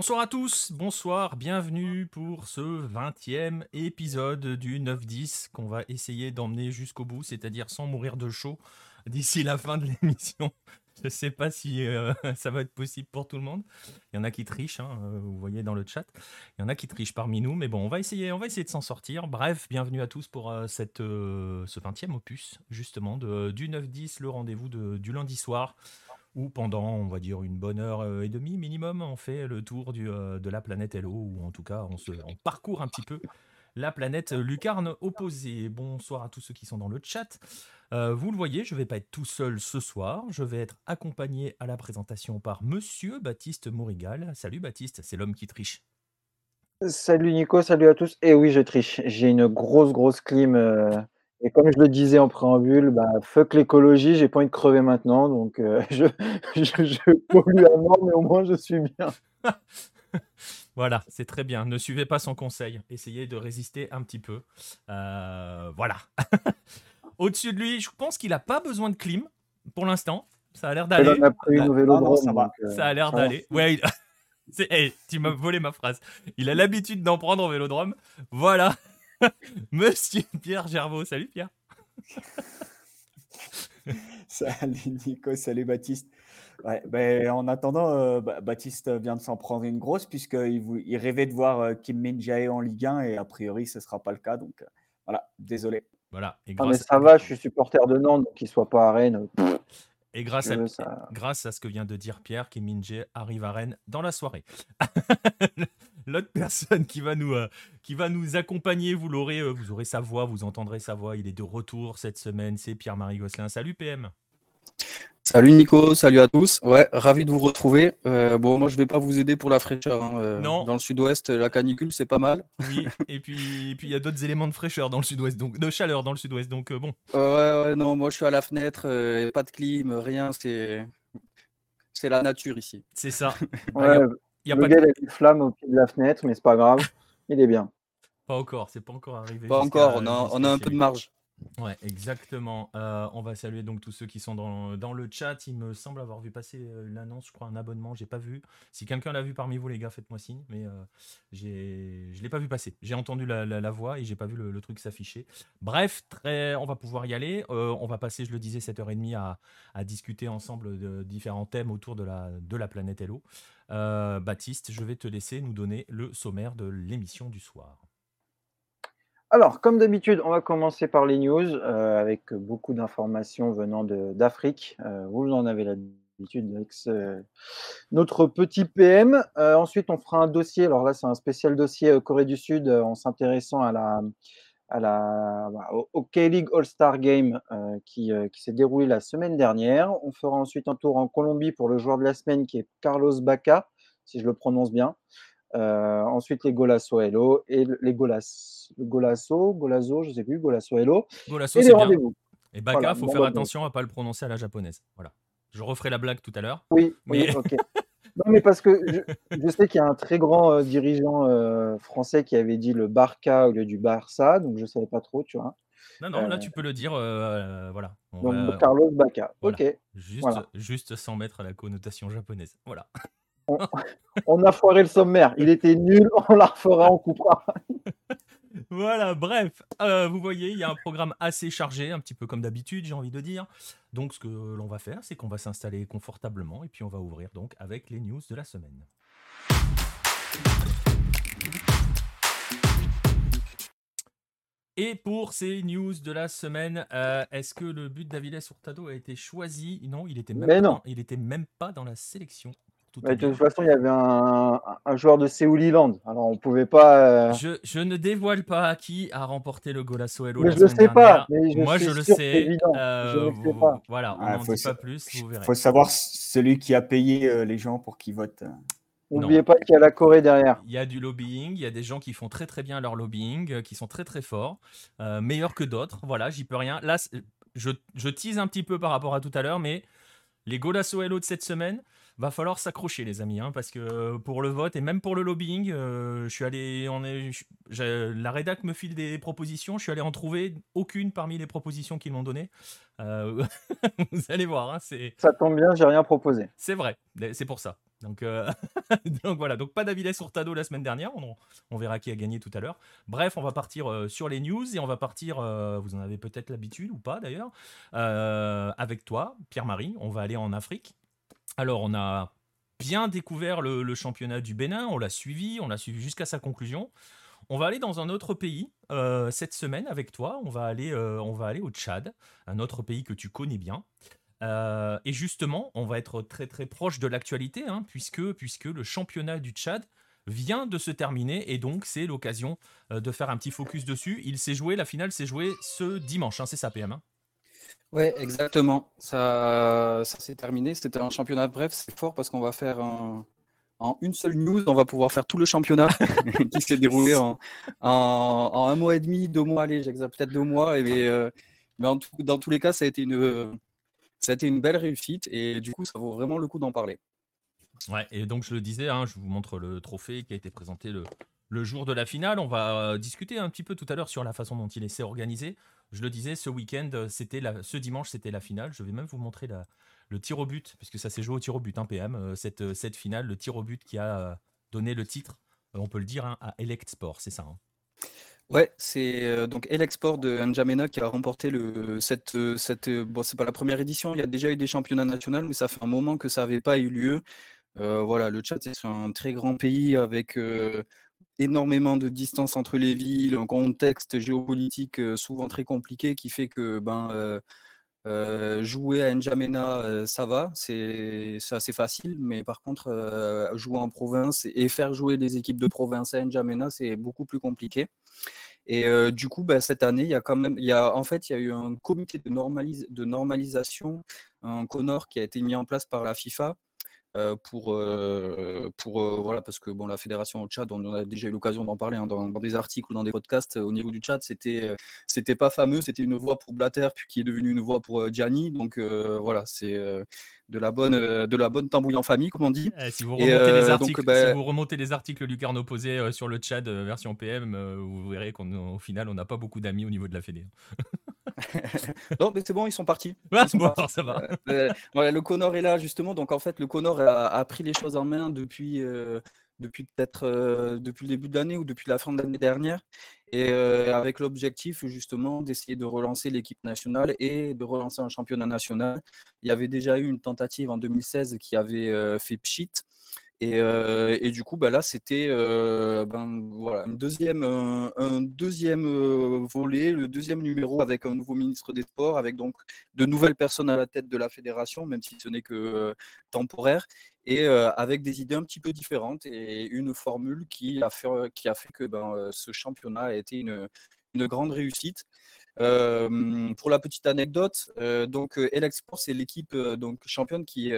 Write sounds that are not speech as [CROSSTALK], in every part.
Bonsoir à tous, bonsoir, bienvenue pour ce 20e épisode du 9-10 qu'on va essayer d'emmener jusqu'au bout, c'est-à-dire sans mourir de chaud [LAUGHS] d'ici la fin de l'émission. Je ne sais pas si euh, [LAUGHS] ça va être possible pour tout le monde. Il y en a qui trichent, hein, euh, vous voyez dans le chat. Il y en a qui trichent parmi nous, mais bon, on va essayer, on va essayer de s'en sortir. Bref, bienvenue à tous pour euh, cette, ce 20e opus, justement, de, du 9-10, le rendez-vous du lundi soir où pendant, on va dire, une bonne heure euh, et demie minimum, on fait le tour euh, de la planète Hello, ou en tout cas, on, se, parcourt un petit peu la planète lucarne opposée. Bonsoir à tous ceux qui sont dans le chat. Euh, vous le voyez, je ne vais pas être tout seul ce soir. Je vais être accompagné à la présentation par Monsieur Baptiste Morigal. Salut Baptiste, c'est l'homme qui triche. Salut Nico, salut à tous. Et oui, je triche. J'ai une grosse, grosse clim et comme je le disais en préambule, bah, fuck l'écologie, j'ai pas envie de crever maintenant, donc euh, [LAUGHS] je, je, pollue à mort, mais au moins je suis bien. [LAUGHS] voilà, c'est très bien. Ne suivez pas son conseil. Essayez de résister un petit peu. Euh, voilà. [LAUGHS] Au-dessus de lui, je pense qu'il n'a pas besoin de clim pour l'instant. Ça a l'air d'aller. ça, a l'air d'aller. Ouais, tu m'as volé ma phrase. Il a l'habitude d'en prendre au vélodrome. Voilà. [LAUGHS] Monsieur Pierre Gervaux. Salut Pierre. [LAUGHS] salut Nico, salut Baptiste. Ben, en attendant, euh, Baptiste vient de s'en prendre une grosse puisqu'il il rêvait de voir euh, Kim Min Jae en Ligue 1 et a priori ce ne sera pas le cas. Donc euh, voilà, désolé. Voilà. Et ah, mais ça va, je suis supporter de Nantes, donc qu'il ne soit pas à Rennes. Et grâce à, grâce à ce que vient de dire Pierre, Kim arrive à Rennes dans la soirée. [LAUGHS] l'autre personne qui va nous, euh, qui va nous accompagner, vous l'aurez, euh, vous aurez sa voix, vous entendrez sa voix. Il est de retour cette semaine, c'est Pierre-Marie Gosselin. Salut PM. Salut Nico, salut à tous. Ouais, ravi de vous retrouver. Euh, bon, moi je vais pas vous aider pour la fraîcheur. Hein. non. Dans le sud-ouest, la canicule, c'est pas mal. Oui, et puis il y a d'autres éléments de fraîcheur dans le sud-ouest, donc de chaleur dans le sud-ouest, donc bon. ouais, ouais, non, moi je suis à la fenêtre, pas de clim, rien, c'est c'est la nature ici. C'est ça. [LAUGHS] Ouais, il y a le pas gars, de... a une flamme au pied de la fenêtre, mais c'est pas grave. Il est bien. Pas encore, c'est pas encore arrivé. Pas encore, on a, on a un peu de marge. Ouais, exactement. Euh, on va saluer donc tous ceux qui sont dans, le chat. Il me semble avoir vu passer euh, l'annonce, je crois, un abonnement. J'ai pas vu. Si quelqu'un l'a vu parmi vous, les gars, faites-moi signe. Mais euh, j'ai, je l'ai pas vu passer. J'ai entendu la, voix et j'ai pas vu le, truc s'afficher. Bref, on va pouvoir y aller. on va passer, je le disais, 7h30 à, à discuter ensemble de différents thèmes autour de la planète Hello. Baptiste, je vais te laisser nous donner le sommaire de l'émission du soir. Alors, comme d'habitude, on va commencer par les news euh, avec beaucoup d'informations venant d'Afrique. Euh, vous en avez l'habitude avec notre petit PM. Euh, ensuite, on fera un dossier. Alors là, c'est un spécial dossier Corée du Sud en s'intéressant à la, à bah, au K-League All-Star Game qui, qui s'est déroulé la semaine dernière. On fera ensuite un tour en Colombie pour le joueur de la semaine qui est Carlos Baca, si je le prononce bien. Euh, ensuite, les Golasso Hello et les Golas, Golasso, Golazo, je sais plus, Golasso Hello. Golasso, et les rendez-vous. Et Baka, il faut faire attention à pas le prononcer à la japonaise. Voilà. Je referai la blague tout à l'heure. Oui, mais... oui, ok. [LAUGHS] non, mais parce que je, sais qu'il y a un très grand euh, dirigeant euh, français qui avait dit le Barca au lieu du Barça, donc je ne savais pas trop, tu vois. Non, non, là tu peux le dire, voilà. donc Carlos Baca, ok. Juste, juste sans mettre la connotation japonaise, voilà [LAUGHS] [LAUGHS] on, a foiré le sommaire. Il était nul, [LAUGHS] on la refera, on coupera. [LAUGHS] voilà, bref, euh, vous voyez, il y a un programme assez chargé, un petit peu comme d'habitude, j'ai envie de dire. Donc, ce que l'on va faire, c'est qu'on va s'installer confortablement et puis on va ouvrir donc avec les news de la semaine. Et pour ces news de la semaine, euh, est-ce que le but d'Aviles Hurtado a été choisi? Non, il était même, non. il était même pas dans la sélection de toute façon, il y avait un, joueur de Séouliland. Alors, on pouvait pas. Euh, je, ne dévoile pas qui a remporté le Golasso Hello mais je ne sais pas. Moi, je le sais. Euh, je ne sais pas. Voilà, on n'en dit pas plus. Il faut savoir celui qui a payé euh, les gens pour qu'ils votent. N'oubliez pas qu'il y a la Corée derrière. Il y a du lobbying, il y a des gens qui font très très bien leur lobbying, qui sont très très forts, meilleurs que d'autres. Voilà, j'y peux rien. Là, je, je tease un petit peu par rapport à tout à l'heure, mais les Golasso Hello de cette semaine, va falloir s'accrocher les amis, hein, parce que euh, pour le vote et même pour le lobbying, euh, je suis allé, on est, la rédac me file des propositions, je suis allé en trouver aucune parmi les propositions qu'ils m'ont données. Euh, [LAUGHS] vous allez voir, hein, c'est. Ça tombe bien, j'ai rien proposé. C'est vrai, c'est pour ça. Donc, [LAUGHS] donc voilà, donc pas sur Hurtado la semaine dernière, on, verra qui a gagné tout à l'heure. Bref, on va partir sur les news et on va partir, vous en avez peut-être l'habitude ou pas d'ailleurs, avec toi, Pierre-Marie, on va aller en Afrique. Alors on a bien découvert le, championnat du Bénin, on l'a suivi, on l'a suivi jusqu'à sa conclusion. On va aller dans un autre pays euh, cette semaine avec toi. On va, aller, euh, on va aller au Tchad, un autre pays que tu connais bien. Euh, et justement, on va être très très proche de l'actualité, hein, puisque, puisque le championnat du Tchad vient de se terminer et donc c'est l'occasion de faire un petit focus dessus. Il s'est joué, la finale s'est jouée ce dimanche, hein, c'est ça PM. Hein? Ouais, exactement. Ça, ça s'est terminé. C'était un championnat bref. C'est fort parce qu'on va faire en une seule news, on va pouvoir faire tout le championnat [LAUGHS] qui s'est déroulé en, un mois et demi, deux mois. Allez, j'exagère peut-être deux mois. Et, mais, euh, dans tous les cas, ça a été une, ça a été une belle réussite et du coup, ça vaut vraiment le coup d'en parler. Ouais, et donc je le disais, hein, je vous montre le trophée qui a été présenté le, le jour de la finale. On va euh, discuter un petit peu tout à l'heure sur la façon dont il s'est organisé. Je le disais, ce week-end, euh, c'était ce dimanche, c'était la finale. Je vais même vous montrer le tir au but, puisque ça s'est joué au tir au but, hein, PM, euh, cette, cette finale, le tir au but qui a donné le titre, on peut le dire, hein, à Elect Sport, c'est ça hein. Ouais, c'est donc Elect Sport de N'Djamena qui a remporté le, cette, cette bon, c'est pas la première édition, il y a déjà eu des championnats nationaux, mais ça fait un moment que ça n'avait pas eu lieu. voilà, le Tchad, c'est un très grand pays avec énormément de distance entre les villes, un contexte géopolitique souvent très compliqué qui fait que ben, jouer à N'Djamena, ça va, c'est assez facile, mais par contre, jouer en province et faire jouer des équipes de province à N'Djamena, c'est beaucoup plus compliqué. Et du coup, ben, cette année, il y a quand même, en fait, il y a eu un comité de, de normalisation, un CONOR qui a été mis en place par la FIFA, euh, pour, euh, pour euh, voilà, parce que bon, la fédération au Tchad, on a déjà eu l'occasion d'en parler hein, dans, des articles ou dans des podcasts au niveau du Tchad, c'était c'était pas fameux, c'était une voix pour Blatter, puis qui est devenue une voix pour Gianni. Donc voilà, c'est de la bonne de la bonne tambouille en famille, comme on dit. Eh, si, vous remontez les articles, bah si vous remontez les articles Lucarne opposé sur le Tchad version PM, vous verrez qu'au final, on n'a pas beaucoup d'amis au niveau de la fédé. [LAUGHS] [LAUGHS] non, mais c'est bon, ils sont partis. [LAUGHS] ça va. le Connor est là, justement. Donc, en fait, le Connor a, pris les choses en main depuis, euh, depuis peut-être euh, depuis le début de l'année ou depuis la fin de l'année dernière. Et euh, avec l'objectif, justement, d'essayer de relancer l'équipe nationale et de relancer un championnat national. Il y avait déjà eu une tentative en 2016 qui avait fait pchit. Et, du coup, bah là, c'était ben, voilà, un deuxième, un, deuxième volet, le deuxième numéro avec un nouveau ministre des Sports, avec donc de nouvelles personnes à la tête de la fédération, même si ce n'est que temporaire, et avec des idées un petit peu différentes et une formule qui a fait, qui a fait que ben, ce championnat a été une, une grande réussite. pour la petite anecdote, donc Elexport, c'est l'équipe donc championne qui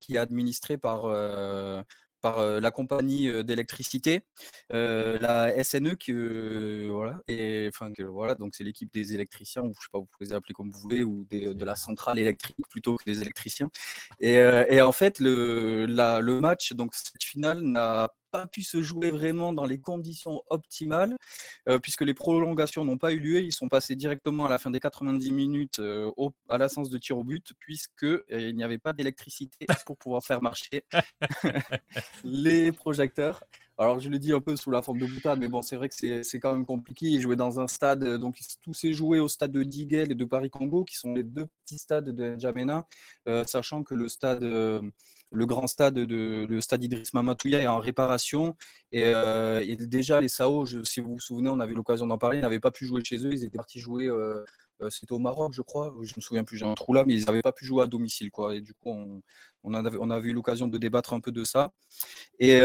qui est administré par, euh, par euh, la compagnie euh, d'électricité, la SNE, qui, voilà, et, enfin, que, voilà, donc c'est l'équipe des électriciens, ou je sais pas, vous pouvez les appeler comme vous voulez, ou de la centrale électrique plutôt que des électriciens. Et, et en fait, le, le match, donc cette finale, n'a pas pu se jouer vraiment dans les conditions optimales, euh, puisque les prolongations n'ont pas eu lieu. Ils sont passés directement à la fin des 90 minutes euh, au, à l'ascens de tir au but, puisque euh, il n'y avait pas d'électricité [LAUGHS] pour pouvoir faire marcher [LAUGHS] les projecteurs. Alors, je le dis un peu sous la forme de boutade, mais bon, c'est vrai que c'est quand même compliqué. Jouer dans un stade, donc tout s'est joué au stade de Diguel et de Paris-Congo, qui sont les deux petits stades de N'Djamena, sachant que le stade le grand stade de le stade Idriss Mamatouya est en réparation et, euh, déjà les Sao, si vous vous souvenez, on avait l'occasion d'en parler, ils n'avaient pas pu jouer chez eux, ils étaient partis jouer, euh, euh, c'était au Maroc, je crois, je me souviens plus, j'ai un trou là, mais ils n'avaient pas pu jouer à domicile, quoi. Et du coup, on, on, avait, on avait eu l'occasion de débattre un peu de ça. Et,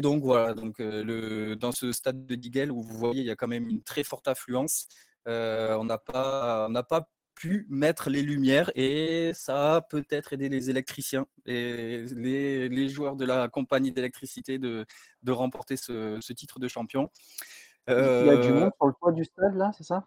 donc voilà, donc le, dans ce stade de Diguel où vous voyez, il y a quand même une très forte affluence. on n'a pas, on n'a pas pu mettre les lumières et ça a peut-être aidé les électriciens et les, joueurs de la compagnie d'électricité de, de, remporter ce, titre de champion. Il y a du monde euh, sur le toit du stade là, c'est ça?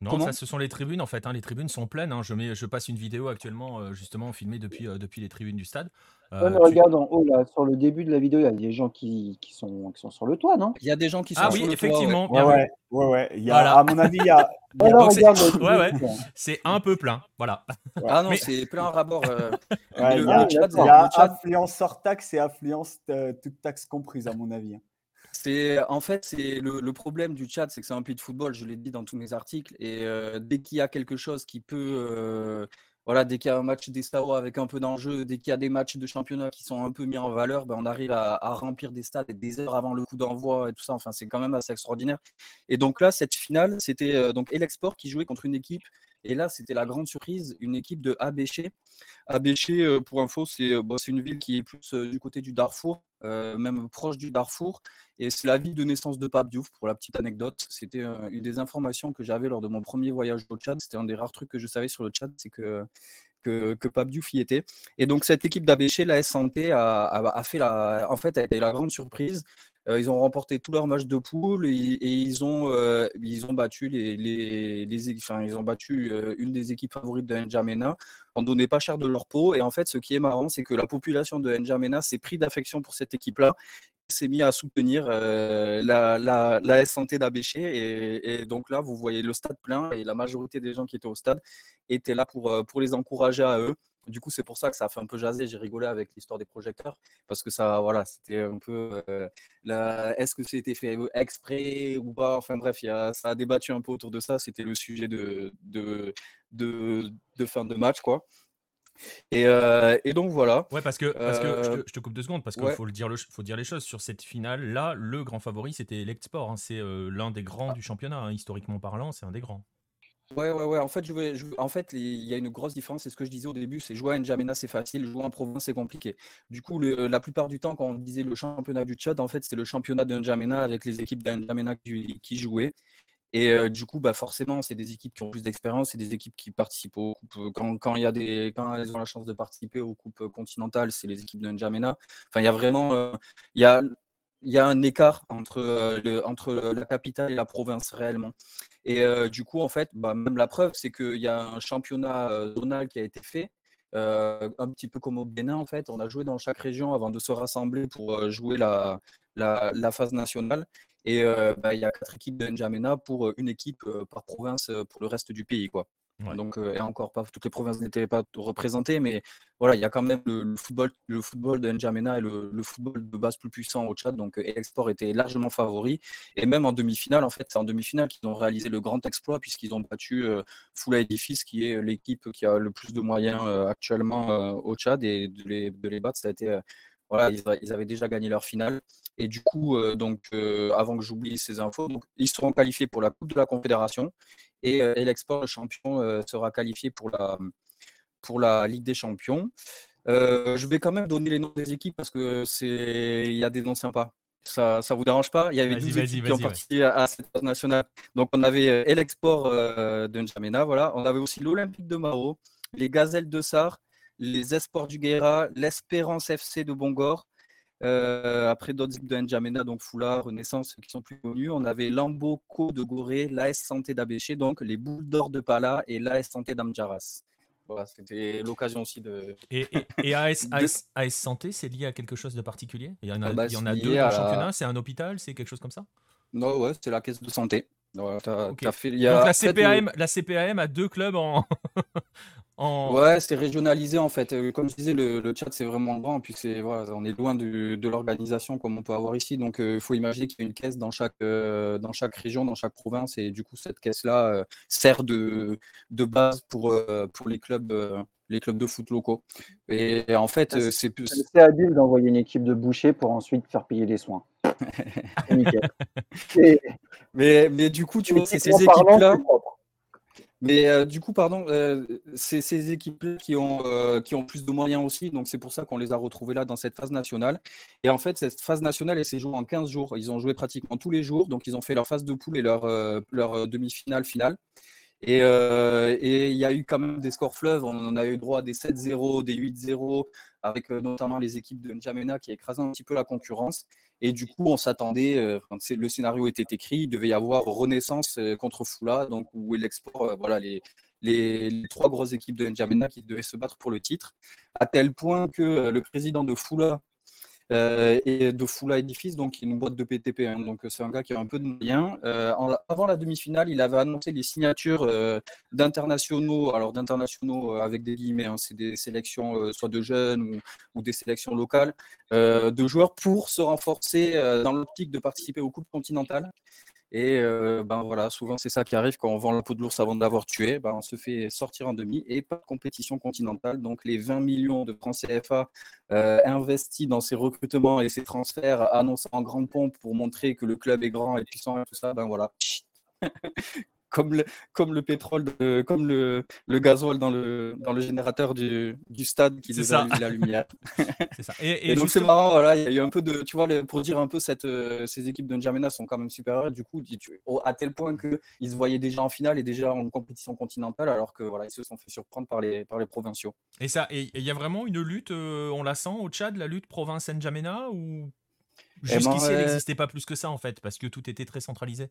Non, Comment ça, ce sont les tribunes en fait. hein. Les tribunes sont pleines. hein. Je, mets, je passe une vidéo actuellement, euh, justement, filmée depuis, euh, depuis les tribunes du stade. Euh, Ouais, mais tu- regarde en haut, là, sur le début de la vidéo, il y a des gens qui, qui, sont, qui sont sur le toit, non? Il y a des gens qui sont Ah sur oui, le toit, ouais. effectivement, Ouais, ouais, ouais, ouais. Il y a, Voilà. À mon avis, il y a. [LAUGHS] c'est- un peu plein. Voilà. Ah non, Mais- c'est plein rapport. euh, ouais, le- il y a- affluence hors taxe et affluence euh, toute taxe comprise, à mon avis. C'est en fait c'est le, problème du chat, c'est que c'est un pays de football, je l'ai dit dans tous mes articles, et euh, dès qu'il y a quelque chose qui peut, euh, voilà, dès qu'il y a un match des Sao avec un peu d'enjeu, dès qu'il y a des matchs de championnat qui sont un peu mis en valeur, ben, on arrive à, remplir des stades et des heures avant le coup d'envoi et tout ça. Enfin, c'est quand même assez extraordinaire. Et donc là, cette finale, c'était euh, donc Elexport qui jouait contre une équipe. Et là, c'était la grande surprise, une équipe de Abéché. Abéché, pour info, c'est bon, c'est une ville qui est plus du côté du Darfour, euh, même proche du Darfour. Et c'est la ville de naissance de Pape Diouf, pour la petite anecdote. C'était euh, une des informations que j'avais lors de mon premier voyage au Tchad. C'était un des rares trucs que je savais sur le Tchad, c'est que, que, Pape Diouf y était. Et donc, cette équipe d'Abéché, la Santé, a, a, a fait la, en fait, a été la grande surprise. Euh, ils ont remporté tous leurs matchs de poule et, ils, ont, euh, ils ont battu les, les, les, ils ont battu euh, une des équipes favorites de N'Djamena en donnait pas cher de leur peau. Et en fait, ce qui est marrant, c'est que la population de N'Djamena s'est pris d'affection pour cette équipe-là s'est mis à soutenir la, la, la Santé d'Abéché. Et, et, donc là, vous voyez le stade plein et la majorité des gens qui étaient au stade étaient là pour, pour les encourager à eux. Du coup, c'est pour ça que ça a fait un peu jaser. J'ai rigolé avec l'histoire des projecteurs parce que ça, voilà, c'était un peu. Euh, la... Est-ce que c'était fait exprès ou pas? Enfin bref, y a, ça a débattu un peu autour de ça. C'était le sujet de, de, de, de fin de match, quoi. Et, euh, et, donc voilà. Ouais, parce que, parce que Euh, je, te, je, te, coupe deux secondes, parce qu'il ouais. faut, le dire le, faut dire les choses. Sur cette finale, là, le grand favori, c'était l'Export. Hein. C'est euh, l'un des grands du championnat, hein. historiquement parlant, c'est un des grands. Ouais, ouais, ouais. En fait, je en fait, il y a une grosse différence. C'est ce que je disais au début. C'est jouer à N'Djamena, c'est facile. Jouer en province, c'est compliqué. Du coup, le, la plupart du temps, quand on disait le championnat du Tchad, en fait, c'était le championnat de N'Djamena avec les équipes d'N'Djamena qui, qui jouaient. Et euh, du coup, bah forcément, c'est des équipes qui ont plus d'expérience, c'est des équipes qui participent aux coupes. Quand, quand, y a des, quand elles ont la chance de participer aux coupes continentales, c'est les équipes de N'Djamena. Enfin, il y a vraiment, euh, y a, il y a un écart entre, euh, entre la capitale et la province réellement. Et euh, du coup, en fait, bah, même la preuve, c'est qu'il y a un championnat euh, zonal qui a été fait. Euh, un petit peu comme au Bénin, en fait, on a joué dans chaque région avant de se rassembler pour euh, jouer la, la, phase nationale. Et euh, bah, il y a quatre équipes de N'Djamena pour une équipe euh, par province pour le reste du pays. Quoi. Donc, euh, et encore pas, toutes les provinces n'étaient pas représentées, mais voilà, il y a quand même le, football, le football de N'Djamena et le, football de base plus puissant au Tchad. Donc, Export était largement favori. Et même en demi-finale, en fait, c'est en demi-finale qu'ils ont réalisé le grand exploit puisqu'ils ont battu euh, Edifice, qui est l'équipe qui a le plus de moyens euh, actuellement euh, au Tchad. Et de les, battre, ça a été. euh, voilà, ils, avaient déjà gagné leur finale. Et du coup, euh, donc, avant que j'oublie ces infos, ils seront qualifiés pour la Coupe de la Confédération. Et, euh, et l'export, le champion, euh, sera qualifié pour la, pour la Ligue des Champions. Euh, je vais quand même donner les noms des équipes parce que c'est il y a des noms sympas. Ça ça vous dérange pas? Il y avait 12 équipes qui ont participé à, à, cette nationale. Donc on avait l'export euh, de N'Djamena, voilà. On avait aussi l'Olympique de Mao, les Gazelles de Sar, les Esports du Guerra, l'Espérance FC de Bongor. Euh, après d'autres équipes de N'Djamena, donc Foula, Renaissance, qui sont plus connus. On avait Lamboco de Gorée, l'AS Santé d'Abéché, donc les Boules d'Or de Pala et l'AS Santé d'Amjaras. Voilà, c'était l'occasion aussi de. Et, et, et [LAUGHS] AS, AS, AS, Santé, c'est lié à quelque chose de particulier? Il y en a, bah, il y en a deux dans le championnat, c'est un hôpital, c'est quelque chose comme ça? Non, ouais, c'est la caisse de santé. Ouais, as, okay. as fait, Donc la CPAM, la CPAM a deux clubs en. [LAUGHS] en... Ouais, c'est régionalisé en fait. Euh, Comme je disais, le, le chat c'est vraiment grand. Puis c'est voilà, on est loin de, de l'organisation comme on peut avoir ici. Donc il euh, faut imaginer qu'il y a une caisse dans chaque, euh, dans chaque région, dans chaque province. Et du coup, cette caisse-là euh, sert de, de base pour, pour les clubs. Les clubs de foot locaux. Et, en fait, euh, c'est plus. C'est habile d'envoyer une équipe de bouchers pour ensuite faire payer les soins. [LAUGHS] nickel. Et... Mais, mais du coup, tu vois, c'est ces équipes-là. Mais euh, du coup, pardon, euh, c'est ces équipes qui ont, euh, qui ont plus de moyens aussi. Donc, c'est pour ça qu'on les a retrouvés là dans cette phase nationale. Et en fait, cette phase nationale, elle s'est jouée en 15 jours. Ils ont joué pratiquement tous les jours. Donc, ils ont fait leur phase de poule et leur, leur demi-finale finale. Et euh, il y a eu quand même des scores fleuves. On a eu droit à des 7-0, des 8-0, avec notamment les équipes de N'Djamena qui écrasent un petit peu la concurrence. Et du coup, on s'attendait, le scénario était écrit, il devait y avoir Renaissance contre Fula, donc où l'export, voilà, les, les, trois grosses équipes de N'Djamena qui devaient se battre pour le titre, à tel point que le président de Fula euh, et de Fula Edifice, donc une boîte de PTP. Hein. donc c'est un gars qui a un peu de moyens. Euh, avant la demi-finale, il avait annoncé les signatures euh, d'internationaux, alors d'internationaux avec des guillemets, hein. c'est des sélections soit de jeunes ou, des sélections locales, de joueurs pour se renforcer dans l'optique de participer aux coupes continentales. Et euh, ben voilà, souvent c'est ça qui arrive quand on vend la peau de l'ours avant de l'avoir tué. Ben on se fait sortir en demi et pas de compétition continentale. Donc les 20 millions de francs CFA euh, investis dans ces recrutements et ces transferts annoncés en grande pompe pour montrer que le club est grand et puissant et tout ça, ben voilà. Comme le, comme le pétrole, comme le, le gasoil dans le, dans le générateur du, du stade qui nous la lumière. [LAUGHS] c'est ça. Et, donc c'est marrant, voilà, il y a eu un peu de, tu vois, pour dire un peu cette, euh, ces équipes de N'Djamena sont quand même supérieures, du coup, à tel point qu'ils se voyaient déjà en finale et déjà en compétition continentale, alors que voilà, ils se sont fait surprendre par les, par les provinciaux. Et ça, et il y a vraiment une lutte, euh, on la sent au Tchad, la lutte province N'Djamena ou eh ben, Jusqu'ici, elle n'existait pas plus que ça en fait, parce que tout était très centralisé?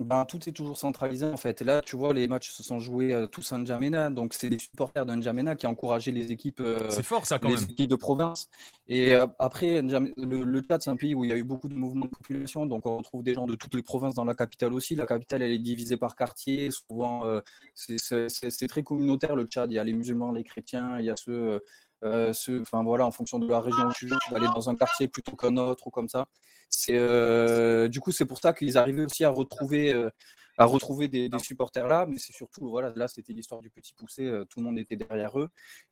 Ben, tout est toujours centralisé en fait. Et là, tu vois, les matchs se sont joués euh, tous à N'Djamena. Donc, c'est des supporters de N'Djamena qui ont encouragé les équipes, euh, C'est fort ça quand les même. équipes de province. Et euh, après, le, le Tchad, c'est un pays où il y a eu beaucoup de mouvements de population. Donc, on retrouve des gens de toutes les provinces dans la capitale aussi. La capitale, elle est divisée par quartier. Souvent, c'est très communautaire le Tchad. Il y a les musulmans, les chrétiens, il y a ceux. enfin voilà, en fonction de la région où tu vas aller dans un quartier plutôt qu'un autre ou comme ça. C'est euh, du coup c'est pour ça qu'ils arrivaient aussi à retrouver euh, à retrouver des, supporters là, mais c'est surtout voilà là c'était l'histoire du petit poussé, euh, tout le monde était derrière eux.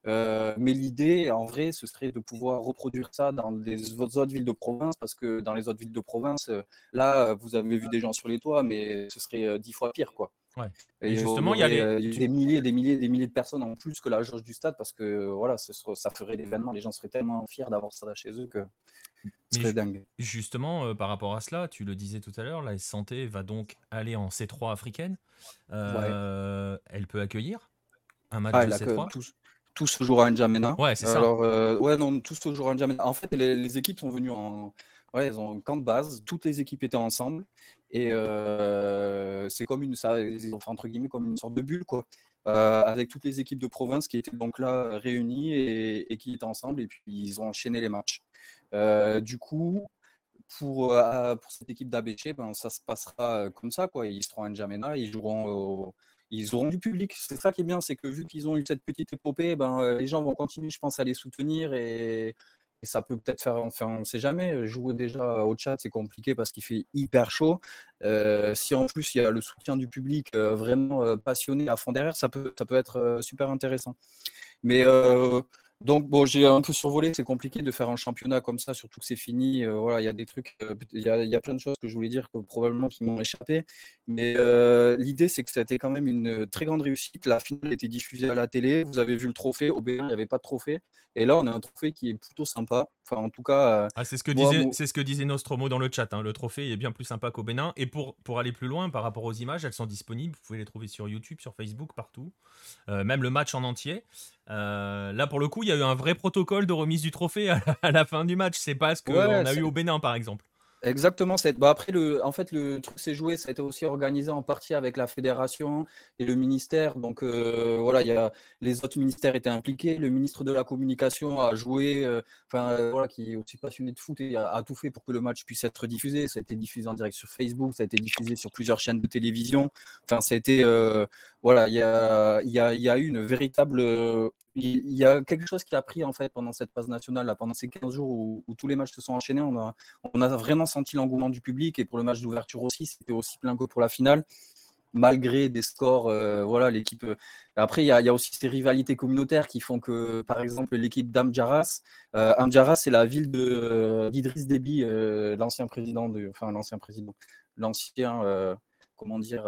mais l'idée en vrai ce serait de pouvoir reproduire ça dans les autres villes de province parce que dans les autres villes de province là vous avez vu des gens sur les toits, mais ce serait dix fois pire quoi. Et, justement, il y, a des milliers, des milliers, des milliers de personnes en plus que la jauge du stade parce que voilà, ça ferait l'événement. Les gens seraient tellement fiers d'avoir ça chez eux que dingue. Justement, euh, par rapport à cela, tu le disais tout à l'heure, la Santé va donc aller en C3 africaine. Euh, elle peut accueillir un match ah, de C3 tout, se jouera à N'Djamena. Ouais, c'est ça. Alors, euh, ouais, non, tout se jouera à N'Djamena. En fait, les, équipes sont venues en. Ouais, elles ont un camp de base. Toutes les équipes étaient ensemble. Et c'est comme une. Ça, entre guillemets, comme une sorte de bulle, quoi. avec toutes les équipes de province qui étaient donc là réunies et, et qui étaient ensemble. Et puis, ils ont enchaîné les matchs. Euh, du coup, pour, euh, cette équipe d'ABC, ben, ça se passera euh, comme ça. Quoi. Ils seront à N'Djamena, ils ils auront du public. C'est ça qui est bien, c'est que vu qu'ils ont eu cette petite épopée, ben, les gens vont continuer, je pense, à les soutenir et, ça peut peut-être faire, enfin, on ne sait jamais, jouer déjà au chat, c'est compliqué parce qu'il fait hyper chaud. si en plus il y a le soutien du public vraiment passionné à fond derrière, ça peut, ça peut être super intéressant. Mais donc, bon, j'ai un peu survolé, c'est compliqué de faire un championnat comme ça, surtout que c'est fini. Euh, voilà, il y a des trucs, euh, il y, a, plein de choses que je voulais dire que probablement qui m'ont échappé. Mais euh, l'idée, c'est que c'était quand même une très grande réussite. La finale était diffusée à la télé. Vous avez vu le trophée. Au Bénin, il n'y avait pas de trophée. Et là, on a un trophée qui est plutôt sympa. Enfin, en tout cas. Ah, c'est ce, que disait, c'est ce que disait Nostromo dans le chat. Hein. Le trophée est bien plus sympa qu'au Bénin. Et pour, pour aller plus loin, par rapport aux images, elles sont disponibles. Vous pouvez les trouver sur YouTube, sur Facebook, partout. même le match en entier. Euh, là, pour le coup, il y a eu un vrai protocole de remise du trophée à, la fin du match. C'est pas ce qu'on a eu au Bénin, par exemple. Exactement. Bah après, le, en fait, le truc s'est joué, ça a été aussi organisé en partie avec la fédération et le ministère. Donc euh, voilà, il y a, les autres ministères étaient impliqués. Le ministre de la communication a joué, euh, enfin voilà, qui est aussi passionné de foot et a, tout fait pour que le match puisse être diffusé. Ça a été diffusé en direct sur Facebook, ça a été diffusé sur plusieurs chaînes de télévision. Enfin, ça a été, voilà, il y a, y, a, y a eu une véritable il y a quelque chose qui a pris en fait pendant cette phase nationale, là, pendant ces 15 jours où, tous les matchs se sont enchaînés. On a, on a vraiment senti l'engouement du public et pour le match d'ouverture aussi, c'était aussi plein que pour la finale, malgré des scores. Euh, voilà, l'équipe. Euh, après, il y, a, aussi ces rivalités communautaires qui font que, par exemple, l'équipe d'Amjaras, euh, Amjaras, c'est la ville d'Idriss Déby, l'ancien président, de, enfin l'ancien président, l'ancien, comment dire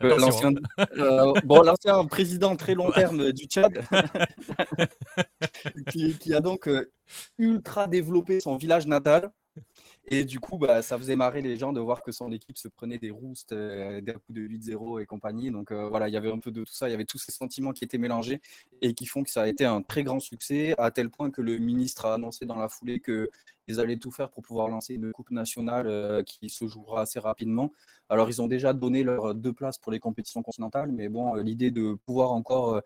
l'ancien euh, bon, l'ancien président très long terme du Tchad, [LAUGHS] qui, a donc euh, ultra développé son village natal. Et du coup, bah, ça faisait marrer les gens de voir que son équipe se prenait des roustes, euh, des coups de 8-0 et compagnie. Donc euh, voilà, il y avait un peu de tout ça. Il y avait tous ces sentiments qui étaient mélangés et qui font que ça a été un très grand succès, à tel point que le ministre a annoncé dans la foulée qu'ils allaient tout faire pour pouvoir lancer une coupe nationale euh, qui se jouera assez rapidement. Alors, ils ont déjà donné leurs deux places pour les compétitions continentales, mais bon, l'idée de pouvoir encore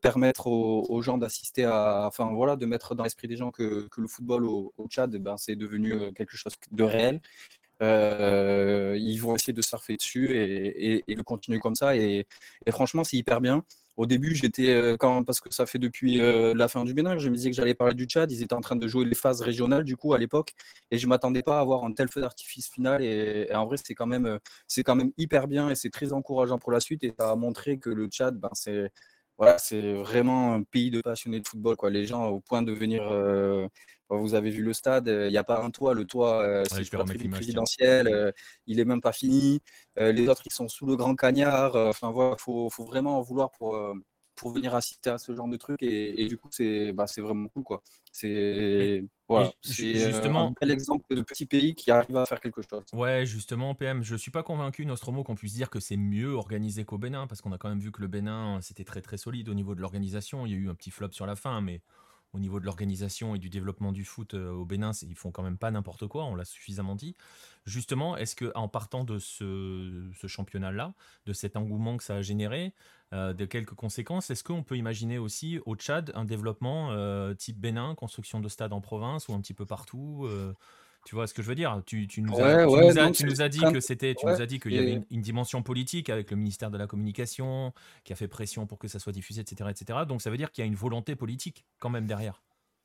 permettre aux, gens d'assister à, enfin voilà, de mettre dans l'esprit des gens que, que le football au, Tchad, ben, c'est devenu quelque chose de réel. Euh, ils vont essayer de surfer dessus et, et, de continuer comme ça. Et, franchement, c'est hyper bien. Au début, j'étais, quand, parce que ça fait depuis la fin du Bénin, je me disais que j'allais parler du Tchad. Ils étaient en train de jouer les phases régionales, du coup, à l'époque. Et je m'attendais pas à avoir un tel feu d'artifice final. Et, en vrai, c'est quand, même, c'est quand même hyper bien et c'est très encourageant pour la suite. Et ça a montré que le Tchad, ben, c'est voilà, c'est vraiment un pays de passionnés de football. Quoi. Les gens, au point de venir. Euh, vous avez vu le stade, il n'y a pas un toit. Le toit, euh, c'est la tribune présidentielle. Euh, il n'est même pas fini. les autres, ils sont sous le grand cagnard. Enfin, voilà, il faut, faut, vraiment en vouloir pour, pour venir assister à ce genre de truc. Et, du coup, c'est bah, vraiment cool. quoi. C'est voilà, justement un bel exemple de petit pays qui arrive à faire quelque chose. Ouais, justement, PM, je suis pas convaincu, Nostromo, qu'on puisse dire que c'est mieux organisé qu'au Bénin, parce qu'on a quand même vu que le Bénin, c'était très très solide au niveau de l'organisation. Il y a eu un petit flop sur la fin, mais au niveau de l'organisation et du développement du foot euh, au Bénin, ils font quand même pas n'importe quoi, on l'a suffisamment dit. Justement, est-ce que en partant de ce, championnat-là, de cet engouement que ça a généré, euh, de quelques conséquences, est-ce qu'on peut imaginer aussi au Tchad un développement euh, type Bénin, construction de stades en province ou un petit peu partout tu vois ce que je veux dire? Tu, nous as, dit que c'était, tu nous as dit qu'il y avait une, dimension politique avec le ministère de la Communication qui a fait pression pour que ça soit diffusé, etc., etc. Donc ça veut dire qu'il y a une volonté politique quand même derrière.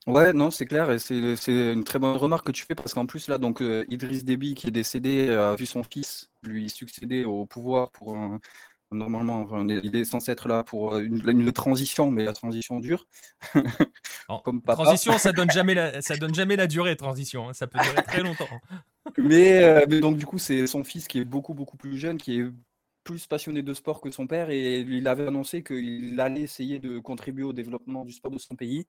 Ouais, non, c'est clair, et c'est une très bonne remarque que tu fais parce qu'en plus là, donc euh, Idriss Déby qui est décédé a vu son fils lui succéder au pouvoir pour un, Normalement, il est censé être là pour euh, une, transition, mais la transition dure. [LAUGHS] Comme transition, ça donne jamais la, ça donne jamais la durée. Transition, hein. ça peut durer très longtemps. [LAUGHS] mais, euh, mais, donc du coup, c'est son fils qui est beaucoup beaucoup plus jeune, qui est plus passionné de sport que son père et il avait annoncé qu'il allait essayer de contribuer au développement du sport de son pays.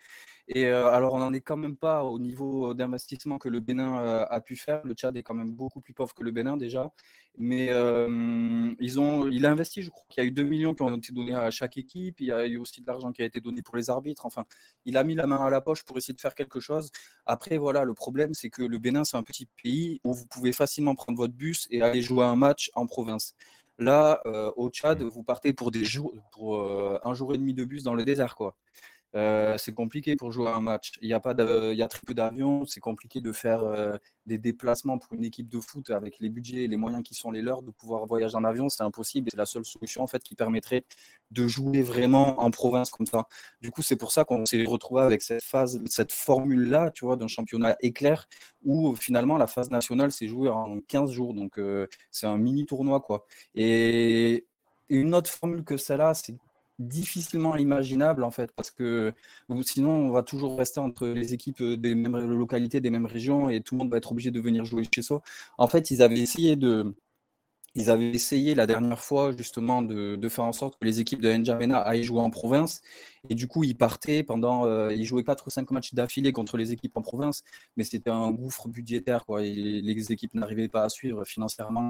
Et euh, alors, on n'en est quand même pas au niveau d'investissement que le Bénin euh, a pu faire. Le Tchad est quand même beaucoup plus pauvre que le Bénin déjà. Mais euh, ils ont, il a investi, je crois qu'il y a eu 2 millions qui ont été donnés à chaque équipe. Il y a eu aussi de l'argent qui a été donné pour les arbitres. Enfin, il a mis la main à la poche pour essayer de faire quelque chose. Après, voilà, le problème, c'est que le Bénin, c'est un petit pays où vous pouvez facilement prendre votre bus et aller jouer un match en province. Là, euh, au Tchad, vous partez pour, des jours, pour euh, un jour et demi de bus dans le désert. Quoi. Euh, c'est compliqué pour jouer un match. Il y a, pas il y a très peu d'avions. C'est compliqué de faire des déplacements pour une équipe de foot avec les budgets et les moyens qui sont les leurs de pouvoir voyager en avion. C'est impossible. C'est la seule solution en fait qui permettrait de jouer vraiment en province comme ça. Du coup, c'est pour ça qu'on s'est retrouvé avec cette phase, cette formule-là, tu vois, d'un championnat éclair où finalement la phase nationale s'est jouée en 15 jours. Donc c'est un mini tournoi quoi. Et une autre formule que celle-là, c'est difficilement imaginable en fait, parce que sinon on va toujours rester entre les équipes des mêmes localités, des mêmes régions, et tout le monde va être obligé de venir jouer chez soi. En fait, ils avaient essayé de, ils avaient essayé la dernière fois justement de, faire en sorte que les équipes de N'Djamena aillent jouer en province. Et du coup, ils partaient pendant. Euh, ils jouaient 4 ou 5 matchs d'affilée contre les équipes en province, mais c'était un gouffre budgétaire. Quoi, les équipes n'arrivaient pas à suivre financièrement.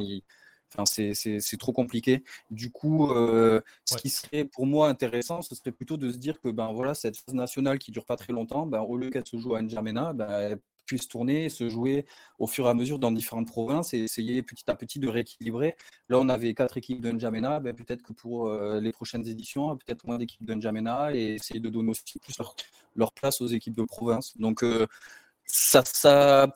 Enfin, c'est trop compliqué. Du coup, euh, ce qui serait pour moi intéressant, ce serait plutôt de se dire que ben, voilà, cette phase nationale qui dure pas très longtemps, ben, au lieu qu'elle se joue à N'Djamena, ben, elle puisse tourner et se jouer au fur et à mesure dans différentes provinces et essayer petit à petit de rééquilibrer. Là, on avait quatre équipes de N'Djamena, ben, peut-être que pour euh, les prochaines éditions, peut-être moins d'équipes de N'Djamena et essayer de donner aussi plus leur, place aux équipes de province. Donc, euh, ça, ça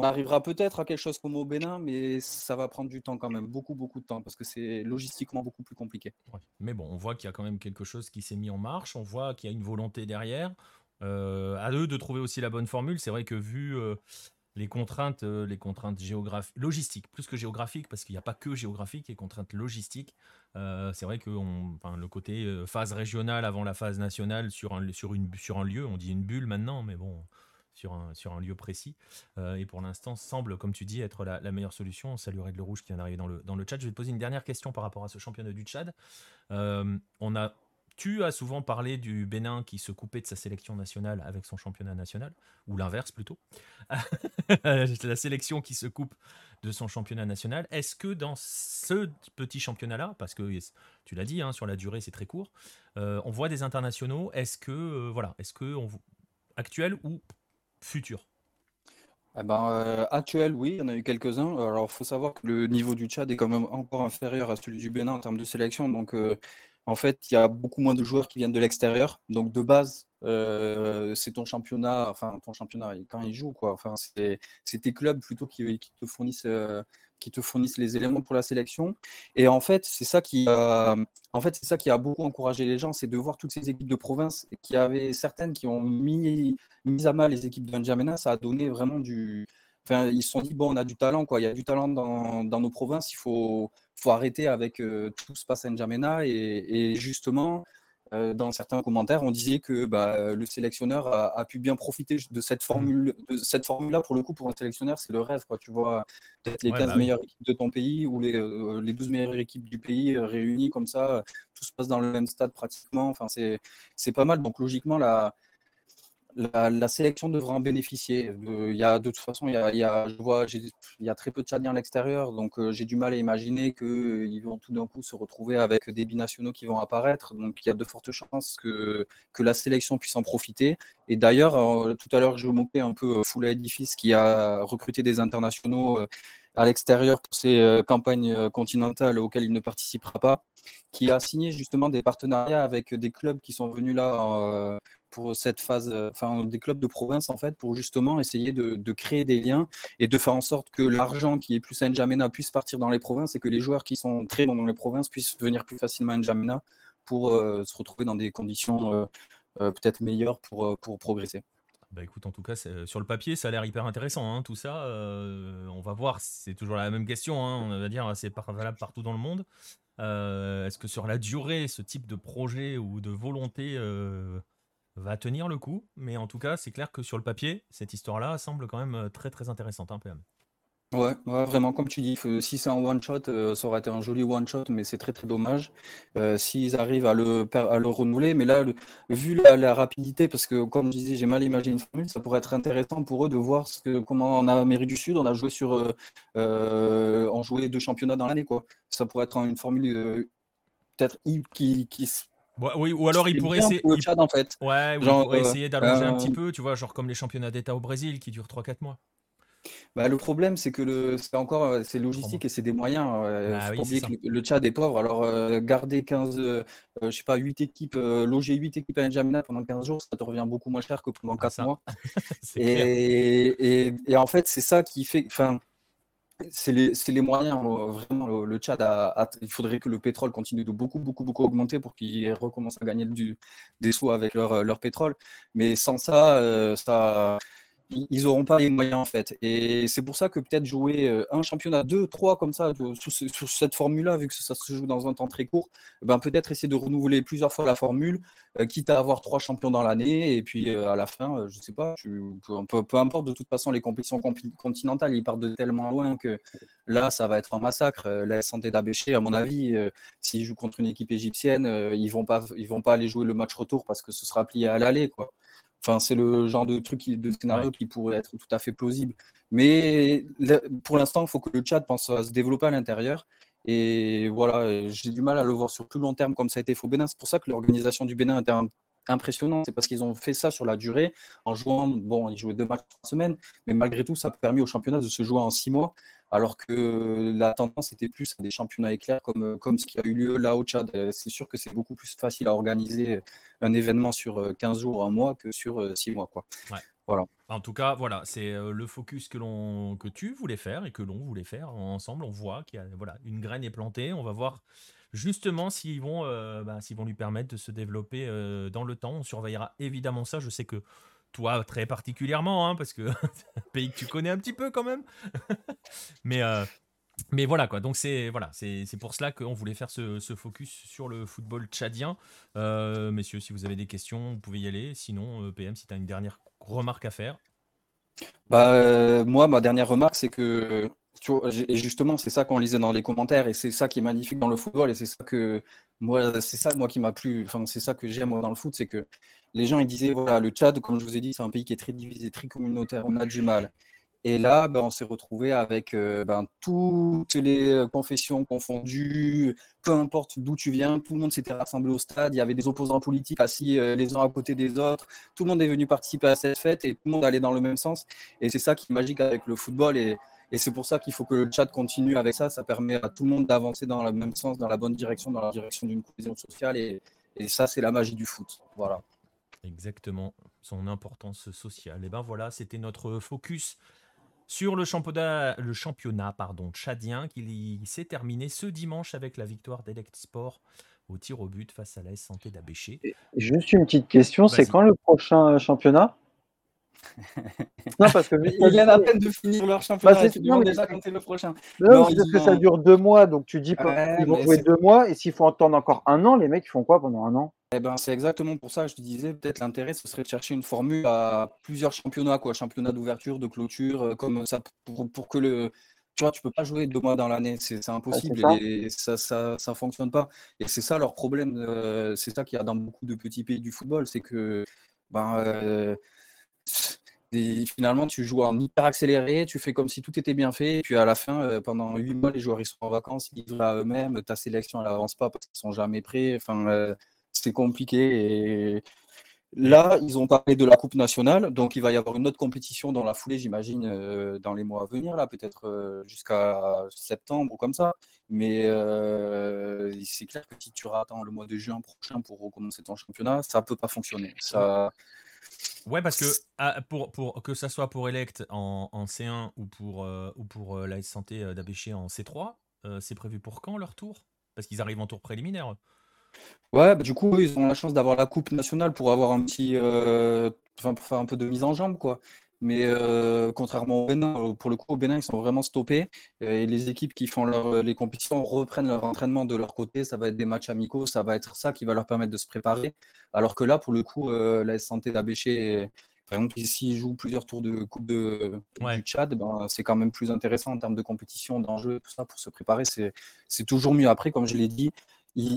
on arrivera peut-être à quelque chose comme au Bénin, mais ça va prendre du temps quand même, beaucoup, beaucoup de temps, parce que c'est logistiquement beaucoup plus compliqué. Mais bon, on voit qu'il y a quand même quelque chose qui s'est mis en marche, on voit qu'il y a une volonté derrière. Euh, à eux de trouver aussi la bonne formule. C'est vrai que vu euh, les contraintes, euh, les contraintes géographiques, logistiques, plus que géographiques, parce qu'il n'y a pas que géographique, et contraintes logistiques. c'est vrai que le côté phase régionale avant la phase nationale sur un, lieu, on dit une bulle maintenant, mais bon, sur un, lieu précis. Euh, et pour l'instant, semble, comme tu dis, être la, meilleure solution. Salut Règle Rouge qui vient d'arriver dans le, dans le chat. Je vais te poser une dernière question par rapport à ce championnat du Tchad. Euh, on a tu as souvent parlé du Bénin qui se coupait de sa sélection nationale avec son championnat national, ou l'inverse plutôt. [LAUGHS] la sélection qui se coupe de son championnat national. Est-ce que dans ce petit championnat-là, parce que tu l'as dit, hein, sur la durée c'est très court, euh, on voit des internationaux. Est-ce que voilà, est-ce que on, actuel ou futur eh ben, euh, actuel, oui, il y en a eu quelques-uns. Alors, il faut savoir que le niveau du Tchad est quand même encore inférieur à celui du Bénin en termes de sélection. Donc, en fait, il y a beaucoup moins de joueurs qui viennent de l'extérieur. Donc, de base, euh, c'est ton championnat, enfin, ton championnat, quand ils jouent, quoi. Enfin, c'est tes clubs plutôt qui, te fournissent, euh, qui te fournissent les éléments pour la sélection. Et en fait, c'est ça qui a, en fait, c'est ça qui a beaucoup encouragé les gens, c'est de voir toutes ces équipes de province qui avaient certaines qui ont mis, mis à mal les équipes de N'Djamena. Ça a donné vraiment du, Enfin, ils se sont dit, bon, on a du talent, quoi. Il y a du talent dans, dans nos provinces, il faut, faut arrêter avec euh, tout ce passe à N'Djamena. Et, et, justement, dans certains commentaires, on disait que bah, le sélectionneur a, pu bien profiter de cette mmh. formule, de cette formule-là. Pour le coup, pour un sélectionneur, c'est le rêve, quoi. Tu vois, peut-être les 15 bah meilleures équipes de ton pays ou les, euh, les 12 meilleures équipes du pays réunies comme ça, tout se passe dans le même stade pratiquement. Enfin, c'est pas mal. Donc, logiquement, la la, sélection devra en bénéficier. Euh, y a, de toute façon, il y a, je vois, y a très peu de Tchadiens à l'extérieur, donc euh, j'ai du mal à imaginer qu'ils euh, vont tout d'un coup se retrouver avec des binationaux qui vont apparaître. Donc il y a de fortes chances que, que la sélection puisse en profiter. Et d'ailleurs, tout à l'heure, je moquais un peu Foula Edifice qui a recruté des internationaux à l'extérieur pour ces campagnes continentales auxquelles il ne participera pas, qui a signé justement des partenariats avec des clubs qui sont venus là pour cette phase, euh, enfin des clubs de province en fait, pour justement essayer de, créer des liens et de faire en sorte que l'argent qui est plus à N'Djamena puisse partir dans les provinces et que les joueurs qui sont très dans les provinces puissent venir plus facilement à N'Djamena pour euh, se retrouver dans des conditions euh, peut-être meilleures pour, pour progresser. Bah écoute, en tout cas, sur le papier, ça a l'air hyper intéressant. Hein, tout ça, on va voir. C'est toujours la même question. Hein, on va dire, c'est valable partout dans le monde. Est-ce que sur la durée, ce type de projet ou de volonté va tenir le coup, mais en tout cas, c'est clair que sur le papier, cette histoire-là semble quand même euh, très très intéressante, hein, PM. Ouais, vraiment, comme tu dis, si c'est un one-shot, euh, ça aurait été un joli one-shot, mais c'est très très dommage. Euh, s'ils arrivent à le, à le renouveler, mais là, vu la, rapidité, parce que comme je disais, j'ai mal imaginé une formule, ça pourrait être intéressant pour eux de voir ce que, comment en Amérique du Sud, on a joué sur, on deux championnats dans l'année, quoi. Ça pourrait être une formule peut-être qui, qui, oui, ou alors il pourrait essayer. en fait. Ouais, genre, essayer d'allonger un petit euh, peu, tu vois, genre comme les championnats d'État au Brésil qui durent 3-4 mois. Bah, le problème, c'est que le, c'est encore euh, c'est logistique et c'est des moyens. Euh, bah oublier que le, Tchad est pauvre. Alors, euh, garder 15, je sais pas, 8 équipes, loger 8 équipes à N'Djamena pendant 15 jours, ça te revient beaucoup moins cher que pendant 4 mois. [LAUGHS] et, et, et, en fait, c'est ça qui fait. Enfin, c'est les, moyens, euh, vraiment, le, Tchad, il faudrait que le pétrole continue de beaucoup, beaucoup, beaucoup augmenter pour qu'ils recommencent à gagner du, des sous avec leur, leur pétrole. Mais sans ça, euh, ça ils n'auront pas les moyens en fait. Et c'est pour ça que peut-être jouer euh, un championnat, deux, trois comme ça, sur, cette formule-là, vu que ça se joue dans un temps très court, eh ben peut-être essayer de renouveler plusieurs fois la formule, euh, quitte à avoir trois champions dans l'année, et puis euh, à la fin, je sais pas, peu, importe, de toute façon, les compétitions continentales, ils partent de tellement loin que là, ça va être un massacre. la santé d'Abéché, à mon avis, s'ils jouent contre une équipe égyptienne, ils vont pas, ils vont pas aller jouer le match retour parce que ce sera plié à l'aller, quoi. Enfin, c'est le genre de truc, de scénario qui pourrait être tout à fait plausible. Mais pour l'instant, il faut que le chat pense à se développer à l'intérieur. Et voilà, j'ai du mal à le voir sur plus long terme comme ça a été fait au Bénin. C'est pour ça que l'organisation du Bénin était impressionnante. C'est parce qu'ils ont fait ça sur la durée en jouant, bon, ils jouaient deux matchs par semaine, mais malgré tout, ça a permis au championnat de se jouer en six mois alors que la tendance était plus à des championnats éclairs comme, comme ce qui a eu lieu là au Tchad. Euh, c'est sûr que c'est beaucoup plus facile à organiser un événement sur 15 euh, jours, un mois que sur 6 euh, mois. Quoi. Voilà. En tout cas, voilà, c'est le focus que, l'on, que tu voulais faire et que l'on voulait faire ensemble. On voit qu'il y a voilà, une graine est plantée. On va voir justement s'ils vont, bah, s'ils vont lui permettre de se développer dans le temps. On surveillera évidemment ça. Je sais que toi très particulièrement, hein, parce que [LAUGHS] un pays que tu connais un petit peu quand même. [LAUGHS] mais, euh, mais voilà quoi, donc c'est voilà, pour cela qu'on voulait faire ce, focus sur le football tchadien. Euh, messieurs, si vous avez des questions, vous pouvez y aller. Sinon, euh, PM, si tu as une dernière remarque à faire. Bah, moi, ma dernière remarque, c'est que et justement, c'est ça qu'on lisait dans les commentaires, et c'est ça qui est magnifique dans le football, et c'est ça que moi, c'est ça moi qui m'a plu. Enfin, c'est ça que j'aime dans le foot, c'est que les gens ils disaient voilà, le Tchad, comme je vous ai dit, c'est un pays qui est très divisé, très communautaire, on a du mal. Et là, ben, on s'est retrouvé avec euh, ben, toutes les confessions confondues, peu importe d'où tu viens, tout le monde s'était rassemblé au stade, il y avait des opposants politiques assis euh, les uns à côté des autres, tout le monde est venu participer à cette fête et tout le monde allait dans le même sens. Et c'est ça qui est magique avec le football. Et, et c'est pour ça qu'il faut que le chat continue avec ça. Ça permet à tout le monde d'avancer dans le même sens, dans la bonne direction, dans la direction d'une cohésion sociale. Et, et ça, c'est la magie du foot. Voilà. Exactement, son importance sociale. Et ben voilà, c'était notre focus sur le championnat, le championnat pardon, tchadien qui s'est terminé ce dimanche avec la victoire d'Elect Sport au tir au but face à la Santé d'Abéché. Juste une petite question, c'est quand le prochain championnat? Non, parce que [LAUGHS] ils viennent à peine de finir leur championnat. Bah, non, déjà quand c'est le prochain. Non, parce que ça dure deux mois, donc tu dis ouais, ils vont jouer deux mois, et s'il faut attendre encore un an, les mecs ils font quoi pendant un an? Eh ben, c'est exactement pour ça que je te disais, peut-être l'intérêt, ce serait de chercher une formule à plusieurs championnats, quoi, championnat d'ouverture, de clôture, euh, comme ça, pour, pour, que le. Tu vois, tu peux pas jouer deux mois dans l'année, c'est impossible, et ça, ça, ça, fonctionne pas. Et c'est ça leur problème, euh, c'est ça qu'il y a dans beaucoup de petits pays du football, c'est que ben, euh, finalement, tu joues en hyper accéléré, tu fais comme si tout était bien fait, et puis à la fin, pendant huit mois, les joueurs ils sont en vacances, ils vivent à eux-mêmes, ta sélection elle avance pas parce qu'ils sont jamais prêts. Enfin, c'est compliqué. Et là, ils ont parlé de la Coupe nationale, donc il va y avoir une autre compétition dans la foulée, j'imagine, euh, dans les mois à venir, là, peut-être euh, jusqu'à septembre ou comme ça. Mais euh, c'est clair que si tu attends le mois de juin prochain pour recommencer ton championnat, ça peut pas fonctionner. Ça... Ouais, parce que ah, pour, pour, que ça soit pour Elect en, en C1 ou pour, ou pour la Santé d'Abéché en C3, c'est prévu pour quand leur tour? Parce qu'ils arrivent en tour préliminaire. Ouais, bah, du coup, ils ont la chance d'avoir la coupe nationale pour avoir un petit, euh, pour faire un peu de mise en jambe, quoi. Mais euh, contrairement au Bénin, euh, pour le coup, au Bénin, ils sont vraiment stoppés. Et les équipes qui font les compétitions reprennent leur entraînement de leur côté. Ça va être des matchs amicaux, ça va être ça qui va leur permettre de se préparer. Alors que là, pour le coup, la santé d'Abéché, par exemple, s'ils jouent plusieurs tours de Coupe de, du Tchad, ben, c'est quand même plus intéressant en termes de compétition, d'enjeux, tout ça, pour se préparer. C'est toujours mieux. Après, comme je l'ai dit,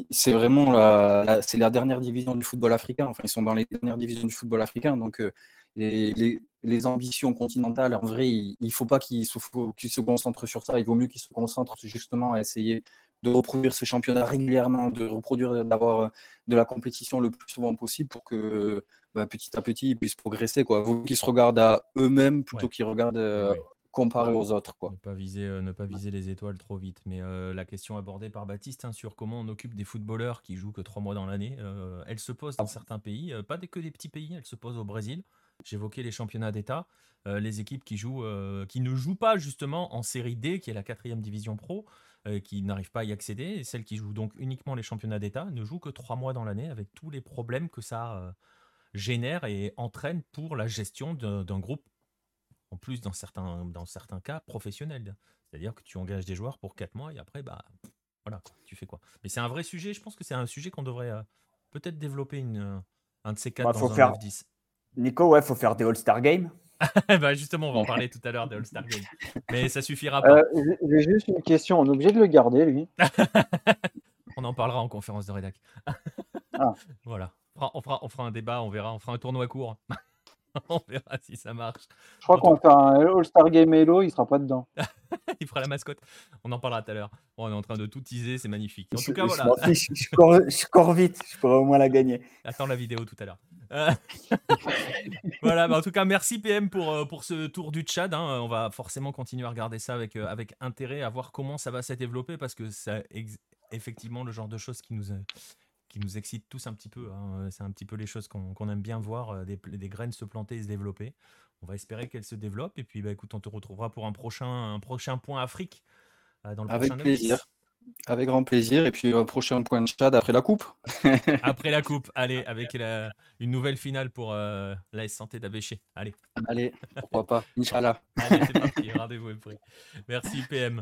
c'est vraiment la, c'est la dernière division du football africain. Enfin, ils sont dans les dernières divisions du football africain. Donc, euh, les, les, ambitions continentales, en vrai, il ne faut pas qu'ils se, se concentrent sur ça. Il vaut mieux qu'ils se concentrent justement à essayer de reproduire ce championnat régulièrement, de reproduire, d'avoir de la compétition le plus souvent possible pour que bah, petit à petit ils puissent progresser. Quoi. Vaut qu'ils se regardent à eux-mêmes plutôt qu'ils regardent euh, comparé aux autres. Quoi. Ne pas viser, euh, ne pas viser les étoiles trop vite. Mais euh, la question abordée par Baptiste hein, sur comment on occupe des footballeurs qui jouent que trois mois dans l'année, euh, elle se pose dans ah. certains pays, pas que des petits pays, elle se pose au Brésil. J'évoquais les championnats d'État, les équipes qui, jouent, qui ne jouent pas justement en série D, qui est la quatrième division pro, qui n'arrivent pas à y accéder, et celles qui jouent donc uniquement les championnats d'État ne jouent que trois mois dans l'année, avec tous les problèmes que ça génère et entraîne pour la gestion d'un groupe en plus dans certains, dans certains cas professionnels. C'est-à-dire que tu engages des joueurs pour 4 mois et après, bah, voilà, tu fais quoi. Mais c'est un vrai sujet, je pense que c'est un sujet qu'on devrait euh, peut-être développer une, un de ces quatre bah, dans un faire... 10 Nico, ouais, faut faire des All-Star Games. [LAUGHS] bah justement, on va en parler tout à l'heure des All-Star Games. Mais ça suffira pas. Euh, J'ai juste une question, on est obligé de le garder, lui [LAUGHS] On en parlera en conférence de rédac. ah. [LAUGHS] Voilà. On fera, on fera un débat, on verra, on fera un tournoi court. [LAUGHS] on verra si ça marche. Je crois qu'on va faire un All-Star Game Hello, il sera pas dedans. [LAUGHS] il fera la mascotte. On en parlera tout à l'heure. on est en train de tout teaser, c'est magnifique. En tout cas, voilà. Je, cours, vite, je pourrais au moins la gagner. Attends la vidéo tout à l'heure. Euh, [LAUGHS] voilà, bah, en tout cas, merci PM pour, euh, pour ce tour du Tchad. Hein. On va forcément continuer à regarder ça avec, euh, avec intérêt, à voir comment ça va se développer parce que c'est effectivement le genre de choses qui nous, qui nous excite tous un petit peu. Hein. C'est un petit peu les choses qu'on aime bien voir, euh, des, des, graines se planter et se développer. On va espérer qu'elles se développent. Et puis, bah, écoute, on te retrouvera pour un prochain, un prochain point Afrique euh, dans le Avec plaisir. Avec grand plaisir. Et puis, un prochain point de Chad après la Coupe. [LAUGHS] après la Coupe, allez, [LAUGHS] avec une nouvelle finale pour euh, la Santé d'Abéché. Allez. Allez, pourquoi pas. [LAUGHS] Inch'Allah. Allez, c'est parti. Rendez-vous est pris. Merci, PM.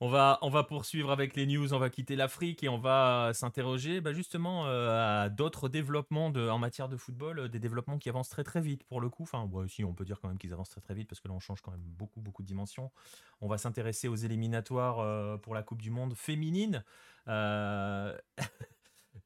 On va, on va poursuivre avec les news, on va quitter l'Afrique et on va s'interroger bah, justement euh, à d'autres développements en matière de football, euh, des développements qui avancent très très vite pour le coup. Enfin, si on peut dire quand même qu'ils avancent très très vite parce que là on change quand même beaucoup beaucoup de dimensions. On va s'intéresser aux éliminatoires euh, pour la Coupe du Monde féminine. [LAUGHS]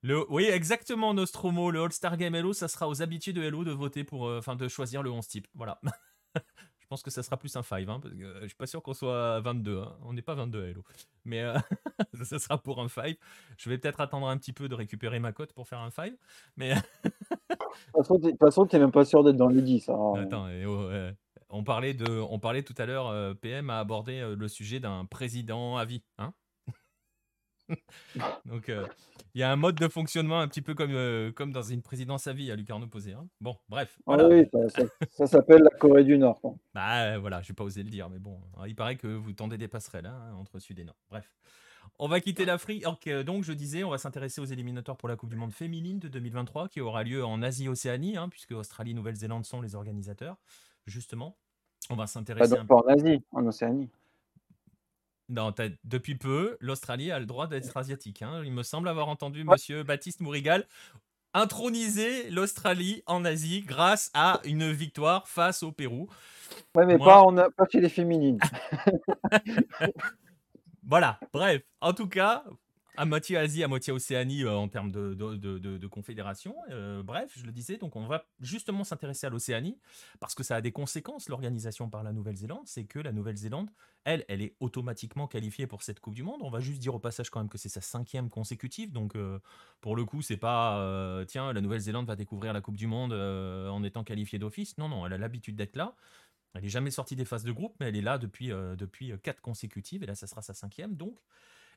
Le, oui, exactement, Nostromo. Le All-Star Game Hello, ça sera aux habitués de Hello de voter pour, enfin, de choisir le 11 type. Voilà. [LAUGHS] Je pense que ça sera plus un 5, hein, parce que euh, je suis pas sûr qu'on soit 22. Hein. On n'est pas 22 Hello. Mais euh, [LAUGHS] ça sera pour un 5. Je vais peut-être attendre un petit peu de récupérer ma cote pour faire un 5. Mais. [LAUGHS] de toute façon, tu n'es même pas sûr d'être dans les 10. Hein. Attends, oh, on, parlait de, on parlait tout à l'heure, euh, PM a abordé le sujet d'un président à vie. Hein [LAUGHS] Donc, euh, il y a un mode de fonctionnement un petit peu comme, euh, comme dans une présidence à vie à Lucarno posé. Hein. Bon, bref. Ah oui, ça, s'appelle la Corée du Nord. Bah voilà, je vais pas osé le dire, mais bon, hein, il paraît que vous tendez des passerelles hein, entre Sud et Nord. Bref. On va quitter l'Afrique. Donc, je disais, on va s'intéresser aux éliminatoires pour la Coupe du Monde féminine de 2023 qui aura lieu en Asie-Océanie, puisque Australie, Nouvelle-Zélande sont les organisateurs. Justement, on va s'intéresser. Pas, un... pas en Asie, en Océanie. Non, depuis peu, l'Australie a le droit d'être asiatique. Hein. Il me semble avoir entendu Monsieur Baptiste Mourigal introniser l'Australie en Asie grâce à une victoire face au Pérou. Ouais, mais pas, on a, pas chez les féminines. [LAUGHS] voilà, bref. En tout cas, à moitié Asie, à moitié Océanie euh, en termes de, confédération. Euh, bref, je le disais, donc on va justement s'intéresser à l'Océanie parce que ça a des conséquences, l'organisation par la Nouvelle-Zélande. C'est que la Nouvelle-Zélande, elle, elle est automatiquement qualifiée pour cette Coupe du Monde. On va juste dire au passage quand même que c'est sa cinquième consécutive. Donc euh, pour le coup, c'est pas tiens, la Nouvelle-Zélande va découvrir la Coupe du Monde en étant qualifiée d'office. Non, non, elle a l'habitude d'être là. Elle n'est jamais sortie des phases de groupe, mais elle est là depuis, depuis quatre consécutives. Et là, ça sera sa cinquième. Donc.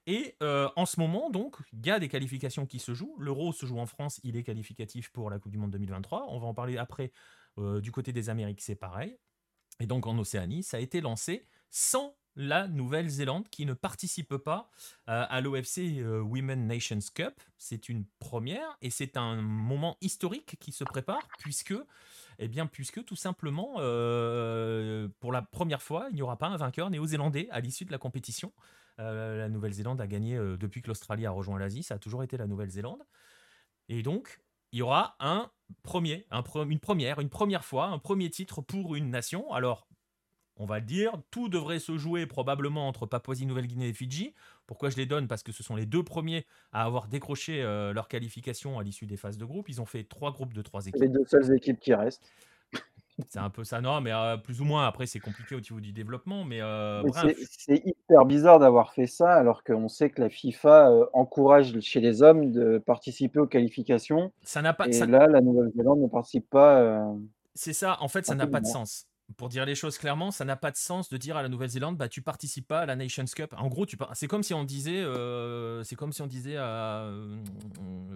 Et euh, en ce moment, donc, il y a des qualifications qui se jouent. L'Euro se joue en France, il est qualificatif pour la Coupe du Monde 2023. On va en parler après. Euh, du côté des Amériques, c'est pareil. Et donc en Océanie, ça a été lancé sans la Nouvelle-Zélande qui ne participe pas euh, à l'OFC Women Nations Cup. C'est une première et c'est un moment historique qui se prépare puisque, eh bien, puisque tout simplement, pour la première fois, il n'y aura pas un vainqueur néo-zélandais à l'issue de la compétition. Euh, la Nouvelle-Zélande a gagné euh, depuis que l'Australie a rejoint l'Asie. Ça a toujours été la Nouvelle-Zélande. Et donc, il y aura un premier, une première, une première fois, un premier titre pour une nation. Alors, on va le dire, tout devrait se jouer probablement entre Papouasie-Nouvelle-Guinée et Fidji. Pourquoi je les donne? Parce que ce sont les deux premiers à avoir décroché euh, leur qualification à l'issue des phases de groupe. Ils ont fait trois groupes de trois équipes. Les deux seules équipes qui restent. C'est un peu ça, non, mais euh, plus ou moins. Après, c'est compliqué au niveau du développement, mais, euh, c'est hyper bizarre d'avoir fait ça, alors qu'on sait que la FIFA euh, encourage chez les hommes de participer aux qualifications. Ça n'a pas. Et là, la Nouvelle-Zélande ne participe pas. C'est ça. En fait, ça n'a pas de sens pour dire les choses clairement, ça n'a pas de sens de dire à la Nouvelle-Zélande, bah tu participes pas à la Nations Cup. En gros, tu c'est comme si on disait, euh, c'est comme si on disait à, euh,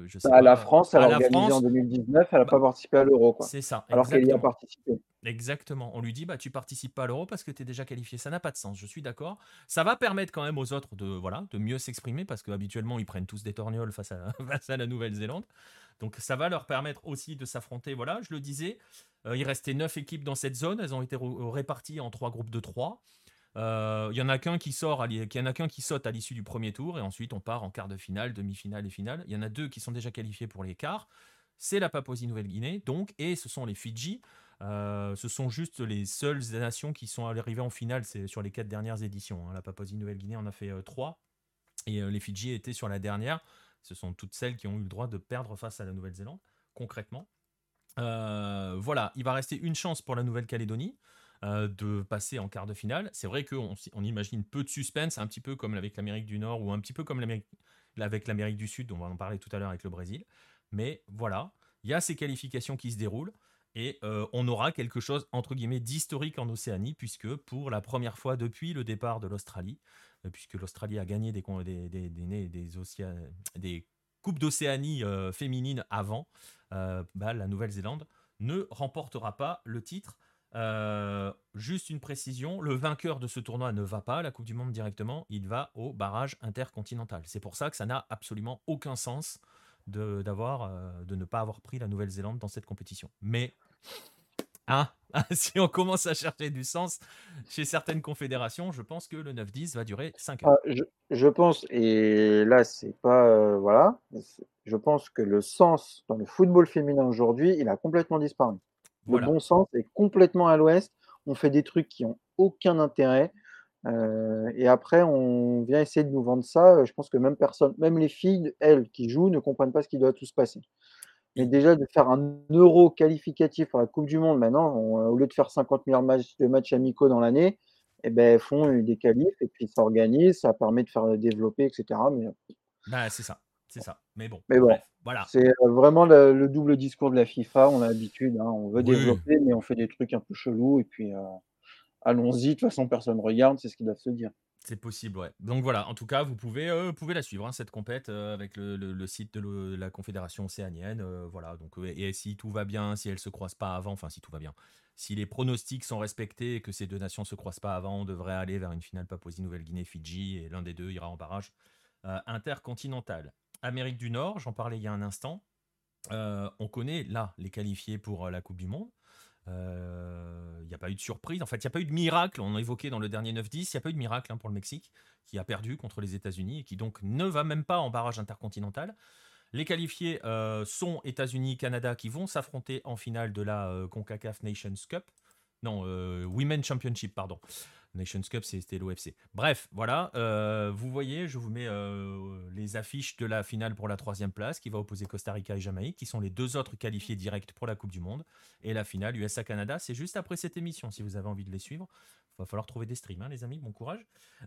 je sais à la France, elle a organisé en 2019, elle n'a pas bah, participé à l'Euro. C'est ça. Alors qu'elle y a participé. Exactement. On lui dit, bah tu participes pas à l'Euro parce que tu es déjà qualifié. Ça n'a pas de sens. Je suis d'accord. Ça va permettre quand même aux autres de, voilà, de mieux s'exprimer parce qu'habituellement ils prennent tous des torgnoles face à, [LAUGHS] face à la Nouvelle-Zélande. Donc ça va leur permettre aussi de s'affronter. Voilà, je le disais, euh, il restait 9 équipes dans cette zone. Elles ont été réparties en trois groupes de 3. Euh, il y en a qu'un qui sort, y en saute à l'issue du premier tour et ensuite on part en quart de finale, demi-finale et finale. Il y en a deux qui sont déjà qualifiés pour les quarts. C'est la Papouasie-Nouvelle-Guinée, donc, et ce sont les Fidji. Euh, ce sont juste les seules nations qui sont arrivées en finale sur les quatre dernières éditions. Hein. La Papouasie-Nouvelle-Guinée en a fait trois et les Fidji étaient sur la dernière. Ce sont toutes celles qui ont eu le droit de perdre face à la Nouvelle-Zélande, concrètement. Euh, voilà, il va rester une chance pour la Nouvelle-Calédonie. Euh, de passer en quart de finale. C'est vrai qu'on on imagine peu de suspense, un petit peu comme avec l'Amérique du Nord ou un petit peu comme avec l'Amérique du Sud, on va en parler tout à l'heure avec le Brésil. Mais voilà, il y a ces qualifications qui se déroulent et euh, on aura quelque chose entre guillemets d'historique en Océanie puisque pour la première fois depuis le départ de l'Australie, puisque l'Australie a gagné des, des, d'Océanie féminines avant, euh, bah, la Nouvelle-Zélande ne remportera pas le titre. Euh, juste une précision, le vainqueur de ce tournoi ne va pas à la Coupe du Monde directement, il va au barrage intercontinental. C'est pour ça que ça n'a absolument aucun sens de, euh, de ne pas avoir pris la Nouvelle-Zélande dans cette compétition. Mais Hein? [LAUGHS] Si on commence à chercher du sens chez certaines confédérations, je pense que le 9-10 va durer 5 heures. Ah, je, pense, et là, c'est pas. Euh, voilà. Je pense que le sens dans le football féminin aujourd'hui, il a complètement disparu. Le bon sens est complètement à l'ouest. On fait des trucs qui ont aucun intérêt. Euh, et après, on vient essayer de nous vendre ça. Je pense que même personne, même les filles, elles, qui jouent, ne comprennent pas ce qui doit tout se passer. Mais déjà, de faire un euro qualificatif pour la Coupe du Monde, maintenant, au lieu de faire 50 millions de matchs, amicaux dans l'année, eh ben, font des qualifs et puis s'organisent, ça permet de faire développer, etc. Mais... Bah, c'est ça, c'est ça. Mais bon, mais bon voilà. c'est vraiment le, double discours de la FIFA. On a l'habitude, hein. on veut développer, mais on fait des trucs un peu chelous et puis euh, allons-y. De toute façon, personne ne regarde, c'est ce qu'ils doivent se dire. C'est possible, ouais. Donc voilà, en tout cas, vous pouvez, euh, la suivre, hein, cette compète, euh, avec le, site de la Confédération océanienne. Euh, voilà, donc, et si tout va bien, si elles se croisent pas avant, enfin, si tout va bien, si les pronostics sont respectés et que ces deux nations se croisent pas avant, on devrait aller vers une finale Papouasie-Nouvelle-Guinée, Fidji, et l'un des deux ira en barrage intercontinental. Amérique du Nord, j'en parlais il y a un instant. on connaît là les qualifiés pour la Coupe du Monde. Il euh, n'y a pas eu de surprise. En fait, il n'y a pas eu de miracle. On a évoqué dans le dernier 9-10, il n'y a pas eu de miracle hein, pour le Mexique, qui a perdu contre les États-Unis et qui donc ne va même pas en barrage intercontinental. Les qualifiés euh, sont États-Unis, Canada, qui vont s'affronter en finale de la euh, CONCACAF Nations Cup. Non, Women Championship, pardon. Nations Cup, c'était l'OFC. Bref, voilà. Euh, vous voyez, je vous mets euh, les affiches de la finale pour la troisième place qui va opposer Costa Rica et Jamaïque, qui sont les deux autres qualifiés directs pour la Coupe du Monde. Et la finale USA-Canada, c'est juste après cette émission, si vous avez envie de les suivre. Va falloir trouver des streams, hein, les amis, bon courage.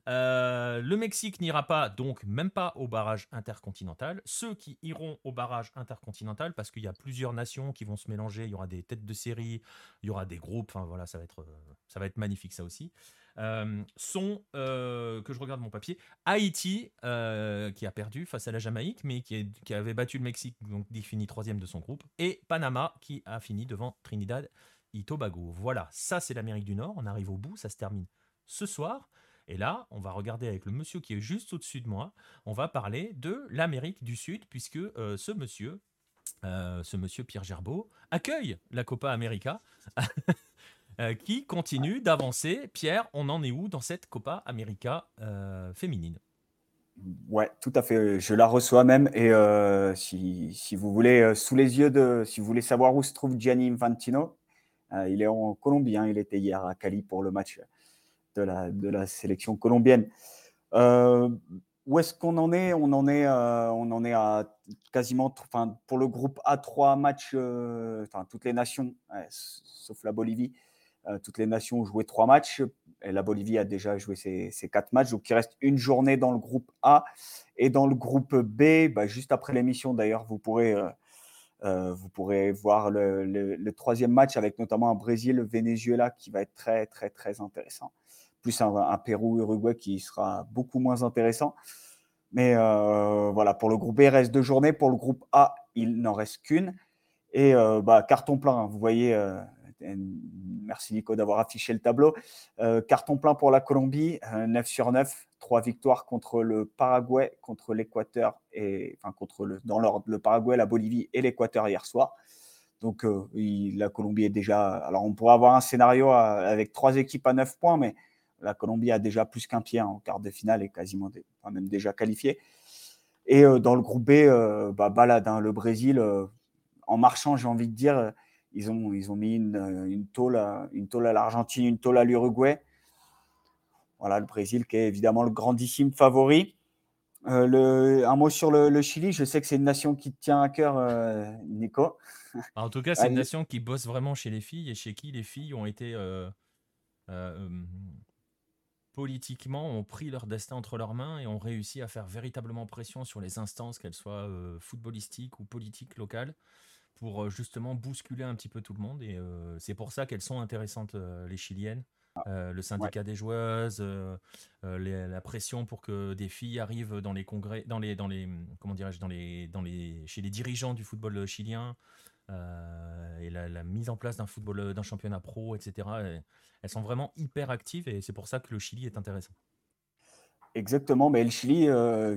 Euh, le Mexique n'ira pas, donc même pas au barrage intercontinental. Ceux qui iront au barrage intercontinental, parce qu'il y a plusieurs nations qui vont se mélanger, il y aura des têtes de série, il y aura des groupes, enfin voilà, ça va être, ça va être magnifique ça aussi. Euh, sont, euh, que je regarde mon papier, Haïti, euh, qui a perdu face à la Jamaïque, mais qui, qui avait battu le Mexique, donc il finit troisième de son groupe, et Panama, qui a fini devant Trinidad Voilà, ça c'est l'Amérique du Nord, on arrive au bout, ça se termine ce soir. Et là, on va regarder avec le monsieur qui est juste au-dessus de moi, on va parler de l'Amérique du Sud, puisque ce monsieur, ce monsieur Pierre Gerbeau, accueille la Copa América. [LAUGHS] Euh, qui continue d'avancer. Pierre, on en est où dans cette Copa América euh, féminine? Ouais, tout à fait. Je la reçois même. Et euh, si, si, vous voulez, sous les yeux de, si vous voulez savoir où se trouve Gianni Infantino, il est en Colombie. Hein. il était hier à Cali pour le match de la, de la sélection colombienne. où est-ce qu'on en est? On en est, on en est à quasiment, enfin, pour le groupe A3 matchs, enfin, toutes les nations, sauf la Bolivie, euh, toutes les nations ont joué trois matchs. Et la Bolivie a déjà joué ses, quatre matchs. Donc, il reste une journée dans le groupe A. Et dans le groupe B, bah, juste après l'émission, d'ailleurs, vous pourrez, euh, euh, vous pourrez voir le, troisième match avec notamment un Brésil-Venezuela qui va être très, très, très intéressant. Plus un, Pérou-Uruguay qui sera beaucoup moins intéressant. Mais voilà, pour le groupe B, il reste deux journées. Pour le groupe A, il n'en reste qu'une. Et bah, carton plein, hein. vous voyez, Merci Nico d'avoir affiché le tableau. Euh, carton plein pour la Colombie, 9 euh, sur 9, 3 victoires contre le Paraguay, contre l'Équateur, et enfin contre le, dans le Paraguay, la Bolivie et l'Équateur hier soir. Donc euh, la Colombie est déjà. Alors on pourrait avoir un scénario avec trois équipes à 9 points, mais la Colombie a déjà plus qu'un pied en quart de finale et quasiment même déjà qualifiée. Et dans le groupe B, bah, balade hein, le Brésil en marchant, j'ai envie de dire ils ont, ils ont mis une, une tôle, à, une tôle à l'Argentine, une tôle à l'Uruguay. Voilà, le Brésil qui est évidemment le grandissime favori. Euh, le, un mot sur le, Chili. Je sais que c'est une nation qui tient à cœur, euh, Nico. En tout cas, c'est une nation qui bosse vraiment chez les filles et chez qui les filles ont été euh, politiquement ont pris leur destin entre leurs mains et ont réussi à faire véritablement pression sur les instances, qu'elles soient footballistiques ou politiques locales pour euh, justement bousculer un petit peu tout le monde. Et euh, c'est pour ça qu'elles sont intéressantes, euh, les Chiliennes. Le syndicat des joueuses, la pression pour que des filles arrivent dans les congrès, dans les, dans les, comment dirais-je, dans les, dans les, chez les dirigeants du football chilien, et la, mise en place d'un football, d'un championnat pro, etc. elles sont vraiment hyper actives et c'est pour ça que le Chili est intéressant. Exactement, mais le Chili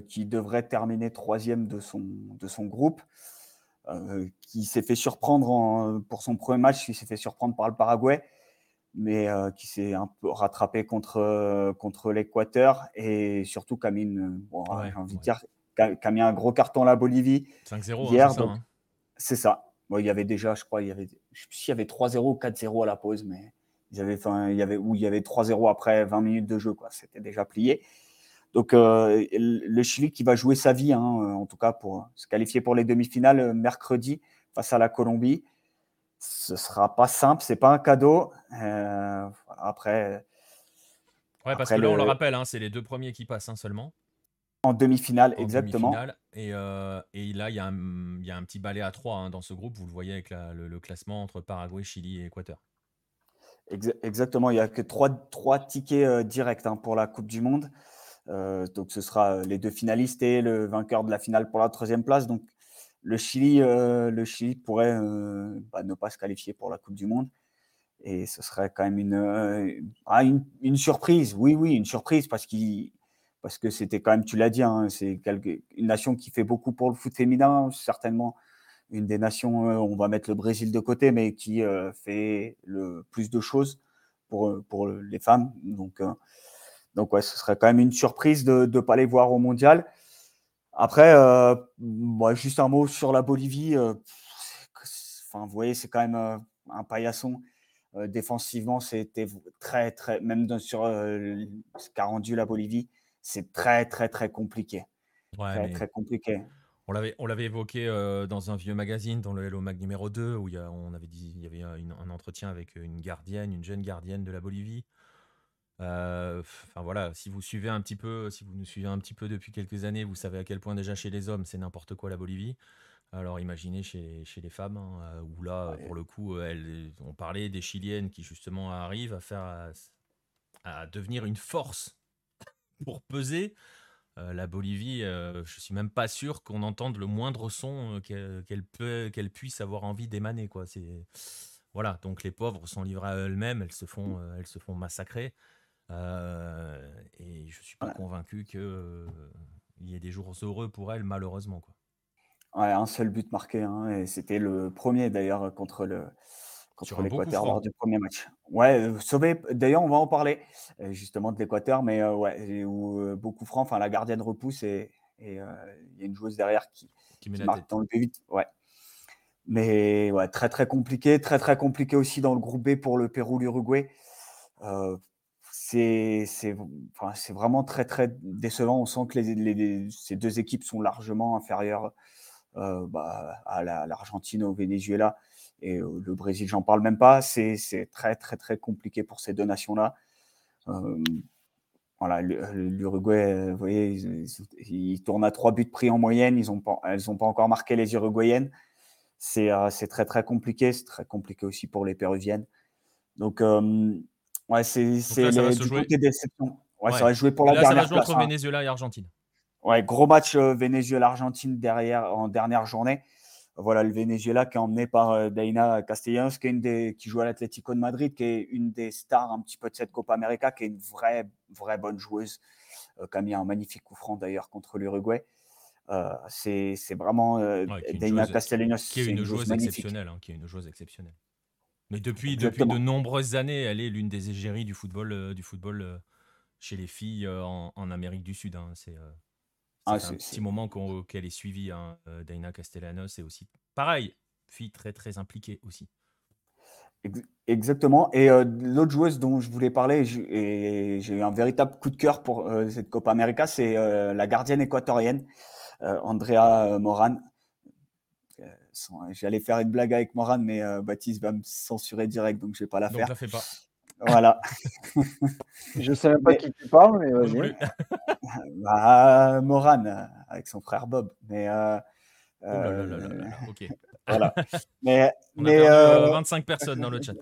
qui devrait terminer troisième de son, de son groupe qui s'est fait surprendre pour son premier match, qui s'est fait surprendre par le Paraguay, mais qui s'est un peu rattrapé contre, contre l'Équateur et surtout qui a mis, envie de dire, qui a, mis un gros carton à la Bolivie 5-0 hier. Hein. c'est ça. il y avait déjà, je crois, il y avait, je sais s'il y avait 3-0 ou 4-0 à la pause, mais ils avaient, il y avait, où il y avait 3-0 après 20 minutes de jeu, quoi. C'était déjà plié. Donc, euh, le Chili qui va jouer sa vie, hein, en tout cas pour se qualifier pour les demi-finales euh, mercredi face à la Colombie. Ce sera pas simple, c'est pas un cadeau. Euh, après. Ouais, parce que là, on le rappelle, hein, c'est les deux premiers qui passent hein, seulement. En demi-finale, exactement. et, là, il y, a un petit balai à trois dans ce groupe. Vous le voyez avec le, classement entre Paraguay, Chili et Équateur. Exactement, il n'y a que trois, trois tickets euh, directs hein, pour la Coupe du Monde. Euh, donc ce sera les deux finalistes et le vainqueur de la finale pour la troisième place. Donc le Chili, euh, le Chili pourrait bah, ne pas se qualifier pour la Coupe du Monde. Et ce serait quand même une, ah, une, surprise. Oui, oui, une surprise parce, parce que c'était quand même, tu l'as dit, hein, c'est une nation qui fait beaucoup pour le foot féminin, certainement une des nations, euh, on va mettre le Brésil de côté, mais qui euh, fait le plus de choses pour, euh, pour les femmes. Donc, donc ouais, ce serait quand même une surprise de ne pas les voir au mondial. Après, juste un mot sur la Bolivie. enfin, vous voyez, c'est quand même un paillasson. défensivement, c'était très, très, même sur ce qu'a rendu la Bolivie, c'est très, très, très compliqué. très, très compliqué. On l'avait, on l'avait évoqué euh, dans un vieux magazine, dans le Hello Mag numéro 2, où il y on avait dit il y avait un entretien avec une gardienne, une jeune gardienne de la Bolivie. Euh, enfin voilà, si vous suivez un petit peu, si vous nous suivez un petit peu depuis quelques années, vous savez à quel point déjà chez les hommes c'est n'importe quoi la Bolivie. Alors imaginez chez, chez les femmes, hein, euh, où là pour le coup, elles, on parlait des Chiliennes qui justement arrivent à faire à devenir une force [LAUGHS] pour peser euh, la Bolivie, euh, je suis même pas sûr qu'on entende le moindre son euh, qu'elle peut, qu'elle puisse avoir envie d'émaner. Quoi. C'est voilà. Donc les pauvres sont livrés à elles-mêmes, elles se font, elles se font massacrer. Et je suis pas convaincu que il y ait des jours heureux pour elles, malheureusement. Quoi. Ouais, un seul but marqué, hein, et c'était le premier d'ailleurs contre le, contre l'Équateur lors du premier match. Ouais, euh, sauvé. D'ailleurs, on va en parler euh, justement de l'Équateur, mais euh, ouais, où beaucoup franc. Enfin, la gardienne repousse et il y a une joueuse derrière qui, qui, marque dans le b vite. Ouais. Mais ouais, très très compliqué, très très compliqué aussi dans le groupe B pour le Pérou, l'Uruguay. C'est enfin, vraiment très très décevant. On sent que les, ces deux équipes sont largement inférieures bah, à l'Argentine, au Venezuela. Et le Brésil, j'en parle même pas. C'est très, très, très compliqué pour ces deux nations-là. voilà, l'Uruguay, vous voyez, ils, tournent à trois buts pris en moyenne. Ils ont pas, elles n'ont pas encore marqué les Uruguayennes. C'est très, très compliqué. C'est très compliqué aussi pour les Péruviennes. Donc, ouais, c'est les du côté déception. Ouais, ça va jouer pour la dernière ça va jouer entre hein. Venezuela et Argentine. Ouais, gros match Venezuela-Argentine derrière en dernière journée voilà, le Venezuela qui est emmené par euh, Daina Castellanos, qui, est une des, qui joue à l'Atlético de Madrid, qui est une des stars un petit peu de cette Copa América, qui est une vraie, vraie bonne joueuse, euh, qui a mis un magnifique coup franc d'ailleurs contre l'Uruguay. Euh, c'est vraiment Daina Castellanos. Qui est une, joueuse, exceptionnelle. Hein, qui est une joueuse exceptionnelle. Mais depuis, depuis de nombreuses années, elle est l'une des égéries du football, du football chez les filles en, Amérique du Sud. Hein. C'est ah, un petit moment qu'elle est suivie, hein, euh, Daina Castellanos, et aussi pareil, fille très très impliquée aussi. Exactement. Et euh, l'autre joueuse dont je voulais parler, et j'ai eu un véritable coup de cœur pour euh, cette Copa América, c'est la gardienne équatorienne, Andrea Moran. J'allais faire une blague avec Moran, mais Baptiste va me censurer direct, donc je ne vais pas la faire. Donc, la fais pas. Voilà. [LAUGHS] je ne sais même pas qui tu parles, mais vas-y. [LAUGHS] bah, Moran, avec son frère Bob. Mais. Euh, euh, ok. [LAUGHS] Voilà. Mais, On mais a 25 euh, personnes dans le chat.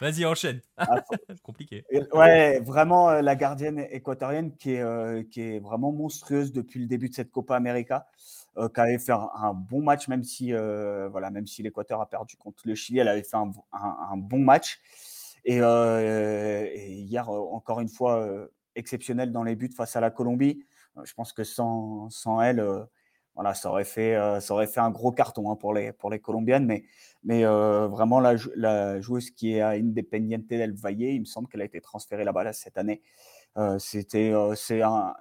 Vas-y, enchaîne. Ah, compliqué. Ouais, vraiment la gardienne équatorienne qui est, qui est vraiment monstrueuse depuis le début de cette Copa América. Euh, qui avait fait un, bon match, même si, euh, voilà, même si l'Équateur a perdu contre le Chili, elle avait fait un, bon match. Et, euh, hier, encore une fois, exceptionnelle dans les buts face à la Colombie. Je pense que sans, sans elle, voilà, ça aurait fait, ça aurait fait un gros carton hein, pour, les, pour les Colombiennes. Mais, mais vraiment, la, la, joueuse qui est à Independiente del Valle, il me semble qu'elle a été transférée là-bas cette année. C'était c'est un,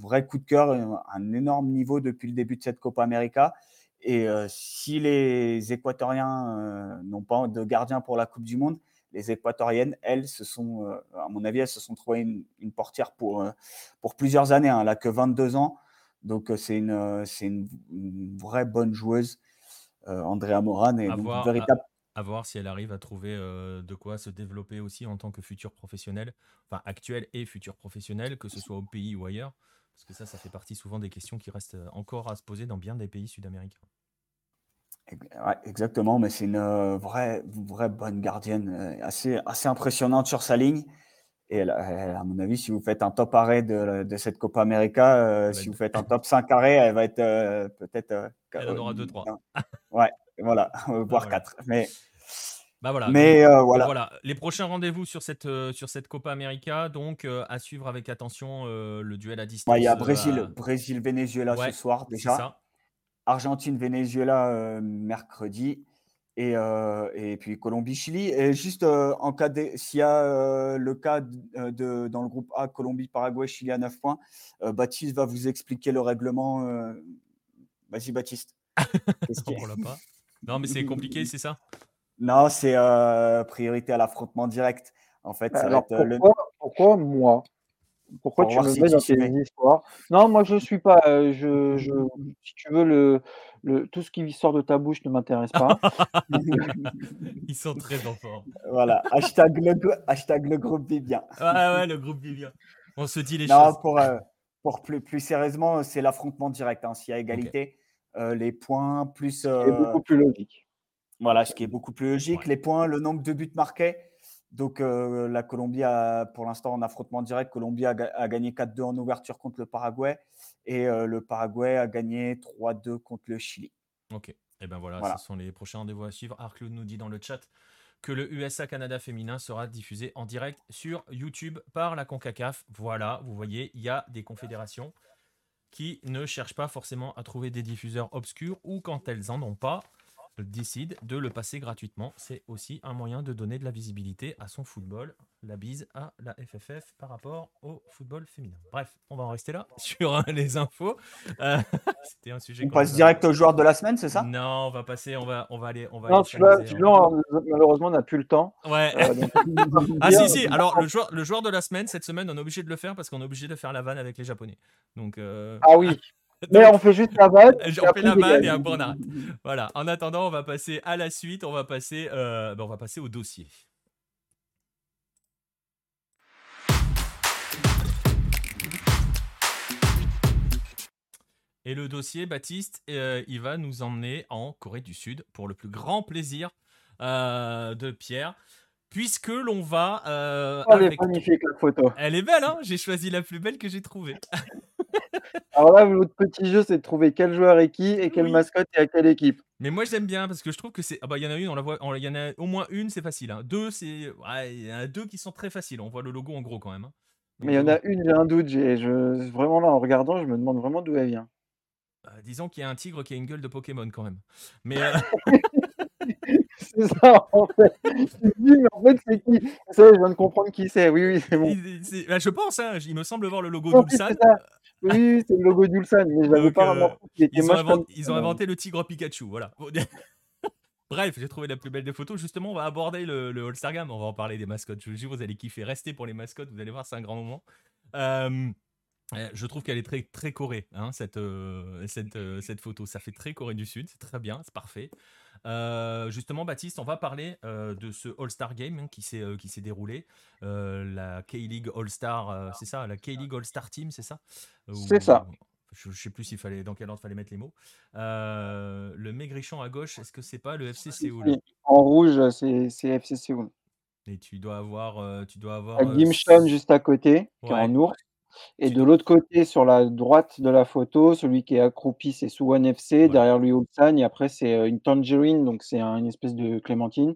vrai coup de cœur, un, énorme niveau depuis le début de cette Copa América. Et si les Équatoriens n'ont pas de gardien pour la Coupe du Monde, les Équatoriennes, elles, se sont, à mon avis, elles se sont trouvées une, portière pour, pour plusieurs années. Hein. Elle n'a que 22 ans. Donc, c'est une, c'est une, vraie bonne joueuse, Andrea Moran. Et donc, véritable à voir si elle arrive à trouver de quoi se développer aussi en tant que futur professionnel, enfin actuel et futur professionnel, que ce soit au pays ou ailleurs. Parce que ça, ça fait partie souvent des questions qui restent encore à se poser dans bien des pays sud-américains. exactement, mais c'est une vraie, vraie bonne gardienne, assez, assez impressionnante sur sa ligne. Et à mon avis, si vous faites un top arrêt de, cette Copa América, si vous faites un top 5 arrêt, elle va être peut-être. elle en aura 2-3. ouais, voilà, [LAUGHS] voire 4. Mais, bah voilà. Mais euh, voilà. voilà. Les prochains rendez-vous sur cette, euh, sur cette Copa América, donc euh, à suivre avec attention le duel à distance. Il y a Brésil, Brésil Venezuela ce soir déjà. Argentine Venezuela mercredi. Et, et, puis Colombie-Chili. Et juste en cas s'il y a le cas de, dans le groupe A, Colombie-Paraguay, Chili à 9 points, Baptiste va vous expliquer le règlement. Vas-y, Baptiste. [LAUGHS] on pas. Non, mais c'est compliqué, c'est ça? Non, c'est euh, priorité à l'affrontement direct. En fait, Alors, euh, pourquoi, moi? Pourquoi tu me mets dans tes histoires? Non, moi je suis pas. Euh, je, je, si tu veux, le, le, tout ce qui sort de ta bouche ne m'intéresse pas. [LAUGHS] Ils sont très enfants. Voilà, hashtag le, hashtag le groupe Vivien. Ouais, ouais, le groupe Vivien. On se dit les choses. Pour, pour plus, plus sérieusement, c'est l'affrontement direct. Hein. S'il y a égalité, les points plus. C'est beaucoup plus logique. Voilà, ce qui est beaucoup plus logique. Les points, le nombre de buts marqués. Donc, euh, la Colombie a, pour l'instant, en affrontement direct, Colombie a, gagné 4-2 en ouverture contre le Paraguay et euh, le Paraguay a gagné 3-2 contre le Chili. Ok. Et eh ben voilà, ce sont les prochains rendez-vous à suivre. Arcloud nous dit dans le chat que le USA-Canada féminin sera diffusé en direct sur YouTube par la CONCACAF. Voilà, vous voyez, il y a des confédérations qui ne cherchent pas forcément à trouver des diffuseurs obscurs ou quand elles en ont pas, décident de le passer gratuitement. C'est aussi un moyen de donner de la visibilité à son football. La bise à la FFF par rapport au football féminin. Bref, on va en rester là [LAUGHS] sur les infos. Euh, [LAUGHS] c'était un sujet. On passe direct au joueur de la semaine, c'est ça? Non, on va passer, on va, on va aller, on va. Non, malheureusement, on n'a plus le temps. Ouais. Euh, [LAUGHS] ah si si. Alors le joueur, le joueur de la semaine cette semaine, on est obligé de le faire parce qu'on est obligé de faire la vanne avec les Japonais. Donc. Euh, ah oui. Mais on fait juste la vanne. [LAUGHS] On fait la vanne et après on arrête. Voilà. En attendant, on va passer à la suite. On va passer, euh, ben, on va passer au dossier. Et le dossier, Baptiste, euh, il va nous emmener en Corée du Sud pour le plus grand plaisir euh, de Pierre puisque l'on va. elle est magnifique la photo. Elle est belle, hein? J'ai choisi la plus belle que j'ai trouvée. [LAUGHS] Alors là, votre petit jeu, c'est de trouver quel joueur est qui et quelle mascotte et à quelle équipe. Mais moi, j'aime bien parce que je trouve que c'est. Ah bah, il y en a une, on la voit. Il y en a au moins une, c'est facile. Hein. Deux, c'est. Ouais, il y en a deux qui sont très faciles. On voit le logo en gros quand même. Hein. Mais il y en a une, j'ai un doute. Je... Vraiment là, en regardant, je me demande vraiment d'où elle vient. Bah, disons qu'il y a un tigre qui a une gueule de Pokémon quand même. Mais. Euh, [LAUGHS] c'est ça, en fait. mais en fait, c'est qui? Ça, je viens de comprendre qui c'est. Oui, oui, c'est bon. Bah, je pense, hein, il me semble voir le logo d'Ulsan. Oui, c'est le logo d'Ulsan, mais je l'avais pas euh, ils, ont ils ont inventé le tigre Pikachu, voilà. [LAUGHS] Bref, j'ai trouvé la plus belle des photos. Justement, on va aborder le, le All-Star Game. On va en parler des mascottes. Je vous jure, vous allez kiffer. Restez pour les mascottes. Vous allez voir, c'est un grand moment. Euh, je trouve qu'elle est très, très Corée, hein, cette, euh, cette, cette, photo. Ça fait très Corée du Sud. C'est très bien, c'est parfait. Euh, justement, Baptiste, on va parler euh, de ce All-Star Game hein, qui s'est euh, qui s'est déroulé, la K-League All-Star, c'est ça, la K-League All-Star Team, c'est ça? C'est ça. Je, ne sais plus s'il fallait dans quel ordre fallait mettre les mots. le maigrichon à gauche, est-ce que c'est pas le FC Séoul? En rouge, c'est FC Séoul. Et tu dois avoir, tu dois avoir. Gimshon juste à côté, qui est en ours. Et de l'autre côté, sur la droite de la photo, celui qui est accroupi, c'est Suwon FC. Derrière lui, Ulsan. Et après, c'est euh, une tangerine, donc c'est une espèce de clémentine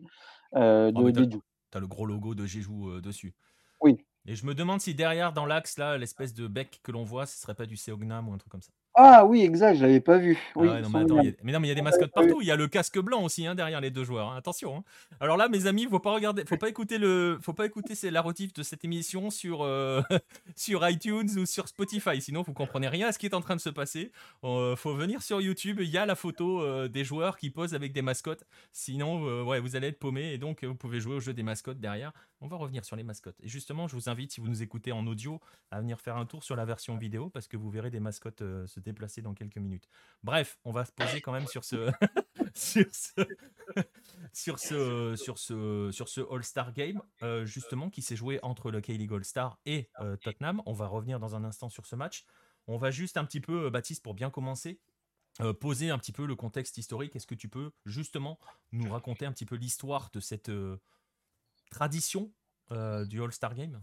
euh, de Jeju. Tu as le gros logo de Jeju euh, dessus. Oui. Et je me demande si derrière, dans l'axe, là, l'espèce de bec que l'on voit, ce serait pas du Seognam ou un truc comme ça. Ah oui, exact, je l'avais pas vu. Ah Oui, ouais, ils non, sont mais attends, il y mignons. a- mais non, mais il y a des mascottes partout. Il y a le casque blanc aussi hein, derrière les deux joueurs. hein. Attention. hein. Alors là, mes amis, faut pas regarder, faut pas écouter le, faut pas écouter c'est la rotif de cette émission sur euh, [LAUGHS] sur iTunes ou sur Spotify. Sinon, vous comprenez rien à ce qui est en train de se passer. Euh, faut venir sur YouTube. Il y a la photo euh, des joueurs qui posent avec des mascottes. Sinon, ouais, vous allez être paumé et donc vous pouvez jouer au jeu des mascottes derrière. On va revenir sur les mascottes. Et justement, je vous invite, si vous nous écoutez en audio, à venir faire un tour sur la version vidéo parce que vous verrez des mascottes euh, se déplacer dans quelques minutes. Bref, on va se poser quand même sur ce [LAUGHS] [LAUGHS] sur ce sur ce All-Star Game euh, justement qui s'est joué entre le K-League All-Star et euh, Tottenham. On va revenir dans un instant sur ce match. On va juste un petit peu, Baptiste, pour bien commencer, poser un petit peu le contexte historique. Est-ce que tu peux justement nous raconter un petit peu l'histoire de cette tradition euh, du All-Star Game?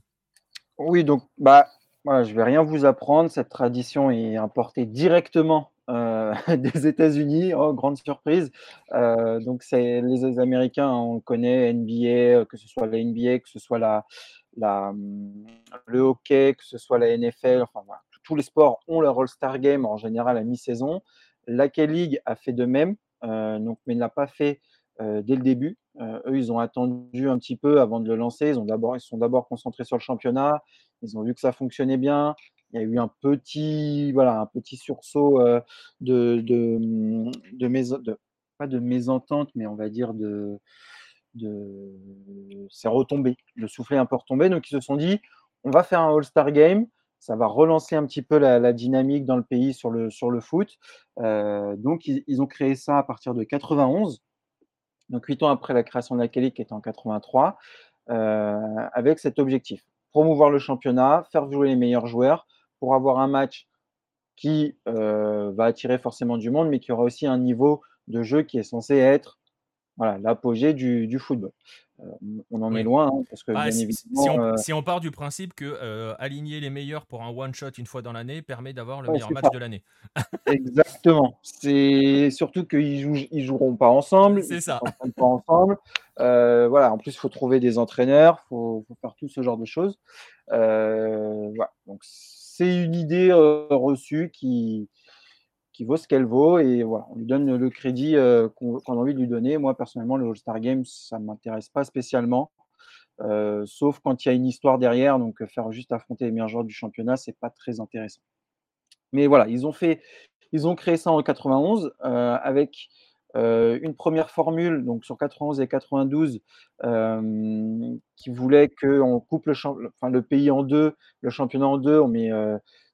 Oui, donc bah je vais rien vous apprendre. Cette tradition est importée directement euh, [LAUGHS] des États-Unis. Oh, grande surprise. Euh, donc c'est les Américains, on connaît, NBA, que ce soit la NBA, que ce soit hum, le hockey, que ce soit la NFL. Enfin tous les sports ont leur All-Star Game en général à mi-saison. La K-League a fait de même, mais ne l'a pas fait dès le début. Euh, eux, ils ont attendu un petit peu avant de le lancer. Ils ont sont d'abord concentrés sur le championnat. Ils ont vu que ça fonctionnait bien. Il y a eu un petit, voilà, un petit sursaut euh, de, pas de mésentente, mais on va dire de, de c'est retombé. Le soufflet est un peu retombé. Donc, ils se sont dit, on va faire un All-Star Game. Ça va relancer un petit peu la, la dynamique dans le pays sur le, sur le foot. Euh, donc, ils, ils ont créé ça à partir de 91 donc huit ans après la création de la qui était en 83, euh, avec cet objectif. Promouvoir le championnat, faire jouer les meilleurs joueurs pour avoir un match qui euh, va attirer forcément du monde, mais qui aura aussi un niveau de jeu qui est censé être l'apogée du football. Euh, on en Oui. est loin, hein, parce que Bah, bien si, évidemment, si on, euh, si on part du principe que euh, aligner les meilleurs pour un one-shot une fois dans l'année permet d'avoir le Ouais, meilleur match ça. de l'année. [LAUGHS] Exactement. C'est surtout qu'ils jouent, ils joueront pas ensemble, C'est ils ça. s'entraînent pas ensemble. Voilà. En plus, il faut trouver des entraîneurs, faut, faut faire tout ce genre de choses. Voilà. Donc, c'est une idée reçue qui qui vaut ce qu'elle vaut et voilà, on lui donne le crédit euh, qu'on a envie de lui donner. Moi, personnellement, le All-Star Games, ça ne m'intéresse pas spécialement, euh, sauf quand il y a une histoire derrière. Donc, euh, faire juste affronter les meilleurs joueurs du championnat, c'est pas très intéressant. Mais voilà, ils ont fait, ils ont créé ça en 91 euh, avec une première formule, donc sur 91 et 92, euh, qui voulait qu'on coupe le, pays en deux, le championnat en deux. On met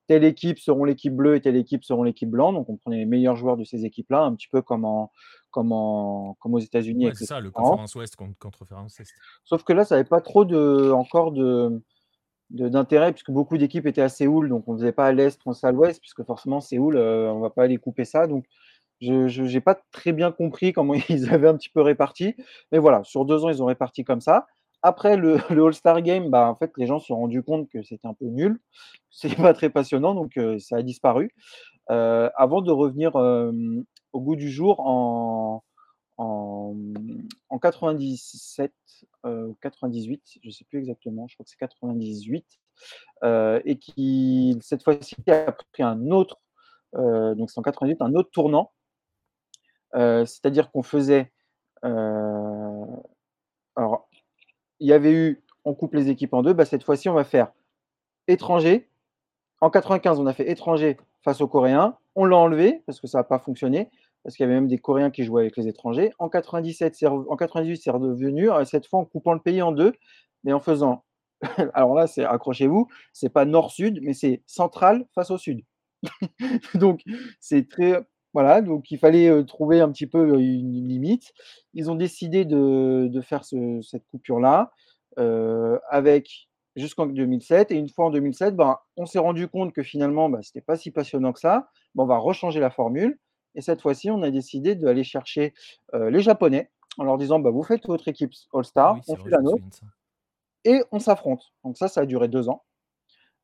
telle équipe seront l'équipe bleue et telle équipe seront l'équipe blanche. Donc on prenait les meilleurs joueurs de ces équipes-là, un petit peu comme, en, comme, en, comme aux États-Unis Ouais, c'est ça, le conférence ouest contre conférence est. Sauf que là, ça n'avait pas trop de, encore de, d'intérêt, puisque beaucoup d'équipes étaient à Séoul, donc on ne faisait pas à l'est, on faisait à l'ouest, puisque forcément, Séoul, euh, on ne va pas aller couper ça. Donc, je n'ai pas très bien compris comment [LAUGHS] ils avaient un petit peu réparti. Mais voilà, sur deux ans, ils ont réparti comme ça. Après [LAUGHS] le, All-Star Game, bah, en fait, les gens se sont rendus compte que c'était un peu nul. [LAUGHS] C'est pas très passionnant, donc ça a disparu. Avant de revenir au goût du jour en, en, en 97 euh, ou 98, je ne sais plus exactement, je crois que c'est 98, euh, et qui cette fois-ci a pris un autre, donc c'est en 98, un autre tournant, c'est-à-dire qu'on faisait, alors il y avait eu, on coupe les équipes en deux, bah, cette fois-ci on va faire étranger. En 95, on a fait étranger face aux Coréens. On l'a enlevé parce que ça n'a pas fonctionné, parce qu'il y avait même des Coréens qui jouaient avec les étrangers. En 97, c'est en 98, c'est redevenu, euh, cette fois en coupant le pays en deux, mais en faisant, [LAUGHS] alors là, accrochez-vous, c'est pas nord-sud, mais c'est central face au sud. [LAUGHS] donc, c'est très. Voilà, donc il fallait trouver un petit peu une limite. Ils ont décidé de, de faire ce- cette coupure-là euh, avec jusqu'en 2007. Et une fois en 2007, ben, on s'est rendu compte que finalement, ben, ce n'était pas si passionnant que ça. Ben, on va rechanger la formule. Et cette fois-ci, on a décidé d'aller chercher euh, les Japonais en leur disant bah, Vous faites votre équipe All-Star, oui, on fait la nôtre, et on s'affronte. Donc ça, ça a duré deux ans. [LAUGHS]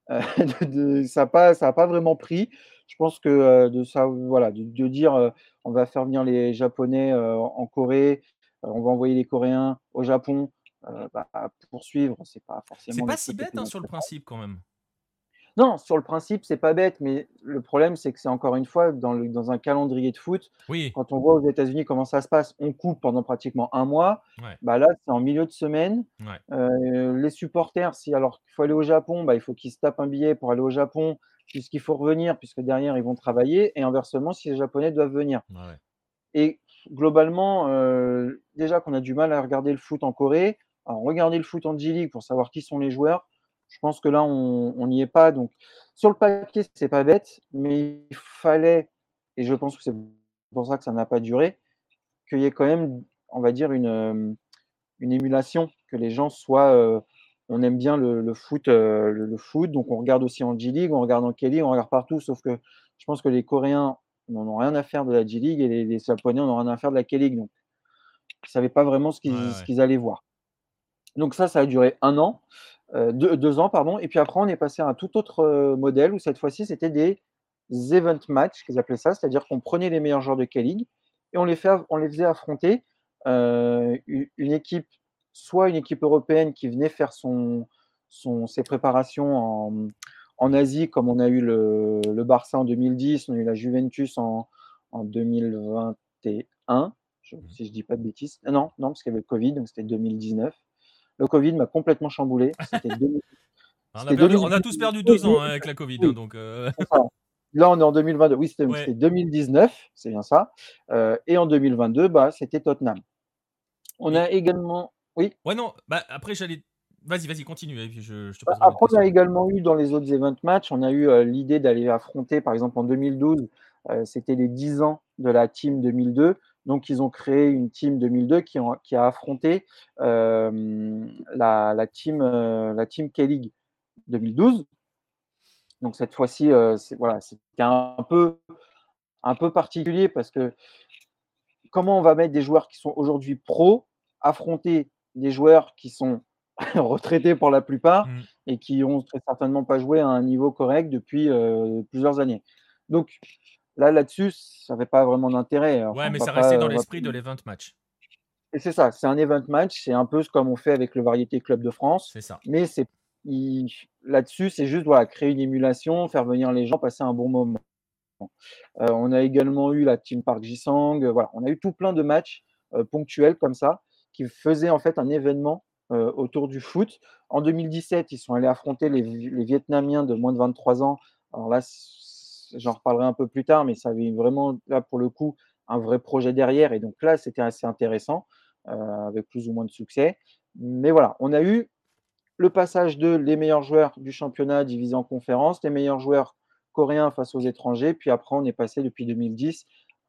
Euh, de- de- ça n'a pas vraiment pris. Je pense que de, ça, voilà, de, de dire on va faire venir les Japonais en Corée, on va envoyer les Coréens au Japon, bah, poursuivre, c'est pas C'est forcément pas le si bête hein, sur le principe quand même. Non, sur le principe, c'est pas bête, mais le problème, c'est que c'est encore une fois dans, le- dans un calendrier de foot. Oui, Quand on voit aux États-Unis comment ça se passe, on coupe pendant pratiquement un mois. Ouais. Bah là, c'est en milieu de semaine. Ouais. Euh, les supporters, si alors qu'il faut aller au Japon, bah, il faut qu'ils se tapent un billet pour aller au Japon, puisqu'il faut revenir, puisque derrière ils vont travailler. Et inversement, si les Japonais doivent venir. ouais. Et globalement, euh, déjà qu'on a du mal à regarder le foot en Corée, alors regarder le foot en G-League pour savoir qui sont les joueurs, je pense que là, on n'y est pas. Donc, sur le papier, c'est pas bête, mais il fallait, et je pense que c'est pour ça que ça n'a pas duré, qu'il y ait quand même, on va dire, une, euh, une émulation, que les gens soient. euh, on aime bien le, le foot, euh, le, le foot, donc on regarde aussi en G-League, on regarde en K-League, on regarde partout, sauf que je pense que les Coréens n'en ont rien à faire de la G-League et les, les Japonais n'en ont rien à faire de la K-League. Donc, ils ne savaient pas vraiment ce qu'ils Ouais, ouais. allaient voir. Donc ça, ça a duré un an, euh, deux, deux ans, pardon. Et puis après, on est passé à un tout autre euh, modèle où cette fois-ci, c'était des event match, qu'ils appelaient ça, c'est-à-dire qu'on prenait les meilleurs joueurs de K-League et on les, fait, on les faisait affronter euh, une équipe, soit une équipe européenne qui venait faire son, son, ses préparations en, en Asie, comme on a eu le, le Barça en 2010, on a eu la Juventus en, en 2021, je- Mhm. si je dis pas de bêtises. Ah Non, non, parce qu'il y avait le Covid, donc c'était 2019. Le Covid m'a complètement chamboulé. C'était 2000 [LAUGHS] On a, C'était perdu- 2010. on a tous perdu deux ans hein, avec la Covid, Oui. hein, donc euh. Là, on est en 2022. Oui, c'était Ouais. c'était 2019, c'est bien ça. Euh, et en 2022, bah, c'était Tottenham. On a également. Oui, ouais non. Bah après j'allais. Vas-y, vas-y, continue. Et puis je, je te Bah, Après, on a également eu dans les autres event matchs, on a eu euh, l'idée d'aller affronter, par exemple en 2012, euh, c'était les 10 ans de la team 2002. Donc, ils ont créé une team 2002 qui, ont- qui a affronté euh, la, la team, la team K-League 2012. Donc, cette fois-ci, c'est voilà, c'était un peu, un peu particulier parce que comment on va mettre des joueurs qui sont aujourd'hui pros affronter des joueurs qui sont [LAUGHS] retraités pour la plupart Mm. et qui ont très certainement pas joué à un niveau correct depuis euh, plusieurs années. Donc là, là-dessus, ça n'avait pas vraiment d'intérêt. Enfin, Ouais, mais ça pas- restait dans va- l'esprit de l'event match. Et c'est ça, c'est un event match, c'est un peu comme on fait avec le Variété Club de France, C'est ça. mais c'est il- là-dessus, c'est juste voilà, créer une émulation, faire venir les gens, passer un bon moment. Euh, on a également eu la Team Park Jisang. euh, voilà, on a eu tout plein de matchs ponctuels comme ça qui faisaient en fait un événement euh, autour du foot. En 2017, ils sont allés affronter les, Vietnamiens de moins de 23 ans. Alors là, j'en reparlerai un peu plus tard, mais ça avait vraiment là pour le coup un vrai projet derrière. Et donc là, c'était assez intéressant euh, avec plus ou moins de succès. Mais voilà, on a eu le passage de les meilleurs joueurs du championnat divisé en conférences, les meilleurs joueurs coréens face aux étrangers, puis après on est passé depuis 2010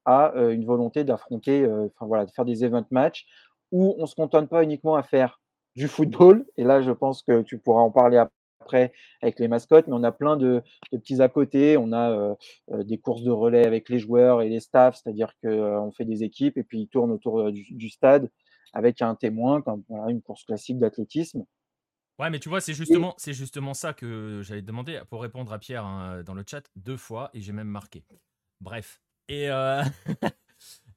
à euh, une volonté d'affronter, enfin voilà, de faire des event matchs où on ne se contente pas uniquement à faire du football, et là je pense que tu pourras en parler après avec les mascottes, mais on a plein de, de petits à côté, on a euh, euh, des courses de relais avec les joueurs et les staffs, c'est-à-dire qu'on fait des équipes et puis ils tournent autour euh, du, du stade avec un témoin, comme voilà, une course classique d'athlétisme. Ouais, mais tu vois, c'est justement, c'est justement ça que j'allais te demander pour répondre à Pierre hein, dans le chat deux fois et j'ai même marqué. Bref. Et, euh, [LAUGHS]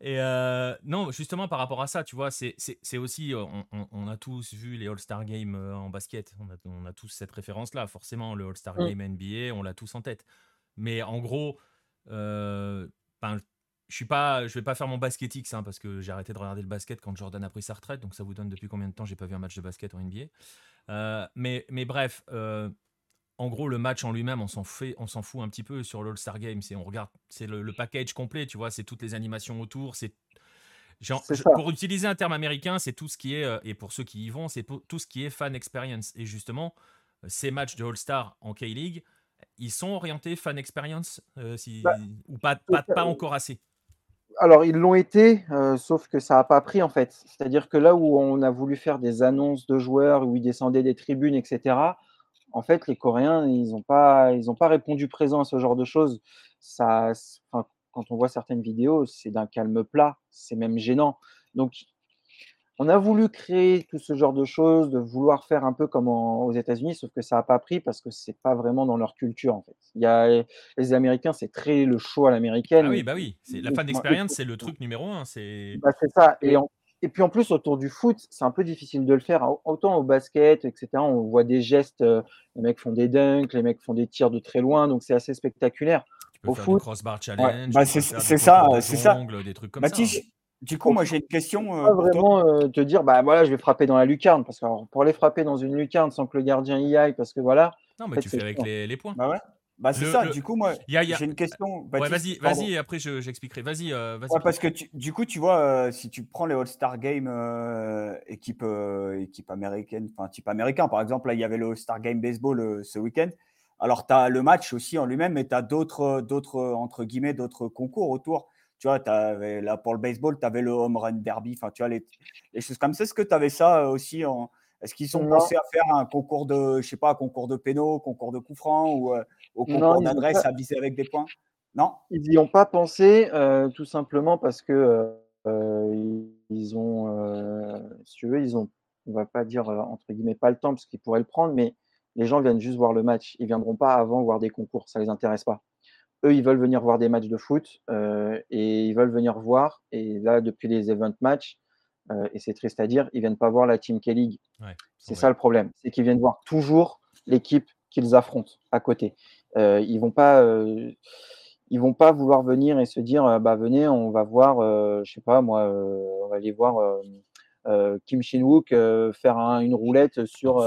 et euh, non, justement par rapport à ça, tu vois, c'est aussi, euh, on, on- on a tous vu les All-Star Games euh, en basket, on a, on a tous cette référence-là, forcément, le All-Star Mm. Game NBA, on l'a tous en tête. Mais en gros, euh, ben, je suis pas, je vais pas faire mon basketix hein, parce que j'ai arrêté de regarder le basket quand Jordan a pris sa retraite, donc ça vous donne depuis combien de temps j'ai pas vu un match de basket en NBA. Euh, mais, mais bref, en gros, le match en lui-même, on s'en fait, on s'en fout un petit peu sur l'All-Star Game. C'est on regarde, c'est le, le package complet, tu vois, c'est toutes les animations autour, c'est pour utiliser un terme américain, c'est tout ce qui est euh, et pour ceux qui y vont, c'est tout ce qui est fan experience. Et justement, euh, ces matchs de All-Star en K-League, ils sont orientés fan experience, euh, si, Bah, ou pas, pas, pas encore assez. Alors, ils l'ont été, euh, sauf que ça n'a pas pris en fait. C'est-à-dire que là où on a voulu faire des annonces de joueurs, où ils descendaient des tribunes, etc., en fait, les Coréens, ils n'ont pas, ils ont pas répondu présent à ce genre de choses. Ça, enfin, quand on voit certaines vidéos, c'est d'un calme plat, c'est même gênant. Donc, on a voulu créer tout ce genre de choses, de vouloir faire un peu comme en- aux États-Unis, sauf que ça n'a pas pris parce que c'est pas vraiment dans leur culture en fait. Il y a, les Américains, c'est très le show à l'américaine. Ah oui, bah oui, c'est la fan experience, c'est le truc numéro un. C'est bah, ça. Et- en, et puis en plus, autour du foot, c'est un peu difficile de le faire. Autant au basket, etc., on voit des gestes, euh, les mecs font des dunks, les mecs font des tirs de très loin, donc c'est assez spectaculaire. au foot, crossbar challenge, bah, c'est ça, c'est ça. Des trucs comme ça. Hein. Du coup, moi j'ai une question. Euh, pas vraiment euh, te dire, bah voilà, je vais frapper dans la lucarne, parce que pour les frapper dans une lucarne sans que le gardien y aille, parce que voilà. Non, mais tu fais avec les, les, points. Bah ouais. Bah, c'est ça, du coup, moi, j'ai une question. Ouais, vas-y, vas-y, et après j'expliquerai. vas-y, euh, vas-y. parce que du coup, tu vois, euh, si tu prends les All-Star Games euh, équipe, équipe américaine, enfin, type américain, par exemple, là, il y avait le All-Star Game Baseball ce week-end. Alors, tu as le match aussi en lui-même, mais tu as d'autres, d'autres, entre guillemets, d'autres concours autour. Tu vois, avais, là, pour le baseball, tu avais le Home Run Derby, enfin, tu vois, les, les choses comme ça. Est-ce que tu avais ça aussi en. Est-ce qu'ils sont pensés à faire un concours de, je sais pas, un concours de pénaux, concours de coups francs ou au concours d'adresse à viser avec des points? Non? Ils n'y ont pas pensé, euh, tout simplement parce que euh, ils ont, euh, si tu veux, ils ont, on va pas dire entre guillemets pas le temps parce qu'ils pourraient le prendre, mais les gens viennent juste voir le match. Ils viendront pas avant voir des concours, ça les intéresse pas. Eux, ils veulent venir voir des matchs de foot et ils veulent venir voir. Et là, depuis les event matchs, et c'est triste à dire, ils viennent pas voir la Team K-League. c'est ça le problème, c'est qu'ils viennent voir toujours l'équipe qu'ils affrontent à côté. Euh, ils vont pas euh, ils vont pas vouloir venir et se dire euh, bah venez on va voir je sais pas moi on va aller voir Kim Shin Wook faire une roulette sur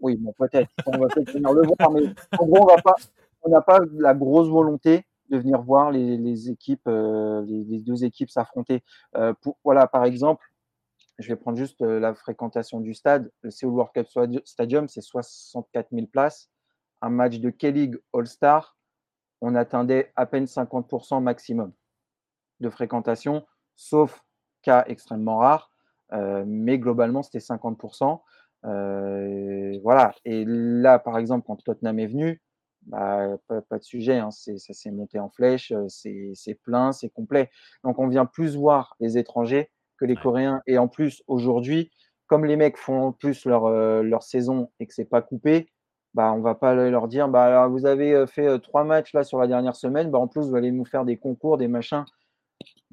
oui bon peut-être on va peut-être venir le voir mais en gros on va pas on n'a pas la grosse volonté de venir voir les, équipes les, deux équipes s'affronter pour voilà par exemple je vais prendre juste la fréquentation du stade. Le Seoul World Cup Stadium, c'est 64 000 places un match de K-League All-Star, on attendait à peine 50% maximum de fréquentation, sauf cas extrêmement rares, euh, mais globalement c'était 50%. Euh, voilà. Et là, par exemple, quand Tottenham est venu, bah, pas, de sujet, hein. ça s'est monté en flèche, c'est plein, c'est complet. Donc on vient plus voir les étrangers que les Coréens. Et en plus, aujourd'hui, comme les mecs font plus leur, euh, leur saison et que c'est pas coupé, bah, on va pas leur dire bah, alors, vous avez fait trois matchs là sur la dernière semaine, bah, en plus vous allez nous faire des concours, des machins.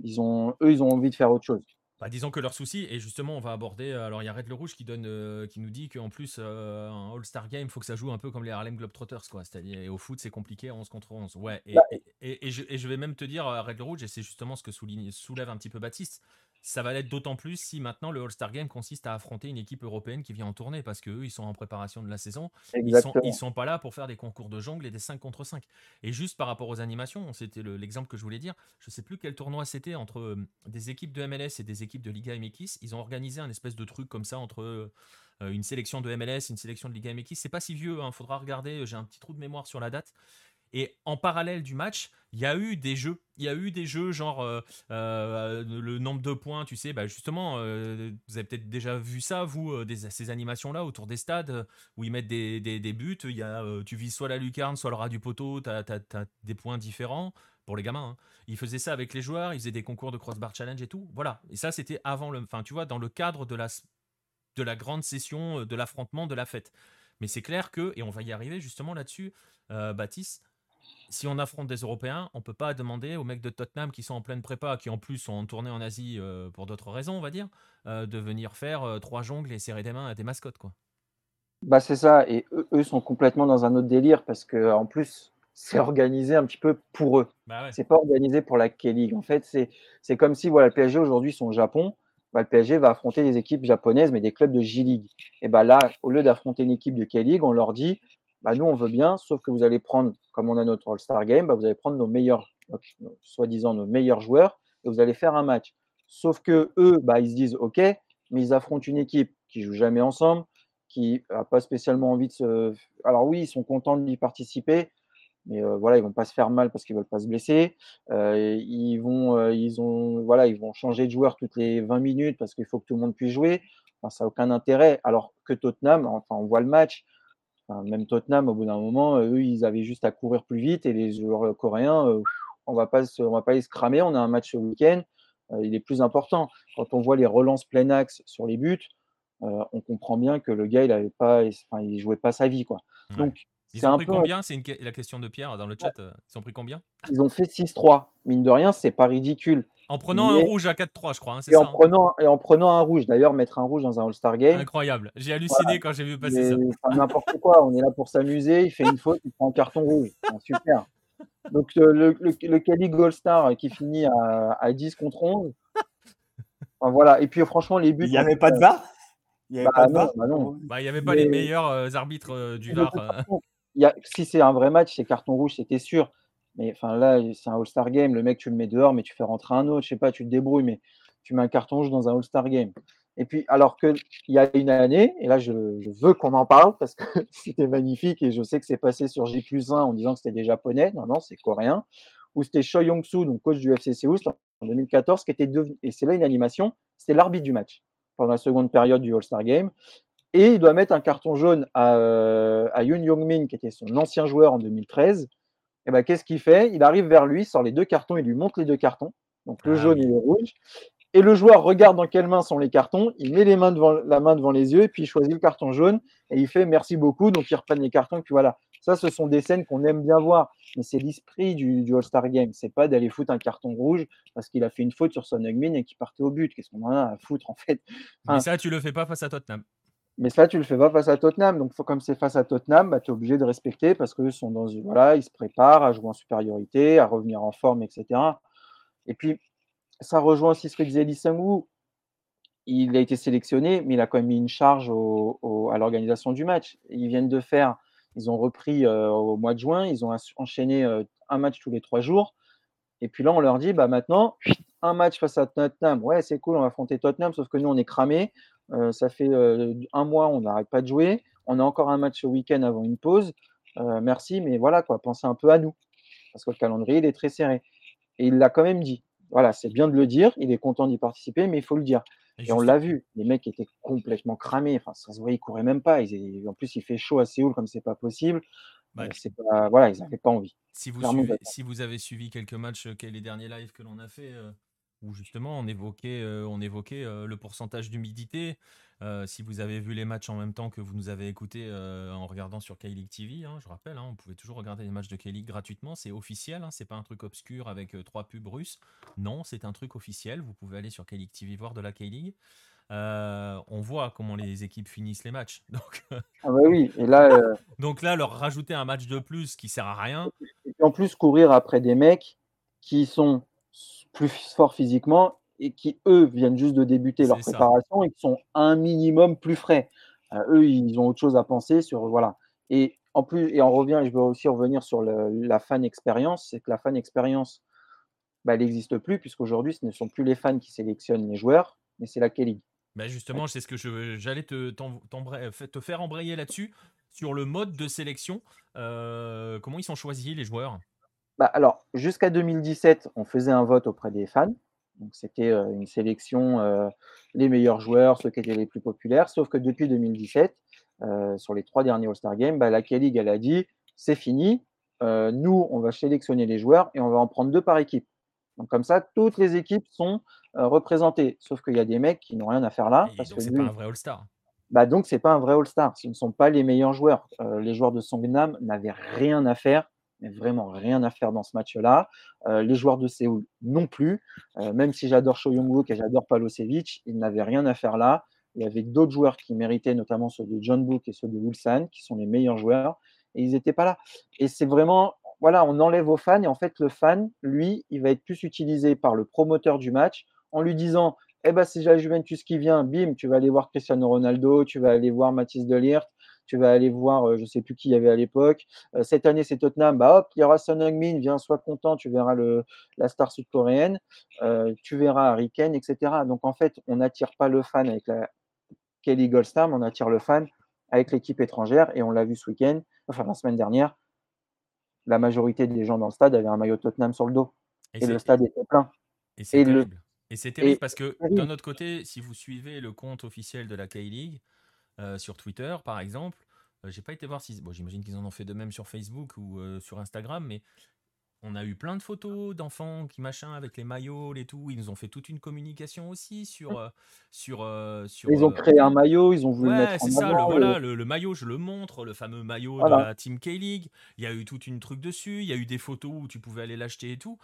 Ils ont, eux, ils ont envie de faire autre chose. Bah, disons que leur souci, et justement, on va aborder. Alors, il y a Red Le Rouge qui, donne, qui nous dit qu'en plus, un All-Star Game, il faut que ça joue un peu comme les Harlem Globetrotters. Quoi. C'est-à-dire, au foot, c'est compliqué, 11 contre 11. Ouais, et, et, je, et, je, vais même te dire, Red Le Rouge, et c'est justement ce que souligne, soulève un petit peu Baptiste, ça va l'être d'autant plus si maintenant le All-Star Game consiste à affronter une équipe européenne qui vient en tournée parce qu'eux, ils sont en préparation de la saison. Ils sont, ils sont pas là pour faire des concours de jongle et des 5 contre 5. Et juste par rapport aux animations, c'était l'exemple que je voulais dire. Je sais plus quel tournoi c'était entre euh, des équipes de MLS et des équipes de Liga MX. Ils ont organisé un espèce de truc comme ça entre euh, une sélection de MLS et une sélection de Liga MX. C'est pas si vieux, il hein, faudra regarder. J'ai un petit trou de mémoire sur la date. Et en parallèle du match, il y a eu des jeux. Il y a eu des jeux genre euh, euh, le nombre de points, tu sais, bah justement, euh, vous avez peut-être déjà vu ça, vous, ces animations-là autour des stades où ils mettent des, buts. Il y a, tu vises soit la lucarne, soit le ras du poteau, tu as, des points différents pour les gamins. Hein. Ils faisaient ça avec les joueurs, ils faisaient des concours de crossbar challenge et tout. Voilà. Et ça, c'était avant le. Enfin, tu vois, dans le cadre de la, de la grande session, de l'affrontement, de la fête. Mais c'est clair que, et on va y arriver justement là-dessus, Baptiste, si on affronte des Européens, on peut pas demander aux mecs de Tottenham qui sont en pleine prépa, qui en plus sont en tournée en Asie euh, pour d'autres raisons, on va dire, euh, de venir faire euh, trois jongles et serrer des mains à des mascottes, quoi. Bah c'est ça, et eux, sont complètement dans un autre délire parce que en plus c'est organisé un petit peu pour eux. Bah c'est pas organisé pour la K-League. En fait, c'est comme si voilà, le PSG aujourd'hui sont au Japon, bah, le PSG va affronter des équipes japonaises mais des clubs de J-League. Et bah là, au lieu d'affronter une équipe de K-League, on leur dit bah, nous, on veut bien, sauf que vous allez prendre, comme on a notre All-Star Game, bah, vous allez prendre nos meilleurs, soi-disant nos meilleurs joueurs, et vous allez faire un match. Sauf que eux, bah, ils se disent, OK, mais ils affrontent une équipe qui joue jamais ensemble, qui n'a pas spécialement envie de se. Alors oui, ils sont contents d'y participer, mais euh, voilà, ils vont pas se faire mal parce qu'ils veulent pas se blesser. Euh, ils vont, euh, ils ont, voilà, ils vont changer de joueur toutes les 20 minutes parce qu'il faut que tout le monde puisse jouer. ça n'a aucun intérêt. Alors que Tottenham, enfin, on voit le match, même Tottenham, au bout d'un moment, eux, ils avaient juste à courir plus vite et les joueurs coréens, euh, on va pas on va pas les se cramer. On a un match ce week-end, euh, il est plus important. Quand on voit les relances plein axe sur les buts, euh, on comprend bien que le gars, il avait pas, enfin, il jouait pas sa vie, quoi. Donc, Ils ont un pris peu. combien? C'est une la question de Pierre dans le chat. euh, Ils ont pris combien? Ils ont fait 6-3. Mine de rien, c'est pas ridicule. En prenant un rouge à 4-3, je crois. hein, c'est Et ça en, hein prenant, et en prenant un rouge. D'ailleurs, mettre un rouge dans un All-Star Game, Incroyable. J'ai halluciné quand j'ai vu passer mais, ça. enfin, n'importe quoi. On est là pour s'amuser. Il fait une faute, il prend un carton rouge. Enfin, super. Donc, euh, le, le, le Kelly All-Star qui finit à, à 10 contre 11. Enfin, voilà. Et puis, franchement, les buts. Il n'y avait pas de VAR? Il n'y avait Bah bah. Bah, avait pas les meilleurs euh, arbitres euh, du VAR. Si c'est un vrai match, c'est carton rouge, c'était sûr. Mais enfin là, c'est un All-Star Game. Le mec, tu le mets dehors, mais tu fais rentrer un autre. Je sais pas, tu te débrouilles, mais tu mets un carton rouge dans un All-Star Game. Et puis, alors qu'il y a une année, et là, je, veux qu'on en parle parce que [LAUGHS] c'était magnifique et je sais que c'est passé sur J 1 en disant que c'était des Japonais. Non, non, c'est coréen. Où c'était Choi Yong-soo, donc coach du FC Séoul, en 2014, qui était devenu, et c'est là une animation, c'était l'arbitre du match pendant la seconde période du All-Star Game. Et il doit mettre un carton jaune à, euh, à Yoon Young-min, qui était son ancien joueur en 2013. Et ben, qu'est-ce qu'il fait? Il arrive vers lui, sort les deux cartons, il lui montre les deux cartons, donc le Ah jaune oui. et le rouge. Et le joueur regarde dans quelles mains sont les cartons, il met les mains devant, la main devant les yeux, et puis il choisit le carton jaune, et il fait merci beaucoup, donc ils reprennent les cartons, et puis voilà. Ça, ce sont des scènes qu'on aime bien voir, mais c'est l'esprit du, du All-Star Game. C'est pas d'aller foutre un carton rouge parce qu'il a fait une faute sur son Heung-min et qu'il partait au but. Qu'est-ce qu'on en a à foutre, en fait? Mais Ah. ça, tu le fais pas face à Tottenham. Mais ça, tu le fais pas face à Tottenham. Donc, comme c'est face à Tottenham, bah, tu es obligé de respecter parce qu'eux sont dans voilà, ils se préparent à jouer en supériorité, à revenir en forme, etc. Et puis, ça rejoint aussi ce que disait Lee Sang-woo. Il a été sélectionné, mais il a quand même mis une charge à l'organisation du match. Ils viennent de faire, ils ont repris euh, au mois de juin, ils ont enchaîné euh, un match tous les trois jours. Et puis là, on leur dit, bah maintenant, un match face à Tottenham. Ouais, c'est cool, on va affronter Tottenham, sauf que nous, on est cramés. Ça fait un mois, on n'arrête pas de jouer. On a encore un match ce week-end avant une pause. Merci, mais voilà, quoi, pensez un peu à nous. Parce que le calendrier, il est très serré. Et il l'a quand même dit. Voilà, c'est bien de le dire, il est content d'y participer, mais il faut le dire. Et on l'a vu, les mecs étaient complètement cramés. Enfin, ça se voyait, ils couraient même pas. Ils- en plus, il fait chaud à Séoul, comme c'est pas possible. C'est pas, voilà, ils n'avaient pas envie. Si vous, Clairement, suivez- d'accord. si vous avez suivi quelques matchs, euh, les derniers lives que l'on a fait, euh, où justement on évoquait, euh, on évoquait euh, le pourcentage d'humidité. euh, si vous avez vu les matchs en même temps que vous nous avez écoutés en regardant sur K-League TV, hein, je rappelle, hein, on pouvait toujours regarder les matchs de K-League gratuitement. C'est officiel, hein, c'est pas un truc obscur avec trois pubs russes. Non, c'est un truc officiel. Vous pouvez aller sur K-League TV voir de la K-League. On voit comment les équipes finissent les matchs. [LAUGHS] Donc, Ah bah oui, et là, [LAUGHS] donc là, leur rajouter un match de plus qui sert à rien, et puis en plus, courir après des mecs qui sont plus forts physiquement et qui, eux, viennent juste de débuter leur ça. préparation et qui sont un minimum plus frais. Euh, eux, ils ont autre chose à penser sur. Voilà. Et en plus, et on revient, et je veux aussi revenir sur le- la fan expérience, c'est que la fan expérience, bah, elle n'existe plus, puisqu'aujourd'hui, ce ne sont plus les fans qui sélectionnent les joueurs, mais c'est la K-League. Ben justement, c'est ce que je- j'allais te, fa- te faire embrayer là-dessus, sur le mode de sélection. Euh, comment ils sont choisis, les joueurs? Bah, alors, jusqu'à 2017, on faisait un vote auprès des fans. Donc, c'était euh, une sélection, euh, les meilleurs joueurs, ceux qui étaient les plus populaires. Sauf que depuis 2017, euh, sur les trois derniers All-Star Games, bah, la K-League, elle a dit c'est fini. nous, on va sélectionner les joueurs et on va en prendre deux par équipe. Donc, comme ça, toutes les équipes sont représentées. Sauf qu'il y a des mecs qui n'ont rien à faire là. Et Parce donc, que c'est pas un vrai All-Star. bah donc, c'est pas un vrai All-Star. Ce ne sont pas les meilleurs joueurs. Les joueurs de Songnam n'avaient rien à faire, mais vraiment rien à faire dans ce match-là. Euh, les joueurs de Séoul non plus. Euh, même si j'adore Cho Young-wook et j'adore Palosevic, ils n'avaient rien à faire là. Il y avait d'autres joueurs qui méritaient, notamment ceux de John Book et ceux de Ulsan, qui sont les meilleurs joueurs, et ils n'étaient pas là. Et c'est vraiment, voilà, on enlève aux fans, et en fait, le fan, lui, il va être plus utilisé par le promoteur du match en lui disant eh ben, c'est la Juventus qui vient, bim, tu vas aller voir Cristiano Ronaldo, tu vas aller voir Mathis Delirte, tu vas aller voir, euh, je ne sais plus qui il y avait à l'époque. Euh, cette année, c'est Tottenham, bah hop, il y aura Son Heung-min, viens, sois content, tu verras le, la star sud-coréenne, euh, tu verras Harry Kane, etc. Donc en fait, on n'attire pas le fan avec la Kelly Goldstar, mais on attire le fan avec l'équipe étrangère, et on l'a vu ce week-end, enfin la semaine dernière, la majorité des gens dans le stade avaient un maillot Tottenham sur le dos, Et le stade était plein. Et c'est le- terrible. Et c'est terrible et- parce que d'un autre côté, si vous suivez le compte officiel de la K-League euh, sur Twitter, par exemple, euh, j'ai pas été voir si. Bon, j'imagine qu'ils en ont fait de même sur Facebook ou euh, sur Instagram, mais on a eu plein de photos d'enfants qui machin avec les maillots, les tout. Ils nous ont fait toute une communication aussi sur sur sur. Ils ont créé un maillot, ils ont voulu le Ouais, mettre en c'est ça, le, voilà, le- le, le maillot, je le montre, le fameux maillot de la Team K-League. Il y a eu toute une truc dessus, il y a eu des photos où tu pouvais aller l'acheter et tout.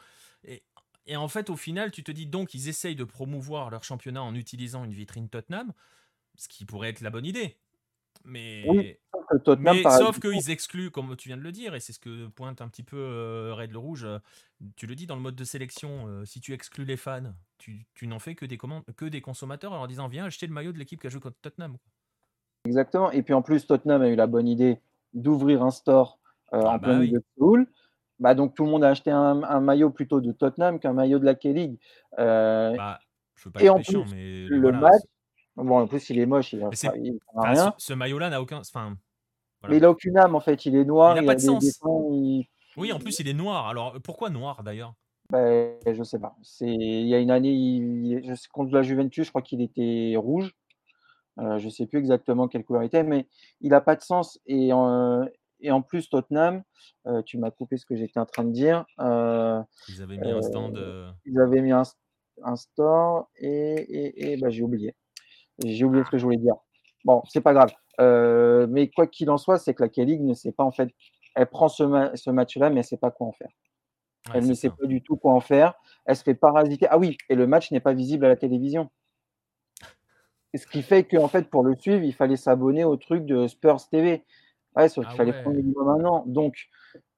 Et, et en fait, au final, tu te dis donc, ils essayent de promouvoir leur championnat en utilisant une vitrine Tottenham, ce qui pourrait être la bonne idée. Mais, Oui, Sauf mais qu'ils excluent, comme tu viens de le dire, et c'est ce que pointe un petit peu euh, Red le Rouge, euh, tu le dis dans le mode de sélection, euh, si tu exclus les fans, tu, tu n'en fais que des, commandes, que des consommateurs en leur disant viens acheter le maillot de l'équipe qui a joué contre Tottenham. Exactement. Et puis en plus, Tottenham a eu la bonne idée d'ouvrir un store Ah en bah plein oui. milieu de. Bah, donc tout le monde a acheté un, un maillot plutôt de Tottenham qu'un maillot de la K-League. Bah, je veux pas et être en plus, mais le voilà. match, bon, en plus, il est moche, il il Enfin, rien. ce, ce maillot-là n'a aucun. Enfin, voilà. Mais il a aucune âme en fait. Il est noir, Il a il, pas de sens. dessins. il- Oui, en plus, il est noir. Alors, pourquoi noir d'ailleurs? Ben, je sais pas. Il y a une année, il- contre la Juventus, je crois qu'il était rouge. Euh, je sais plus exactement quelle couleur il était, mais il a pas de sens. Et en, et en plus, Tottenham, euh, tu m'as coupé ce que j'étais en train de dire. euh, Ils avaient mis un stand. ils avaient mis un, un store et, et, et ben, j'ai oublié. J'ai oublié ce que je voulais dire. Bon, c'est pas grave. Euh, mais quoi qu'il en soit, c'est que la K-League ne sait pas en fait. Elle prend ce, ma- ce match-là, mais elle ne sait pas quoi en faire. ouais, Elle ne sait ça. pas du tout quoi en faire. Elle se fait parasiter. Ah oui, et le match n'est pas visible à la télévision. [LAUGHS] Ce qui fait qu'en fait, pour le suivre, il fallait s'abonner au truc de Spurs TV. Ouais, sauf Ah qu'il fallait ouais. prendre minimum un an. Donc,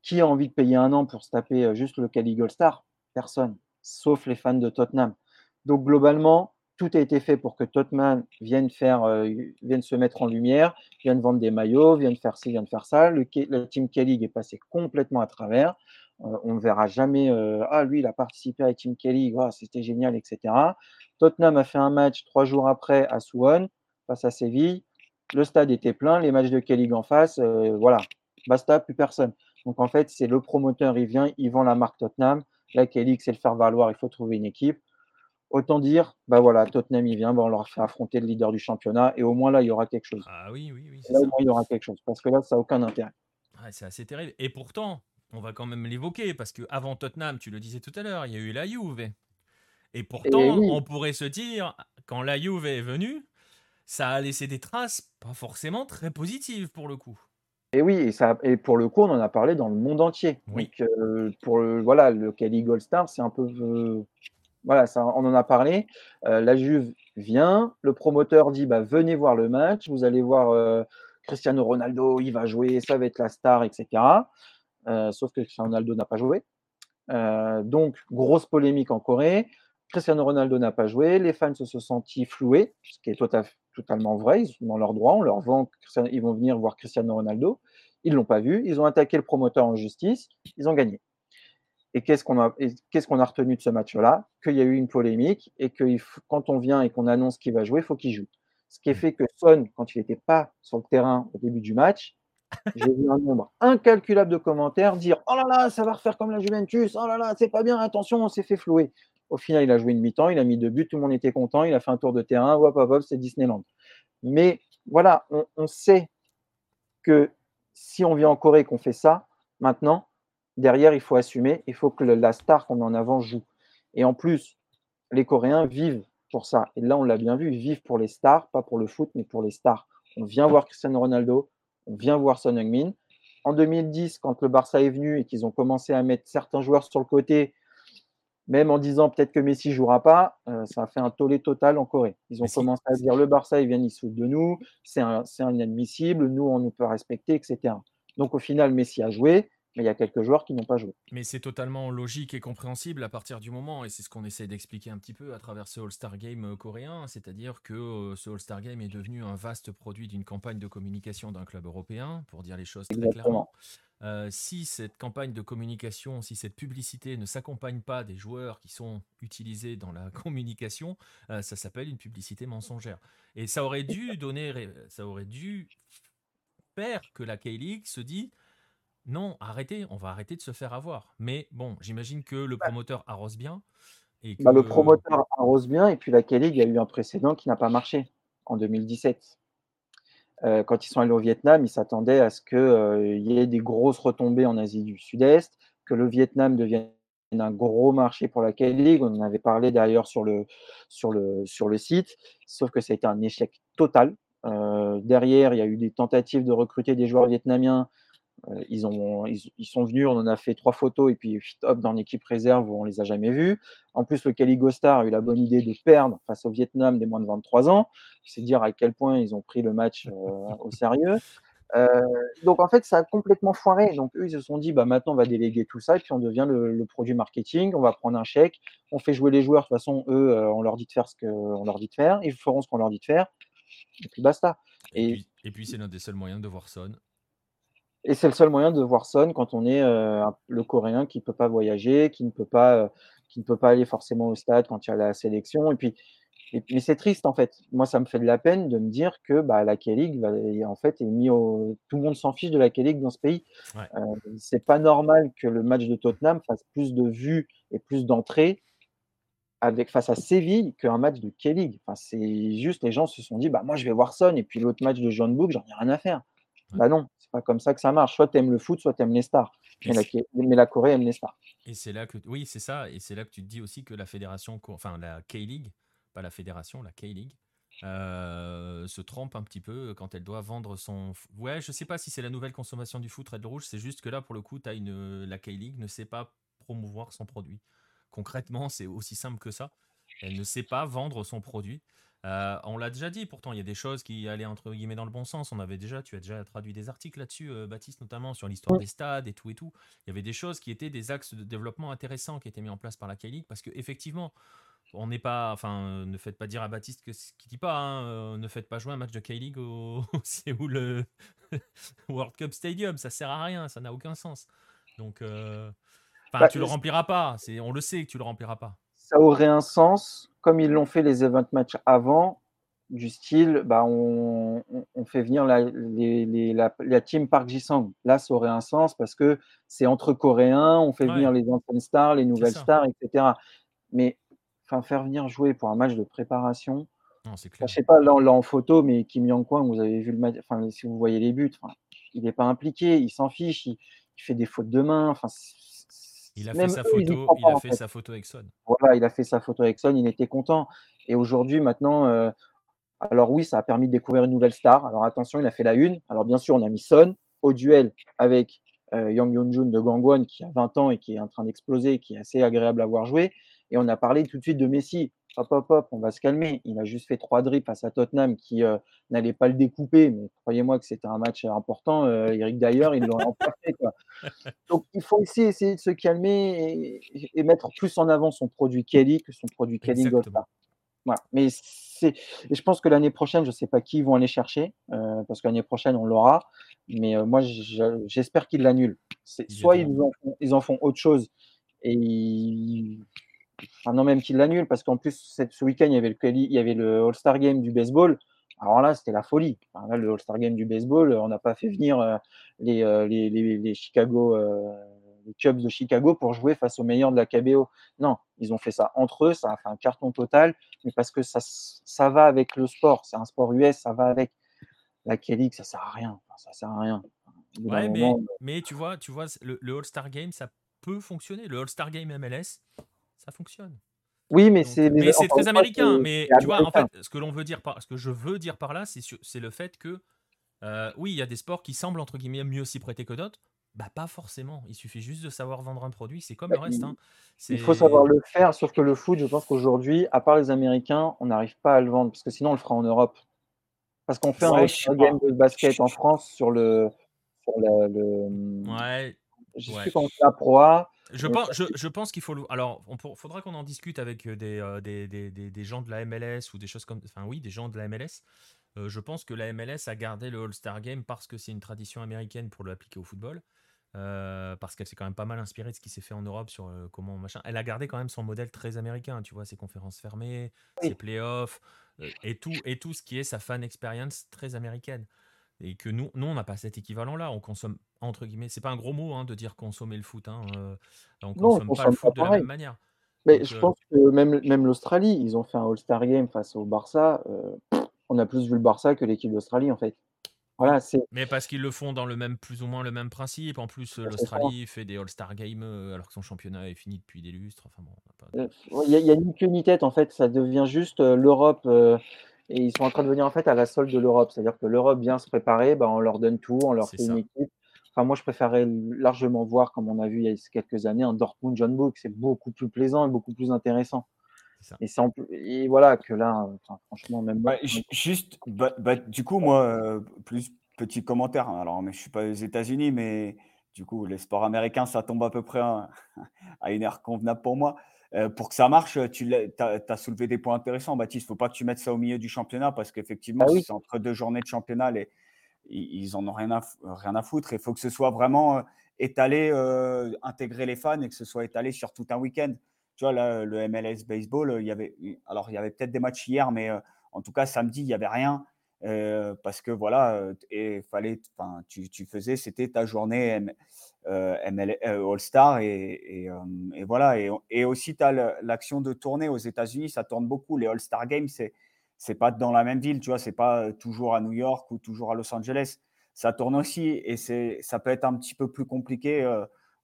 qui a envie de payer un an pour se taper euh, juste le Cali All-Star? Personne, sauf les fans de Tottenham. Donc, globalement, tout a été fait pour que faire, euh, vienne se mettre en lumière, vienne vendre des maillots, vienne faire ci, vienne faire ça. Le, Team K-League est passé complètement à travers. Euh, on ne verra jamais euh, Ah, lui, il a participé à Team K-League, ah, c'était génial, etc. Tottenham a fait un match trois jours après à Suwon, face à Séville. Le stade était plein, les matchs de K-League en face, voilà, basta, plus personne. Donc en fait, c'est le promoteur, il vient, il vend la marque Tottenham. La K-League, c'est le faire valoir, il faut trouver une équipe. Autant dire, bah voilà, Tottenham, il vient, bah on leur fait affronter le leader du championnat, et au moins là, il y aura quelque chose. Ah oui, oui, oui, c'est Là, au moins, il y aura quelque chose, parce que là, ça n'a aucun intérêt. Ouais, c'est assez terrible. Et pourtant, on va quand même l'évoquer, parce que avant Tottenham, tu le disais tout à l'heure, il y a eu la Juve. Et pourtant, oui. on pourrait se dire, quand la Juve est venue, ça a laissé des traces pas forcément très positives pour le coup. Et oui, et, ça, et pour le coup, on en a parlé dans le monde entier. Oui. Donc, euh, pour le, voilà, le Cali Gold Star, c'est un peu. euh, voilà, ça, on en a parlé. Euh, la Juve vient, le promoteur dit bah, venez voir le match, vous allez voir euh, Cristiano Ronaldo, il va jouer, ça va être la star, etc. Euh, sauf que Cristiano Ronaldo n'a pas joué. Donc, grosse polémique en Corée. Cristiano Ronaldo n'a pas joué, les fans se sont sentis floués, ce qui est totalement vrai, ils sont dans leur droit, on leur vend, ils vont venir voir Cristiano Ronaldo, ils ne l'ont pas vu, ils ont attaqué le promoteur en justice, ils ont gagné. Et qu'est-ce qu'on a, et qu'est-ce qu'on a retenu de ce match-là? Qu'il y a eu une polémique et que quand on vient et qu'on annonce qu'il va jouer, il faut qu'il joue. Ce qui est fait que Son, quand il n'était pas sur le terrain au début du match, [LAUGHS] j'ai vu un nombre incalculable de commentaires dire Oh là là, ça va refaire comme la Juventus, oh là là, c'est pas bien, attention, on s'est fait flouer. Au final, il a joué une mi-temps, il a mis deux buts, tout le monde était content, il a fait un tour de terrain, hop, hop, hop, c'est Disneyland. Mais voilà, on, on sait que si on vient en Corée et qu'on fait ça, maintenant, derrière, il faut assumer, il faut que la star qu'on met en avant joue. Et en plus, les Coréens vivent pour ça. Et là, on l'a bien vu, ils vivent pour les stars, pas pour le foot, mais pour les stars. On vient voir Cristiano Ronaldo, on vient voir Son Heung-min. En 2010, quand le Barça est venu et qu'ils ont commencé à mettre certains joueurs sur le côté, même en disant peut-être que Messi jouera pas, euh, ça a fait un tollé total en Corée. Ils ont commencé à dire le Barça, ils viennent, ils se de nous, c'est inadmissible, nous, on nous peut respecter, etc. Donc au final, Messi a joué, mais il y a quelques joueurs qui n'ont pas joué. Mais c'est totalement logique et compréhensible à partir du moment, et c'est ce qu'on essaie d'expliquer un petit peu à travers ce All-Star Game euh, coréen, c'est-à-dire que euh, ce All-Star Game est devenu un vaste produit d'une campagne de communication d'un club européen, pour dire les choses très Exactement. clairement. Euh, si cette campagne de communication, si cette publicité ne s'accompagne pas des joueurs qui sont utilisés dans la [LAUGHS] communication, euh, ça s'appelle une publicité mensongère. Et ça aurait dû donner, ça aurait dû faire que la K-League se dit non, arrêtez, on va arrêter de se faire avoir. Mais bon, j'imagine que le promoteur arrose bien. Et que... Bah, le promoteur arrose bien, et puis la K-League, il y a eu un précédent qui n'a pas marché en 2017. Euh, quand ils sont allés au Vietnam, ils s'attendaient à ce qu'il y ait des grosses retombées en Asie du Sud-Est, que le Vietnam devienne un gros marché pour la K-League. On en avait parlé d'ailleurs sur le, sur, le, sur le site, sauf que ça a été un échec total. Euh, derrière, il y a eu des tentatives de recruter des joueurs vietnamiens. Euh, ils, ont, ils, sont venus, on en a fait trois photos et puis hop, dans l'équipe réserve où on les a jamais vus. En plus, le Caligo Star a eu la bonne idée de perdre face au Vietnam des moins de 23 ans. C'est dire à quel point ils ont pris le match euh, au sérieux. Euh, donc en fait, ça a complètement foiré. Donc eux, ils se sont dit, bah maintenant on va déléguer tout ça et puis on devient le, produit marketing. On va prendre un chèque, on fait jouer les joueurs. De toute façon, eux, euh, on leur dit de faire ce qu'on leur dit de faire. Ils feront ce qu'on leur dit de faire. Et puis basta. Et, puis, c'est l'un des seuls moyens de voir Son. Et c'est le seul moyen de voir Son quand on est euh, le Coréen qui ne peut pas voyager, qui ne peut pas, qui ne peut pas aller forcément au stade quand il y a la sélection. Et puis mais c'est triste en fait. Moi, ça me fait de la peine de me dire que bah, la K-League, en fait, est mis au... tout le monde s'en fiche de la K-League dans ce pays. Euh, c'est pas normal que le match de Tottenham fasse plus de vues et plus d'entrées avec face à Séville qu'un match de K-League. Enfin, c'est juste les gens se sont dit, bah moi je vais voir Son et puis l'autre match de John Book, j'en ai rien à faire. Bah non, pas comme ça que ça marche. Soit tu aimes le foot, soit tu aimes les stars. Mais la, mais la, Corée aime les stars. Et c'est là que oui, c'est ça. Et c'est là que tu te dis aussi que la fédération, enfin la K-League pas la fédération, la K-League, euh, se trompe un petit peu quand elle doit vendre son. Ouais, je sais pas si c'est la nouvelle consommation du foot Red Rouge, c'est juste que là, pour le coup, as une... la K-League ne sait pas promouvoir son produit. Concrètement, c'est aussi simple que ça. Elle ne sait pas vendre son produit. Euh, on l'a déjà dit, pourtant, il y a des choses qui allaient entre guillemets dans le bon sens. On avait déjà, tu as déjà traduit des articles là-dessus, euh, Baptiste, notamment sur l'histoire des stades et tout et tout. Il y avait des choses qui étaient des axes de développement intéressants qui étaient mis en place par la K-League parce que effectivement, on n'est pas, enfin, euh, ne faites pas dire à Baptiste que ce qu'il dit pas. Hein, ne faites pas jouer un match de K-League au, [LAUGHS] le [LAUGHS] World Cup Stadium. Ça sert à rien, ça n'a aucun sens. Donc, euh, enfin, bah, tu le rempliras pas. C'est, on le sait que tu le rempliras pas. Ça aurait un sens, comme ils l'ont fait les event matchs avant, du style, bah, on, fait venir la, la, team Park Ji-sung. Là, ça aurait un sens parce que c'est entre Coréens, on fait venir les anciennes stars, les nouvelles stars, etc. Mais faire venir jouer pour un match de préparation. Non, clair. je sais pas, là, en photo, mais Kim Yang-Kwang, vous avez vu le match, enfin, si vous voyez les buts, il n'est pas impliqué, il s'en fiche, il, fait des fautes de main. Enfin, il a fait, sa, photo, il a fait sa photo avec Son. Voilà, il a fait sa photo avec Son, il était content. Et aujourd'hui, maintenant, euh, alors oui, ça a permis de découvrir une nouvelle star. Alors attention, il a fait la une. Alors bien sûr, on a mis Son au duel avec euh, Yang Yeon-jun de Gangwon, qui a 20 ans et qui est en train d'exploser, qui est assez agréable à voir jouer. Et on a parlé tout de suite de Messi. Hop, hop, hop, on va se calmer. Il a juste fait trois drips face à Tottenham qui euh, n'allait pas le découper, mais croyez-moi que c'était un match important. Euh, Eric d'ailleurs, il l'aurait emporté. [LAUGHS] Donc il faut aussi essayer de se calmer et, mettre plus en avant son produit Kelly que son produit Kelly Gosta. Voilà. Mais c'est, je pense que l'année prochaine, je ne sais pas qui ils vont aller chercher, euh, parce que l'année prochaine, on l'aura. Mais moi, j'espère qu'ils l'annulent. Soit ils en, font, ils en font autre chose et ils non, même qu'il l'annule, parce qu'en plus, ce week-end, il y avait le, il y avait le All-Star Game du baseball. Alors là, c'était la folie. le All-Star Game du baseball, on n'a pas fait venir euh, euh, les, les, les, Chicago, euh, les Cubs de Chicago pour jouer face aux meilleurs de la KBO. Non, ils ont fait ça entre eux, ça a fait un carton total, mais parce que ça, ça va avec le sport. C'est un sport US, ça va avec la K-League, ça sert à rien. ça sert à rien. Ouais, mais, mais, tu vois, tu vois le, le All-Star Game, ça peut fonctionner. Le All-Star Game MLS, ça fonctionne. Oui, mais c'est. Mais c'est très américain. Mais tu vois, en fait, ce que l'on veut dire par, ce que je veux dire par là, c'est le fait que, euh, oui, il y a des sports qui semblent entre guillemets mieux s'y prêter que d'autres. Bah pas forcément. Il suffit juste de savoir vendre un produit. C'est comme le bah, reste. Hein. Il faut savoir le faire. Sauf que le foot, je pense qu'aujourd'hui, à part les Américains, on n'arrive pas à le vendre parce que sinon on le fera en Europe. Parce qu'on fait un, game de basket en France sur le, sur le. Ouais. Je sais on la proie. Je pense, je, pense qu'il faut. Alors, il faudra qu'on en discute avec euh, euh, des, des, des, des, gens de la MLS ou des choses comme. Enfin, oui, des gens de la MLS. Euh, je pense que la MLS a gardé le All-Star Game parce que c'est une tradition américaine pour l'appliquer au football. parce qu'elle s'est quand même pas mal inspirée de ce qui s'est fait en Europe sur comment machin. Elle a gardé quand même son modèle très américain, tu vois, ses conférences fermées, ses playoffs et tout et tout ce qui est sa fan experience très américaine et que nous, nous on n'a pas cet équivalent-là. On consomme, entre guillemets, c'est pas un gros mot hein, de dire consommer le foot. Hein, euh, on consomme pas le foot de la même manière. Mais je euh pense que même, même l'Australie, ils ont fait un All-Star Game face au Barça. Euh, on a plus vu le Barça que l'équipe d'Australie, en fait. Voilà, Mais parce qu'ils le font dans le même, plus ou moins le même principe. En plus, l'Australie fait des All-Star Games euh, alors que son championnat est fini depuis des lustres. Enfin bon, on a pas de- Il y, a- a ni queue ni tête, en fait, ça devient juste l'Europe. euh, et ils sont en train de venir en fait à la solde de l'Europe. C'est-à-dire que l'Europe vient se préparer, bah, on leur donne tout, on leur fait ça. une équipe. Enfin, moi, je préférais largement voir, comme on a vu il y a quelques années, un Dortmund John Book. C'est beaucoup plus plaisant et beaucoup plus intéressant. Ça. Et, plus- et voilà que là, enfin, franchement, même ju- juste, bah, bah, du coup, moi, euh, plus petit commentaire. hein. Alors, mais je suis pas aux États-Unis, mais du coup, les sports américains, ça tombe à peu près à, [LAUGHS] à une heure convenable pour moi. Euh, pour que ça marche, tu as, soulevé des points intéressants, Baptiste. Il ne faut pas que tu mettes ça au milieu du championnat parce qu'effectivement, Ah oui. c'est entre deux journées de championnat, les, ils ils en ont rien à, rien à foutre. Il faut que ce soit vraiment euh, étalé, euh, intégrer les fans et que ce soit étalé sur tout un week-end. Tu vois, là, le MLS Baseball, euh, il y avait, alors il y avait peut-être des matchs hier, mais euh, en tout cas, samedi, il n'y avait rien. Euh, parce que voilà, euh, et fallait, tu, faisais, c'était ta journée euh, ML euh, All-Star et, voilà. Et, aussi, tu as l'action de tourner aux États-Unis, ça tourne beaucoup. Les All-Star Games, c'est c'est pas dans la même ville, tu vois, c'est pas toujours à New York ou toujours à Los Angeles. Ça tourne aussi et ça peut être un petit peu plus compliqué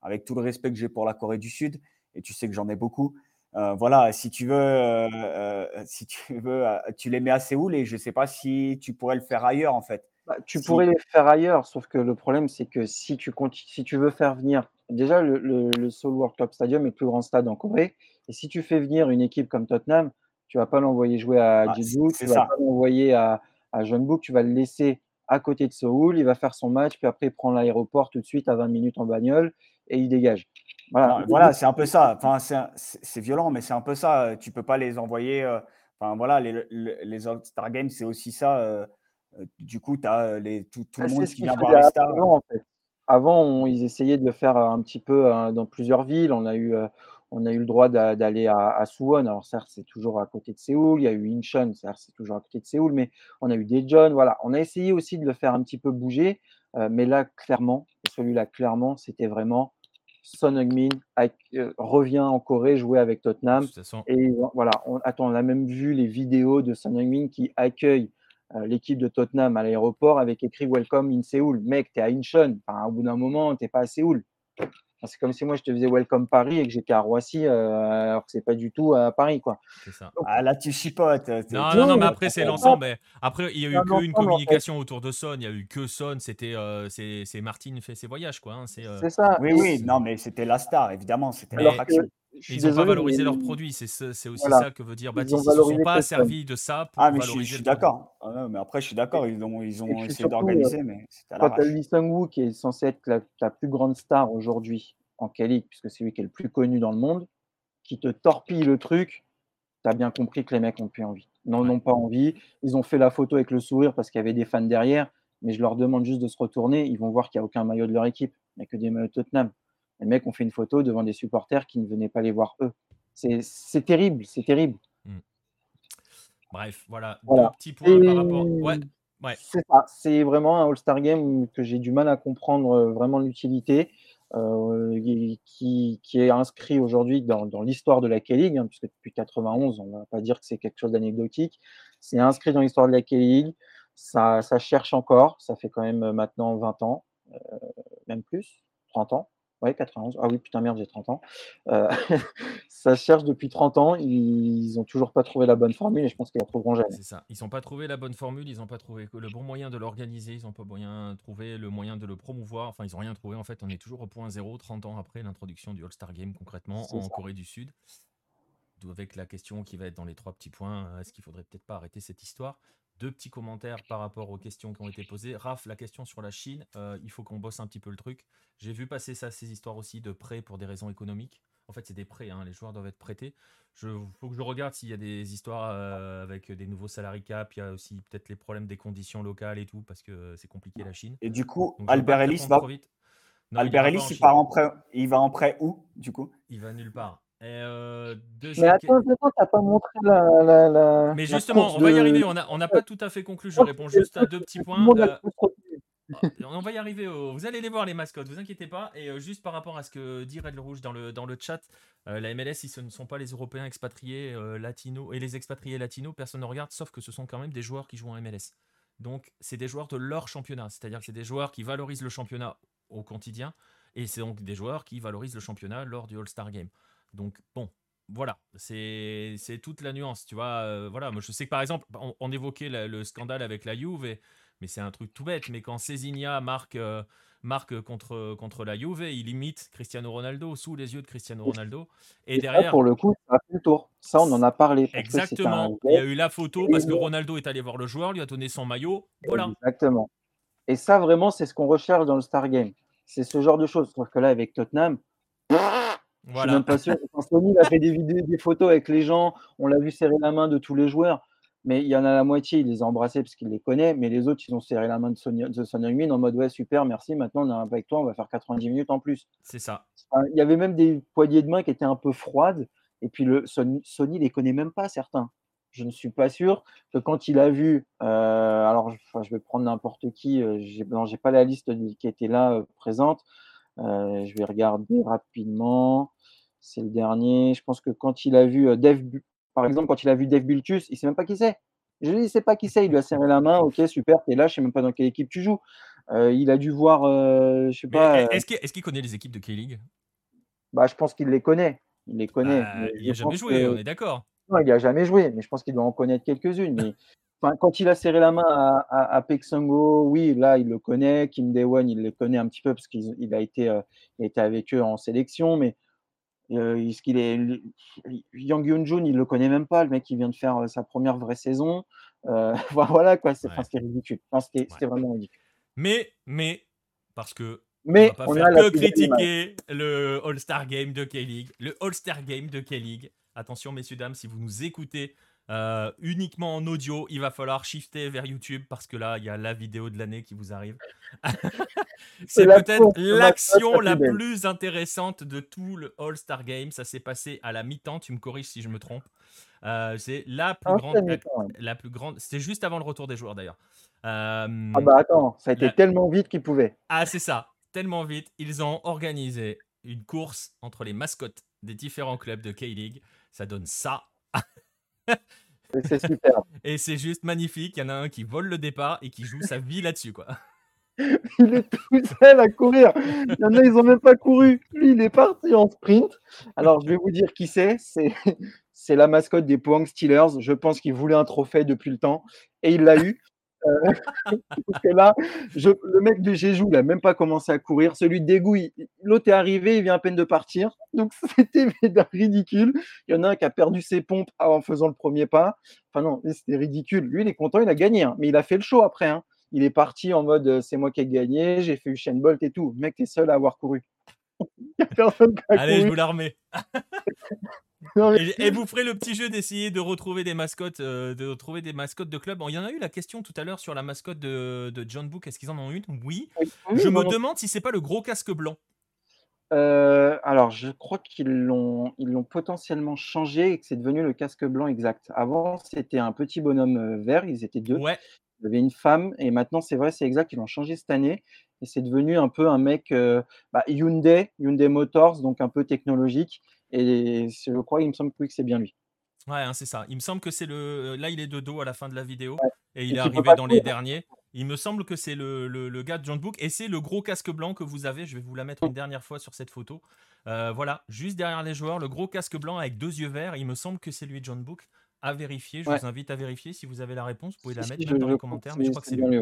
avec tout le respect que j'ai pour la Corée du Sud et tu sais que j'en ai beaucoup. Euh, voilà, si tu veux, euh, euh, si tu [LAUGHS] veux, tu les mets à Séoul et je sais pas si tu pourrais le faire ailleurs en fait. Bah, tu Si- pourrais les faire ailleurs, sauf que le problème, c'est que si tu, conti- si tu veux faire venir. Déjà, le, le, le Seoul World Club Stadium est le plus grand stade en Corée. Et si tu fais venir une équipe comme Tottenham, tu vas pas l'envoyer jouer à Ah, Jeju, tu vas ça. pas l'envoyer à, à Jeonbuk, tu vas le laisser à côté de Séoul. Il va faire son match, puis après, il prend l'aéroport tout de suite à 20 minutes en bagnole et il dégage. Voilà. C'est un peu ça. Enfin, c'est violent, mais c'est un peu ça. Tu peux pas les envoyer. euh, Enfin, voilà, les, les, All-Star Games, c'est aussi ça. euh, euh, du coup, tu as les, tout, tout le Ah, monde qui vient voir les stars. avant, en fait. Avant, on- ils essayaient de le faire euh, un petit peu euh, dans plusieurs villes. On a eu, euh, on a eu le droit d'a- d'aller à, à Suwon. Alors, certes, c'est toujours à côté de Séoul. Il y a eu Incheon, certes, c'est toujours à côté de Séoul. Mais on a eu Daejeon. Voilà. On a essayé aussi de le faire un petit peu bouger. euh, mais là, clairement, celui-là, clairement, c'était vraiment Son Heung-min euh, revient en Corée jouer avec Tottenham. Et voilà, on, attends, on a même vu les vidéos de Son Heung-min qui accueille euh, l'équipe de Tottenham à l'aéroport avec écrit Welcome in Séoul. Mec, t'es à Incheon. Enfin, au bout d'un moment, t'es pas à Séoul. Enfin, c'est comme si moi je te faisais Welcome Paris et que j'étais à Roissy, euh, alors que c'est pas du tout à Paris, quoi. c'est ça. Ah, là, tu chipotes. t'es- Non, non, non, mais après, c'est l'ensemble. mais Après, il y a eu qu'une ensemble, en fait. communication autour de Son. Il y a eu que Son. C'était euh, c'est c'est Martine fait ses voyages, quoi. hein, C'est euh, C'est ça. Oui, oui, non, mais c'était la star, évidemment. C'était Mais- l'attraction. Je suis ils n'ont pas valorisé mais- leurs produits. C'est ce- c'est aussi Voilà. ça que veut dire Baptiste. Ils ne sont pas servis de ça pour Ah, mais je suis, valoriser je suis d'accord. Ah, mais après, je suis d'accord. Ils ont, ils essayé d'organiser, mais c'était à Quand tu as. Lee Sung-woo, qui est censé être la, la plus grande star aujourd'hui en K-League, puisque c'est lui qui est le plus connu dans le monde, qui te torpille le truc, tu as bien compris que les mecs n'ont plus envie. Non, Ouais. n'ont pas envie. Ils ont fait la photo avec le sourire parce qu'il y avait des fans derrière, mais je leur demande juste de se retourner. Ils vont voir qu'il n'y a aucun maillot de leur équipe, il n'y a que des maillots de Tottenham. Les mecs ont fait une photo devant des supporters qui ne venaient pas les voir eux. C'est terrible, c'est terrible. Bref, voilà. Voilà. Deux petits points par rapport. Ouais, ouais. C'est ça, c'est vraiment un All-Star Game que j'ai du mal à comprendre euh, vraiment l'utilité, euh, qui, qui est inscrit aujourd'hui dans, dans l'histoire de la K-League, hein, puisque depuis 91, on ne va pas dire que c'est quelque chose d'anecdotique. C'est inscrit dans l'histoire de la K-League, ça, ça cherche encore, ça fait quand même euh, maintenant 20 ans, euh, même plus, 30 ans. Ouais, 91. Ah oui, putain, merde, j'ai 30 ans. Euh, [LAUGHS] ça cherche depuis 30 ans. Ils n'ont toujours pas trouvé la bonne formule et je pense qu'ils la trouveront jamais. C'est ça. Ils n'ont pas trouvé la bonne formule, ils n'ont pas trouvé le bon moyen de l'organiser, ils n'ont pas moyen trouvé le moyen de le promouvoir. Enfin, ils n'ont rien trouvé. En fait, on est toujours au point zéro, 30 ans après l'introduction du All-Star Game, concrètement, en ça. Corée du Sud. D'où avec la question qui va être dans les trois petits points, euh, est-ce qu'il faudrait peut-être pas arrêter cette histoire? Deux petits commentaires par rapport aux questions qui ont été posées. Raph, la question sur la Chine, euh, il faut qu'on bosse un petit peu le truc. J'ai vu passer ça, ces histoires aussi de prêts pour des raisons économiques. En fait, c'est des prêts, hein, les joueurs doivent être prêtés. Il faut que je regarde s'il y a des histoires euh, avec des nouveaux salariés cap. Il y a aussi peut-être les problèmes des conditions locales et tout, parce que c'est compliqué la Chine. Et du coup, Donc, Albert Ellis va, Albert Ellis, il part en prêt, il va en prêt où, du coup? Il va nulle part. Et euh, Mais attends, attends, t'as pas montré la. la, la Mais justement, on va y de- arriver. On n'a on pas tout à fait conclu. Je réponds juste à deux petits points. Euh, on va y arriver. au- Vous allez les voir, les mascottes. Vous inquiétez pas. Et euh, juste par rapport à ce que dit Red le Rouge dans le, dans le chat, euh, la MLS, si ce ne sont pas les Européens expatriés euh, latinos et les expatriés latinos, personne ne regarde, sauf que ce sont quand même des joueurs qui jouent en MLS. Donc, c'est des joueurs de leur championnat. C'est-à-dire que c'est des joueurs qui valorisent le championnat au quotidien. Et c'est donc des joueurs qui valorisent le championnat lors du All-Star Game. Donc, bon, voilà, c'est toute la nuance, tu vois. Euh, voilà, moi je sais que par exemple, on, évoquait le scandale avec la Juve, mais c'est un truc tout bête. Mais quand Cézinha marque, euh, marque contre, contre la Juve, il imite Cristiano Ronaldo sous les yeux de Cristiano Ronaldo. Et, derrière. pour le coup, ça a fait le tour. Ça, on en a parlé. Exactement. Il y a eu la photo parce que Ronaldo est allé voir le joueur, lui a donné son maillot. Voilà. Exactement. Et ça, vraiment, c'est ce qu'on recherche dans le Star Game. C'est ce genre de choses. Sauf que là, avec Tottenham, voilà. Je suis même pas sûr. Quand Sony a fait des vidéos, des photos avec les gens, on l'a vu serrer la main de tous les joueurs. Mais il y en a la moitié, il les a embrassés parce qu'il les connaît. Mais les autres, ils ont serré la main de Sony, de en mode Ouais, super, merci. Maintenant, on est avec toi, on va faire 90 minutes en plus. C'est ça. il y avait même des poignées de main qui étaient un peu froides. Et puis, le, Sony, Sony les connaît même pas, certains. Je ne suis pas sûr que quand il a vu, euh, alors je vais prendre n'importe qui, euh, je n'ai pas la liste qui était là euh, présente, je vais regarder rapidement. C'est le dernier. Je pense que quand il a vu Dev, par exemple, quand il a vu Dev Bultus, il ne sait même pas qui c'est. Je ne sais pas qui c'est. Il lui a serré la main. Ok, super, tu es là. Je ne sais même pas dans quelle équipe tu joues. il a dû voir, je sais pas. Est-ce qu'il connaît les équipes de K-League? Bah, Je pense qu'il les connaît. Il les connaît. Bah, il n'a jamais joué, on est d'accord. Non, il n'a jamais joué, mais je pense qu'il doit en connaître quelques-unes. Mais quand il a serré la main à, à, oui, là, il le connaît. Kim Dae-won, il le connaît un petit peu parce qu'il a, été, euh, été avec eux en sélection. Mais euh, ce qu'il est, Yang Hyun-jun, il le connaît même pas. Le mec, il vient de faire euh, sa première vraie saison. [LAUGHS] voilà, quoi. C'est c'était ridicule. c'était vraiment ridicule. Mais, mais, parce que mais on, va pas faire que critiquer le All-Star Game de K-League. Le All-Star Game de K-League. Attention, messieurs, dames, si vous nous écoutez euh, uniquement en audio, il va falloir shifter vers YouTube parce que là, il y a la vidéo de l'année qui vous arrive. [LAUGHS] c'est peut-être l'action la plus intéressante de tout le All-Star Game. Ça s'est passé à la mi-temps, tu me corriges si je me trompe. Euh, c'est la plus grande. La plus grande. C'était juste avant le retour des joueurs d'ailleurs. Euh, ah bah attends, ça a été tellement vite qu'ils pouvaient. Ah c'est ça, tellement vite. Ils ont organisé une course entre les mascottes des différents clubs de K-League. Ça donne ça. [LAUGHS] C'est super. [LAUGHS] Et c'est juste magnifique. Il y en a un qui vole le départ et qui joue sa vie là-dessus, quoi. [LAUGHS] Il est tout seul à courir. Il y en a, ils n'ont même pas couru. Lui, il est parti en sprint. Alors, je vais vous dire qui c'est. C'est [LAUGHS] la mascotte des Pohang Steelers. Je pense qu'il voulait un trophée depuis le temps et il l'a eu. Là, le mec de Jeju, il n'a même pas commencé à courir. Celui de Dégoût, l'autre est arrivé, il vient à peine de partir. Donc [LAUGHS] c'était ridicule. Il y en a un qui a perdu ses pompes en faisant le premier pas. Enfin non, c'était ridicule. Lui, il est content, il a gagné. Hein. Mais il a fait le show après. Hein. Il est parti en mode euh, c'est moi qui ai gagné, j'ai fait Usain Bolt et tout. Le mec, est seul à avoir couru. [LAUGHS] Allez, je vous [LAUGHS] et, vous ferez le petit jeu d'essayer de retrouver des mascottes, euh, de retrouver des mascottes de club. il y en a eu la question tout à l'heure sur la mascotte de, John Book. Est-ce qu'ils en ont une? Oui. Je me demande si c'est pas le gros casque blanc. Euh, alors, je crois qu'ils l'ont, ils l'ont potentiellement changé et que c'est devenu le casque blanc exact. Avant, c'était un petit bonhomme euh, vert. Ils étaient deux. Ouais. Il y avait une femme et maintenant, c'est vrai, c'est exact. Ils l'ont changé cette année et c'est devenu un peu un mec bah, Hyundai, Hyundai Motors, donc un peu technologique. Et je crois, il me semble que c'est bien lui. Ouais, hein, c'est ça. Il me semble que c'est le. Là, il est de dos à la fin de la vidéo et il est arrivé dans les derniers. Il me semble que c'est le, le, gars de John Book et c'est le gros casque blanc que vous avez. Je vais vous la mettre une dernière fois sur cette photo. Euh, voilà, juste derrière les joueurs, le gros casque blanc avec deux yeux verts. Il me semble que c'est lui, John Book. À vérifier. Je vous invite à vérifier si vous avez la réponse. Vous pouvez la mettre dans les commentaires, mais je crois que c'est lui.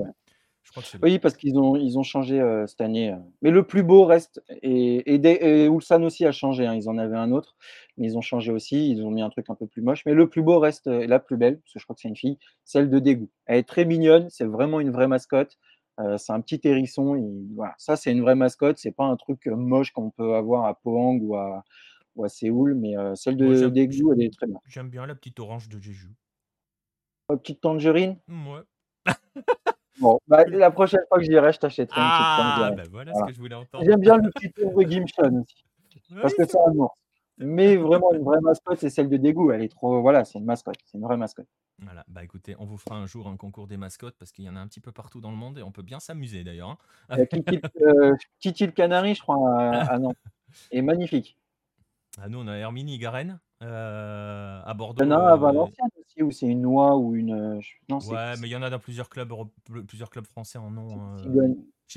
Oui, parce qu'ils ont, ils ont changé euh, cette année. Euh. Mais le plus beau reste. Et, et, Ulsan aussi a changé. Hein. Ils en avaient un autre, mais ils ont changé aussi. Ils ont mis un truc un peu plus moche. Mais le plus beau reste, et la plus belle, parce que je crois que c'est une fille, celle de Dégoût. Elle est très mignonne. C'est vraiment une vraie mascotte. Euh, c'est un petit hérisson. voilà. Ça, c'est une vraie mascotte. C'est pas un truc moche qu'on peut avoir à Pohang ou à, ou à Séoul. Mais celle de Dégoût, elle est très bien. J'aime bien la petite orange de Jeju. La petite tangerine? Ouais. [LAUGHS] Bon, bah, la prochaine fois que j'irai, je t'achèterai une petite Ah, bah voilà, ce que je voulais entendre. J'aime bien le petit tour de Gimshon aussi. parce que c'est un ours. Mais vraiment, une vraie mascotte, c'est celle de Dégoût. Elle est trop. Voilà, c'est une mascotte. C'est une vraie mascotte. Voilà, bah écoutez, on vous fera un jour un concours des mascottes parce qu'il y en a un petit peu partout dans le monde et on peut bien s'amuser d'ailleurs. Hein. Euh, Titi le Canari, je crois, à, Nantes. Et magnifique. Ah, nous, on a Hermini Garen euh, à Bordeaux. Il y en a à euh, Valenciennes ou c'est une Noix ou une. Non, ouais, mais il y en a dans plusieurs clubs, plusieurs clubs français en nom. Hein, je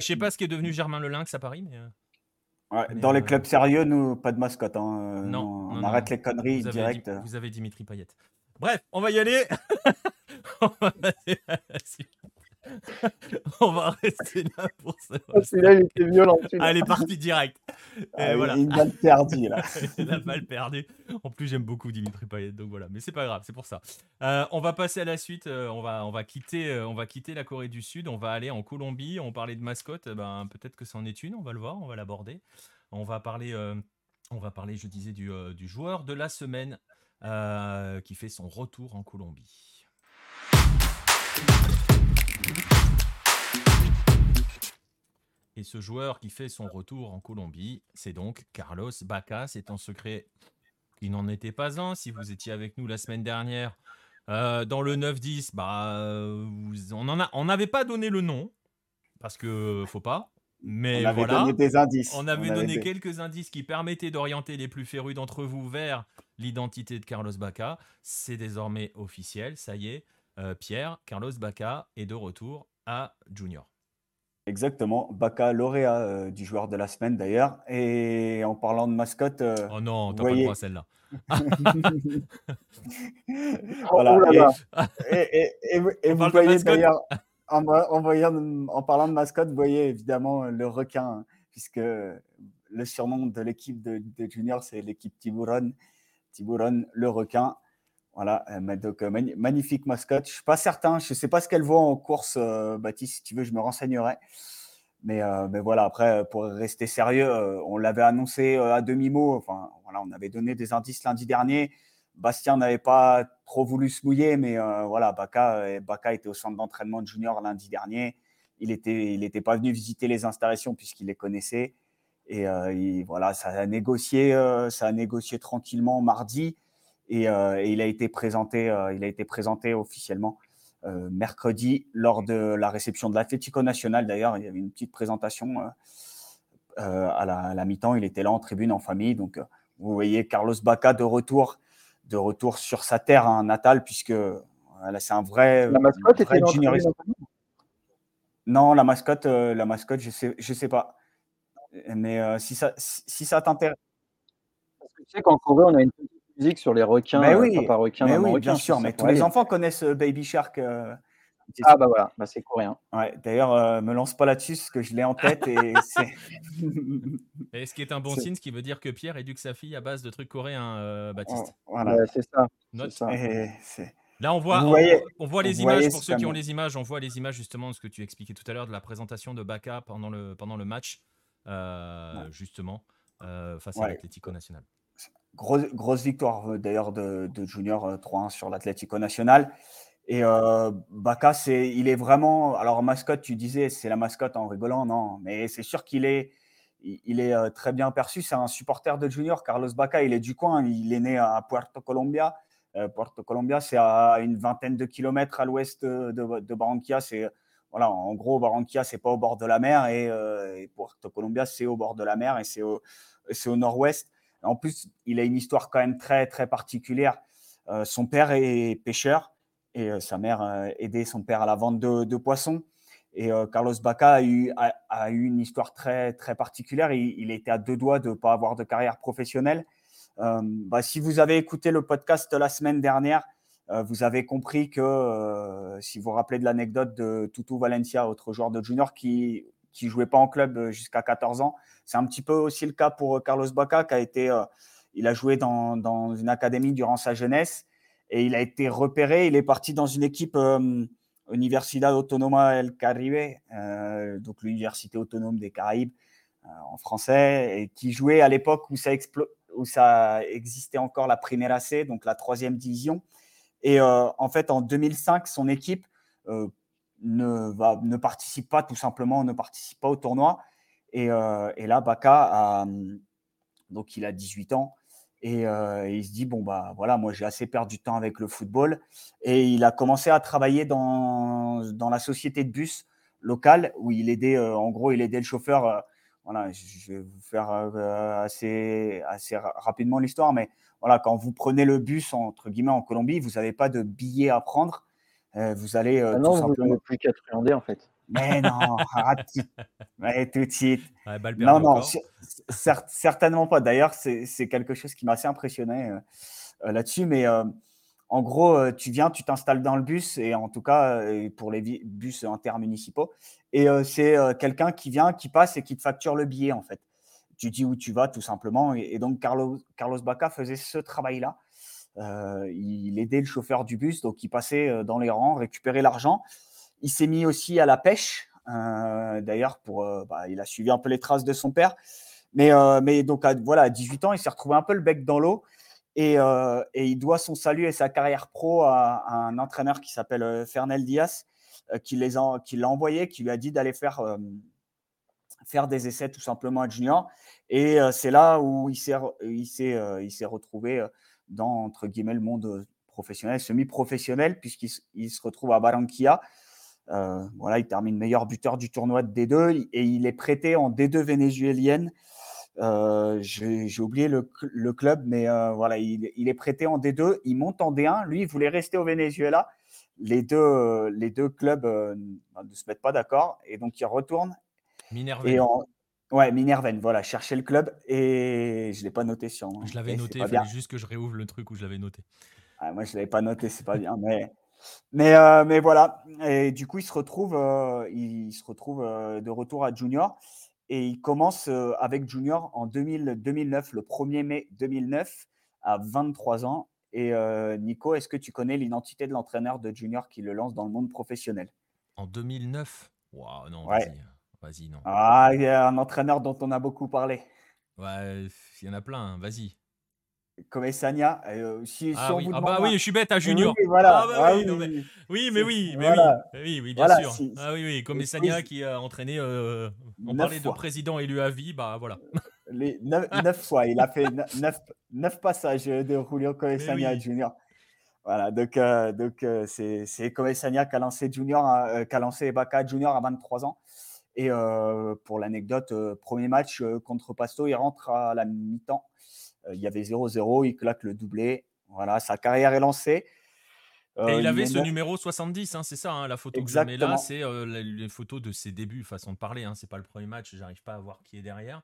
sais pas, ce qui est devenu Germain Le Lynx à Paris, mais. dans les clubs sérieux, nous, pas de mascotte. Hein. Non, on arrête les conneries vous direct. vous avez Dimitri Payet. Bref, on va y aller. [LAUGHS] on va [LAUGHS] on va rester là pour ça. Oh, là il était violent. Elle est partie direct. Ah, voilà. Une balle perdue, là. [LAUGHS] La balle perdue. En plus, j'aime beaucoup Dimitri Payet, donc voilà. Mais c'est pas grave, c'est pour ça. Euh, on va passer à la suite. Euh, on, va, on, va quitter, euh, on va quitter la Corée du Sud. On va aller en Colombie. On parlait de mascotte. Ben, Peut-être que c'en est une. On va le voir. On va l'aborder. On va parler. on va parler, je disais, du, du joueur de la semaine qui fait son retour en Colombie. Et ce joueur qui fait son retour en Colombie, c'est donc Carlos Bacca. C'est un secret qui n'en était pas un. Si vous étiez avec nous la semaine dernière, euh, dans le 9-10, bah, on n'avait pas donné le nom, parce que faut pas. Mais on avait voilà, donné des indices. On avait donné quelques indices qui permettaient d'orienter les plus férus d'entre vous vers l'identité de Carlos Bacca. C'est désormais officiel, ça y est. Euh, Pierre, Carlos Bacca est de retour à Junior. Exactement, Baka lauréat euh, du joueur de la semaine d'ailleurs. Et en parlant de mascotte. Euh, oh non, t'as voyez... pas celle-là. [LAUGHS] voilà. Oh et, vous voyez d'ailleurs, en, en, parlant de mascotte, vous voyez évidemment le requin, puisque le surnom de l'équipe de, de Junior, c'est l'équipe Tiburon. Tiburon, le requin. Voilà, euh, donc euh, magnifique mascotte. Je ne suis pas certain, je ne sais pas ce qu'elle vaut en course, euh, Baptiste. Si tu veux, je me renseignerai. Mais, mais voilà, après, pour rester sérieux, on l'avait annoncé à demi-mot. Enfin, voilà, on avait donné des indices lundi dernier. Bastien n'avait pas trop voulu se mouiller, mais voilà, Baka, Baka était au centre d'entraînement de junior lundi dernier. Il n'était il était pas venu visiter les installations puisqu'il les connaissait. Et, voilà, ça a négocié, ça a négocié tranquillement mardi. Euh, et, il, a été présenté, euh, il a été présenté officiellement euh, mercredi lors de la réception de l'Atlético National. D'ailleurs, il y avait une petite présentation à la, mi-temps. Il était là en tribune en famille. Donc, vous voyez Carlos Baca de retour, de retour sur sa terre hein, natale, puisque c'est un vrai. La mascotte était Non, la mascotte, la mascotte, je sais, je sais pas. Mais si ça, si ça t'intéresse. Parce que tu sais qu'en Corée, on a une petite sur les requins. Mais oui, pas requins, mais oui bien sûr. Mais tous les enfants connaissent euh, Baby Shark. Euh, ah bah voilà, bah, c'est coréen. Ouais, D'ailleurs, euh, me lance pas là-dessus parce que je l'ai en tête et [LAUGHS] c'est. [LAUGHS] et ce qui est un bon signe, ce qui veut dire que Pierre éduque sa fille à base de trucs coréens, Baptiste. voilà, c'est ça. Là, on voit, on, voit les images, pour ceux qui ont les images, on voit les images justement de ce que tu expliquais tout à l'heure de la présentation de Baka pendant le, pendant le match, justement, face à l'Atlético National. Grosse, victoire euh, d'ailleurs de, Junior 3-1 euh, sur l'Atlético National. Et euh, Baka, c'est, il est vraiment. Alors, mascotte, tu disais, c'est la mascotte en rigolant, non, mais c'est sûr qu'il est, il est très bien perçu. C'est un supporter de Junior. Carlos Baka, il est du coin. Il est né à Puerto Colombia. Puerto Colombia, c'est à une vingtaine de kilomètres à l'ouest de, Barranquilla. C'est, voilà, en gros, Barranquilla, c'est pas au bord de la mer. Et, Puerto Colombia, c'est au bord de la mer et c'est c'est au nord-ouest. En plus, il a une histoire quand même très, très particulière. Euh, son père est pêcheur et euh, sa mère euh, aidait son père à la vente de, poissons. Et Carlos Baca a eu, a, eu, une histoire très, très particulière. Il, il était à deux doigts de ne pas avoir de carrière professionnelle. Bah, si vous avez écouté le podcast la semaine dernière, vous avez compris que, si vous vous rappelez de l'anecdote de Tutu Valencia, autre joueur de junior qui qui jouait pas en club jusqu'à 14 ans, c'est un petit peu aussi le cas pour euh, Carlos Baca, qui a été, euh, il a joué dans, une académie durant sa jeunesse et il a été repéré. Il est parti dans une équipe euh, Universidad Autonoma El Caribe, donc l'université autonome des Caraïbes en français, et qui jouait à l'époque où ça, où ça existait encore la Primera C, donc la troisième division. Et en fait, en 2005, son équipe ne, va, ne participe pas tout simplement, ne participe pas au tournoi. Euh, et, là, Baka, a, donc il a 18 ans. Euh, et, il se dit bon bah voilà moi j'ai assez perdu de temps avec le football et il a commencé à travailler dans, dans la société de bus locale où il aidait euh, en gros il aidait le chauffeur voilà, je vais vous faire assez, assez rapidement l'histoire, mais voilà, quand vous prenez le bus entre guillemets en Colombie, vous n'avez pas de billet à prendre. Vous allez ah non, tout vous simplement. plus qu'à truander en fait. Mais non, [LAUGHS] arrête tout de suite. non, non, certainement pas. D'ailleurs, c'est quelque chose qui m'a assez impressionné là-dessus. Mais en gros, tu viens, tu t'installes dans le bus, et en tout cas, pour les bus intermunicipaux, et c'est quelqu'un qui vient, qui passe et qui te facture le billet, en fait. Tu dis où tu vas, tout simplement. Et, donc, Carlos, Carlos Baca faisait ce travail-là. Il aidait le chauffeur du bus, donc il passait dans les rangs, récupérait l'argent. Il s'est mis aussi à la pêche. D'ailleurs, pour, bah, il a suivi un peu les traces de son père. Mais, mais donc, voilà, à 18 ans, il s'est retrouvé un peu le bec dans l'eau. Et, et, il doit son salut et sa carrière pro à, un entraîneur qui s'appelle Fernel Diaz, euh, qui l'a envoyé, qui lui a dit d'aller faire, euh, faire des essais tout simplement à Junior. Et euh, c'est là où il s'est retrouvé dans, entre guillemets, le monde professionnel, semi-professionnel, puisqu'il se retrouve à Barranquilla. voilà, il termine meilleur buteur du tournoi de D2 et il est prêté en D2 vénézuélienne. J'ai oublié le, le, club, mais voilà, il, il, est prêté en D2. Il monte en D1. Lui, il voulait rester au Venezuela les deux, les deux clubs euh, ne se mettent pas d'accord et donc ils retournent. Minerven. Ouais, Minerven, voilà, chercher le club et je ne l'ai pas noté sur. Je l'avais noté, il fallait juste que je réouvre le truc où je l'avais noté. Ah, moi, je ne l'avais pas noté, c'est pas bien, mais. Mais, euh, mais voilà, et du coup, il se retrouve, euh, il se retrouve de retour à Junior et il commence avec Junior en 2000, 2009, le 1er mai 2009, à 23 ans. Et Nico, est-ce que tu connais l'identité de l'entraîneur de Junior qui le lance dans le monde professionnel? En 2009 Waouh, non, vas-y. Vas-y, non. Ah, il y a un entraîneur dont on a beaucoup parlé. Ouais, il y en a plein, hein, vas-y. Comme Sania. si, ah, oui. ah bah oui, je suis bête à Junior. Oui, voilà. Ah bah ah oui, mais... oui, mais oui, mais oui, oui, bien sûr. ah oui, oui, comme qui a entraîné. on parlait de président élu à vie, bah voilà. Les [LAUGHS] neuf, fois, il a fait neuf, passages de Julio Coesania Junior. Voilà, donc euh, donc euh, c'est c'est Coesania qui a lancé Junior, euh, qui a lancé Baca Junior à 23 ans. Et pour l'anecdote, premier match contre Pasto, il rentre à la mi-temps. il y avait 0-0, il claque le doublé. Voilà, sa carrière est lancée. Et il avait ce numéro 70, hein, c'est ça, hein, la photo que je mets là, c'est les photos de ses débuts, façon de parler. Hein, c'est pas le premier match, j'arrive pas à voir qui est derrière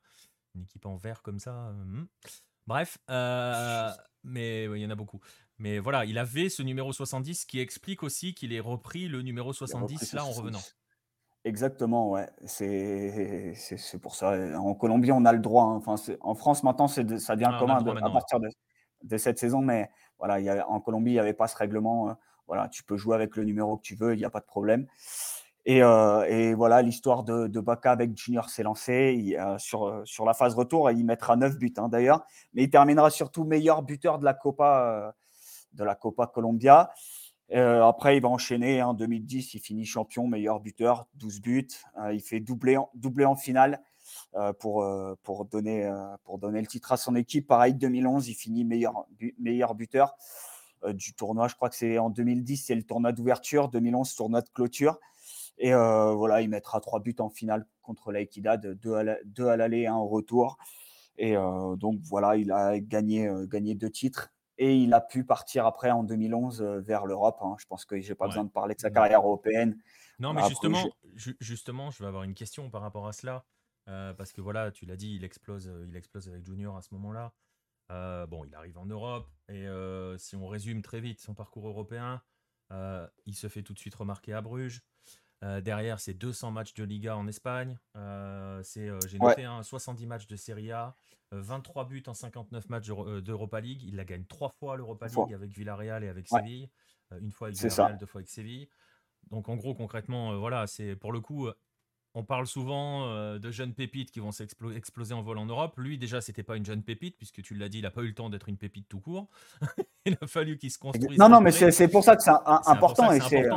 une équipe en vert comme ça. Hmm. Bref, euh, mais il y en a beaucoup. Mais voilà, il avait ce numéro 70 qui explique aussi qu'il ait repris le numéro 70 là en revenant. Exactement, ouais. C'est pour ça. En Colombie, on a le droit. Hein. Enfin, en France, maintenant, ça devient ah, commun à partir de, cette saison. Mais voilà, y a, en Colombie, il n'y avait pas ce règlement. Euh, voilà, tu peux jouer avec le numéro que tu veux, il n'y a pas de problème. Euh, et, voilà, l'histoire de, de Baca avec Junior s'est lancée. sur, euh, sur la phase retour, il mettra 9 buts hein, d'ailleurs. Mais il terminera surtout meilleur buteur de la Copa, euh, de la Copa Colombia. Après, il va enchaîner. En 2010, il finit champion, meilleur buteur, 12 buts. il fait doubler en, doubler en finale pour, pour, donner, pour donner le titre à son équipe. Pareil, 2011, il finit meilleur, meilleur buteur du tournoi. Je crois que c'est en 2010, c'est le tournoi d'ouverture. 2011, tournoi de clôture. Et voilà, il mettra trois buts en finale contre l'Equidad, deux à l'aller et un au retour. Et donc voilà, il a gagné, gagné deux titres. Et il a pu partir après en 2011 vers l'Europe. Hein. Je pense que je n'ai pas besoin de parler de sa carrière européenne. Non, mais justement, je... justement, je vais avoir une question par rapport à cela. parce que voilà, tu l'as dit, il explose, il explose avec Junior à ce moment-là. bon, il arrive en Europe. Et si on résume très vite son parcours européen, il se fait tout de suite remarquer à Bruges. Euh, derrière, c'est 200 matchs de Liga en Espagne. Euh, c'est, euh, j'ai noté 70 matchs de Serie A, 23 buts en 59 matchs d'Europa League. Il la gagne trois fois l'Europa League avec Villarreal et avec Séville. une fois avec Villarreal, deux fois avec Séville. Donc en gros, concrètement, voilà, c'est pour le coup, on parle souvent euh, de jeunes pépites qui vont s'exploser en vol en Europe. Lui, déjà, c'était pas une jeune pépite, puisque tu l'as dit, il n'a pas eu le temps d'être une pépite tout court. [LAUGHS] il a fallu qu'il se construise. Non, non, mais c'est pour ça que c'est important.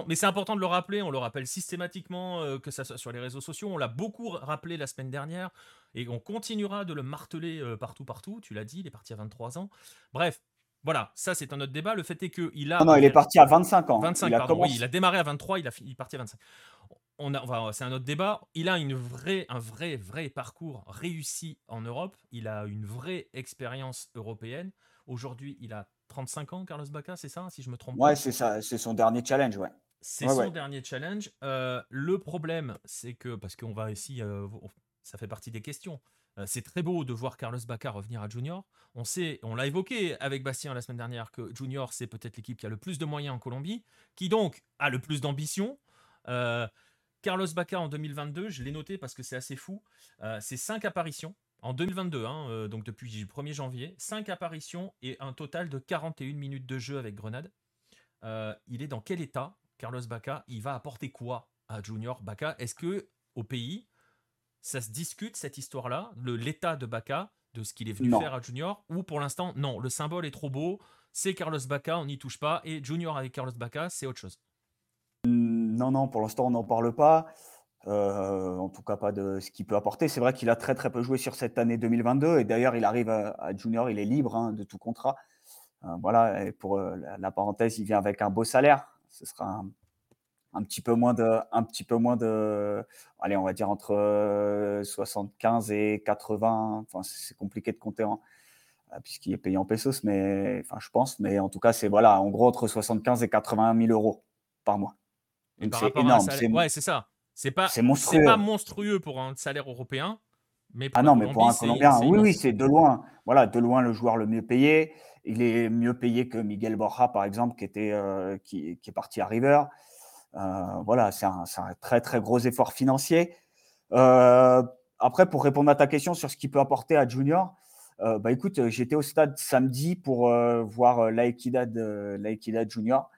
Mais c'est important de le rappeler. On le rappelle systématiquement, euh, que ça soit sur les réseaux sociaux. On l'a beaucoup rappelé la semaine dernière. Et on continuera de le marteler euh, partout, partout. Tu l'as dit, il est parti à 23 ans. Bref, voilà, ça c'est un autre débat. Le fait est qu'il a. Non, non, il est parti à 25 ans. 25, il a pardon, oui, il a démarré à 23, il, a, il est parti à 25 on a, c'est un autre débat. Il a une vraie, un vrai, vrai parcours réussi en Europe. Il a une vraie expérience européenne. Aujourd'hui, il a 35 ans, Carlos Bacca, c'est ça, si je me trompe Ouais, c'est ça, c'est son dernier challenge, ouais. C'est son dernier challenge. Euh, le problème, c'est que, parce qu'on va ici, euh, ça fait partie des questions. Euh, c'est très beau de voir Carlos Bacca revenir à Junior. On sait, on l'a évoqué avec Bastien la semaine dernière, que Junior, c'est peut-être l'équipe qui a le plus de moyens en Colombie, qui donc a le plus d'ambition. Carlos Bacca en 2022, je l'ai noté parce que c'est assez fou, c'est 5 apparitions en 2022, hein, donc depuis le 1er janvier, 5 apparitions et un total de 41 minutes de jeu avec Grenade. il est dans quel état Carlos Bacca, il va apporter quoi à Junior Bacca Est-ce que au pays, ça se discute cette histoire-là, l'état de Bacca, de ce qu'il est venu faire à Junior, ou pour l'instant, non, le symbole est trop beau, c'est Carlos Bacca, on n'y touche pas, et Junior avec Carlos Bacca, c'est autre chose? Non, non, pour l'instant, on n'en parle pas. Euh, en tout cas, pas de ce qu'il peut apporter. C'est vrai qu'il a très très peu joué sur cette année 2022 et d'ailleurs, il arrive à, Junior, il est libre hein, de tout contrat. Euh, voilà, et pour euh, la, parenthèse, il vient avec un beau salaire ce sera un, petit peu moins de, un petit peu moins de, allez, on va dire entre 75 et 80. Enfin, c'est compliqué de compter puisqu'il est payé en pesos, mais je pense. Mais en tout cas, c'est voilà, en gros entre 75 et 81 000 euros par mois. C'est énorme. Ouais, c'est ça. C'est pas, monstrueux. pas monstrueux pour un salaire européen. Mais ah non, mais pour un Colombien, oui, oui, c'est de loin. Voilà, de loin le joueur le mieux payé. Il est mieux payé que Miguel Borja, par exemple, qui, était, euh, qui, est parti à River. Euh, voilà, c'est un, très, très gros effort financier. Euh, après, pour répondre à ta question sur ce qu'il peut apporter à Junior, bah écoute, j'étais au stade samedi pour voir l'Aequidad Junior.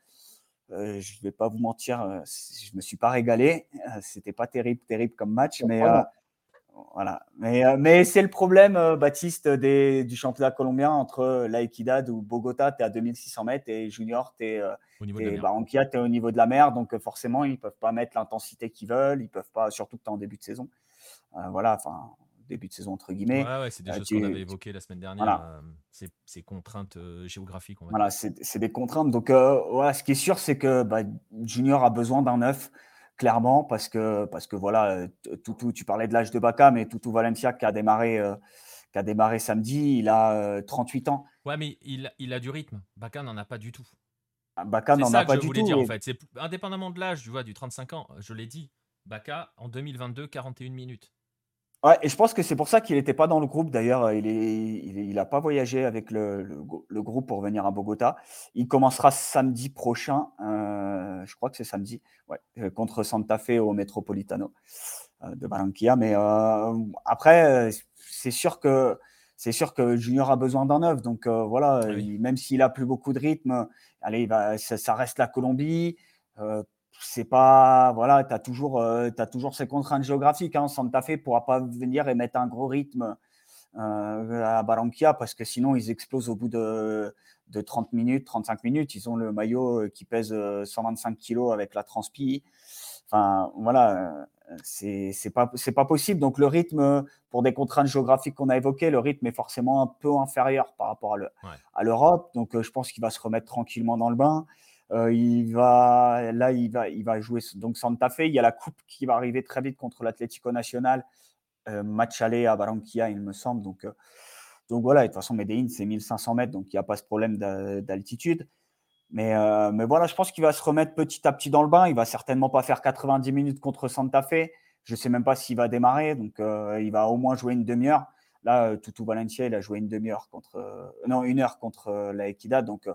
Je ne vais pas vous mentir, je ne me suis pas régalé. C'était pas terrible, terrible comme match, mais voilà. Mais, euh, mais c'est le problème, euh, Baptiste, des, du championnat colombien entre La Equidad ou Bogota, tu es à 2600 mètres et Junior, tu es, es, Barranquilla, tu es au niveau de la mer. Donc euh, forcément, ils ne peuvent pas mettre l'intensité qu'ils veulent. Ils peuvent pas, surtout que tu es en début de saison. voilà, enfin, début de saison entre guillemets. Ouais, ouais c'est des choses qu'on avait évoquées la semaine dernière. ces, contraintes géographiques. voilà, c'est des contraintes. Donc, voilà, ce qui est sûr, c'est que bah, Junior a besoin d'un neuf clairement, parce que, parce que voilà, tout tu parlais de l'âge de Baca, mais Toutou Valencia qui a démarré, euh, qui a démarré samedi, il a 38 euh, ans. Ouais, mais il, il a du rythme. Baca n'en a pas du tout. Ah, Baca n'en a pas du tout. Dire, en fait. Indépendamment de l'âge, tu vois, du 35 ans, je l'ai dit. Baca, en 2022, 41 minutes. Ouais, et je pense que c'est pour ça qu'il n'était pas dans le groupe. D'ailleurs, il n'a il, il pas voyagé avec le, le, groupe pour venir à Bogota. Il commencera samedi prochain, euh, je crois que c'est samedi, ouais, euh, contre Santa Fe au Metropolitano euh, de Barranquilla. Mais après, c'est sûr que c'est sûr que Junior a besoin d'un neuf. Donc voilà, même s'il a plus beaucoup de rythme, allez, va, ça, ça, reste la Colombie c'est pas voilà, tu as toujours euh, as toujours ces contraintes géographiques hein. Santa Fe pourra pas venir et mettre un gros rythme euh, à Barranquilla parce que sinon ils explosent au bout de, de 30 minutes, 35 minutes, ils ont le maillot euh, qui pèse 125 kilos avec la transpi. Enfin voilà, c'est c'est pas c'est pas possible. Donc le rythme pour des contraintes géographiques qu'on a évoquées, le rythme est forcément un peu inférieur par rapport à l'Europe. Donc je pense qu'il va se remettre tranquillement dans le bain. Euh, il va, là, il va, il va jouer donc Santa Fe. Il y a la coupe qui va arriver très vite contre l'Atlético Nacional. Euh, match aller à Barranquilla, il me semble. Donc, euh, donc voilà, de toute façon, Medellin, c'est 1500 mètres, donc il n'y a pas ce problème d'altitude. Mais, mais voilà, je pense qu'il va se remettre petit à petit dans le bain. Il va certainement pas faire 90 minutes contre Santa Fe. Je ne sais même pas s'il va démarrer. Donc, il va au moins jouer une demi-heure. Là, Tutu Valencia, il a joué une demi-heure contre, non, une heure contre la Equidad. Donc,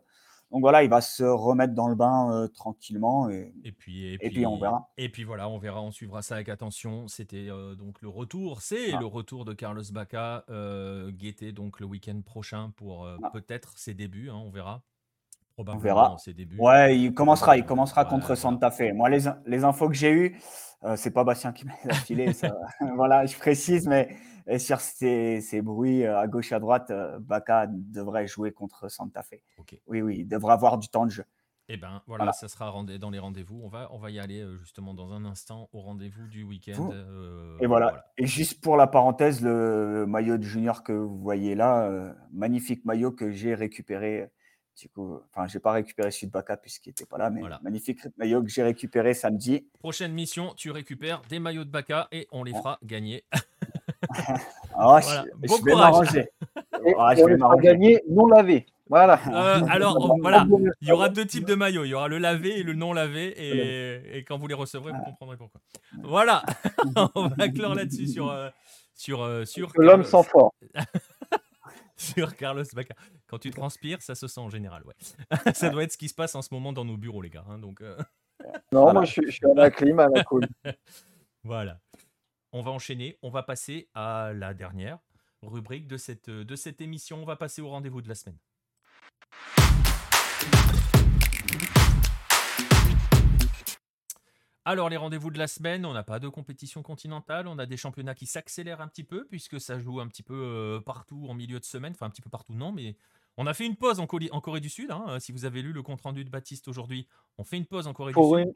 donc voilà, il va se remettre dans le bain euh, tranquillement et, puis, et, puis, on verra. Et puis voilà, on verra, on suivra ça avec attention. C'était euh, donc le retour, c'est ah. le retour de Carlos Baca, euh, guetté donc le week-end prochain pour ah. peut-être ses débuts, hein, on verra. On verra. ses débuts. Ouais, il commencera, il commencera contre Santa Fe. Moi, les, les infos que j'ai eues, c'est pas Bastien qui m'a affilé, [LAUGHS] voilà, je précise, mais et sur ces, bruits euh, à gauche à droite, euh, Baka devrait jouer contre Santa Fe. Oui, oui, il devrait avoir du temps de jeu. Eh bien, voilà, ça sera dans les rendez-vous. On va, on va y aller euh, justement dans un instant au rendez-vous du week-end. et voilà. Et juste pour la parenthèse, le maillot de junior que vous voyez là, magnifique maillot que j'ai récupéré Du coup, enfin, j'ai pas récupéré celui de Baka puisqu'il n'était pas là, mais magnifique maillot que j'ai récupéré samedi. Prochaine mission, tu récupères des maillots de Baka et on les fera gagner. [LAUGHS] oh, je, vais m'arranger. je vais m'arranger. gagner non lavé. Voilà. Euh, alors, [LAUGHS] voilà, il y aura deux types de maillots. Il y aura le lavé et le non lavé. Et, et quand vous les recevrez, vous comprendrez pourquoi. Voilà, [LAUGHS] on va clore là-dessus sur, euh, sur, euh, sur l'homme sans fort. [LAUGHS] sur Carlos Bacca. Quand tu transpires, ça se sent en général. Ouais. ça doit être ce qui se passe en ce moment dans nos bureaux, les gars. Hein, donc, Non, moi je suis, je suis, à la clim, à la cool. voilà. On va enchaîner. On va passer à la dernière rubrique de cette, de cette émission. On va passer au rendez-vous de la semaine. Alors les rendez-vous de la semaine, on n'a pas de compétition continentale, on a des championnats qui s'accélèrent un petit peu puisque ça joue un petit peu euh, partout en milieu de semaine, enfin un petit peu partout non, mais on a fait une pause en, Corée du Sud. Hein, si vous avez lu le compte rendu de Baptiste aujourd'hui, on fait une pause en Corée du Sud.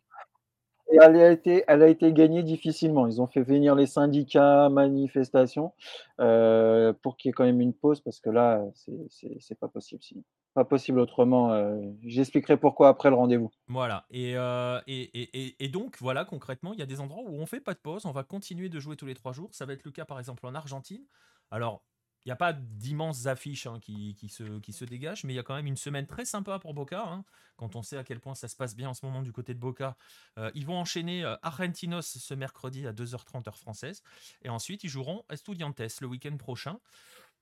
Et elle a, été, elle a été gagnée difficilement. Ils ont fait venir les syndicats, manifestations, euh, pour qu'il y ait quand même une pause, parce que là, c'est pas possible sinon. Pas possible autrement. Euh, j'expliquerai pourquoi après le rendez-vous. Voilà. Euh, et, et, et, donc, voilà, concrètement, il y a des endroits où on fait pas de pause. On va continuer de jouer tous les trois jours. Ça va être le cas, par exemple, en Argentine. Alors, n'y a pas d'immenses affiches hein, qui, se, qui se dégagent, mais il y a quand même une semaine très sympa pour Boca. Hein, quand on sait à quel point ça se passe bien en ce moment du côté de Boca. Euh, ils vont enchaîner euh, Argentinos ce mercredi à 2h30 heure française. Et ensuite, ils joueront Estudiantes le week-end prochain.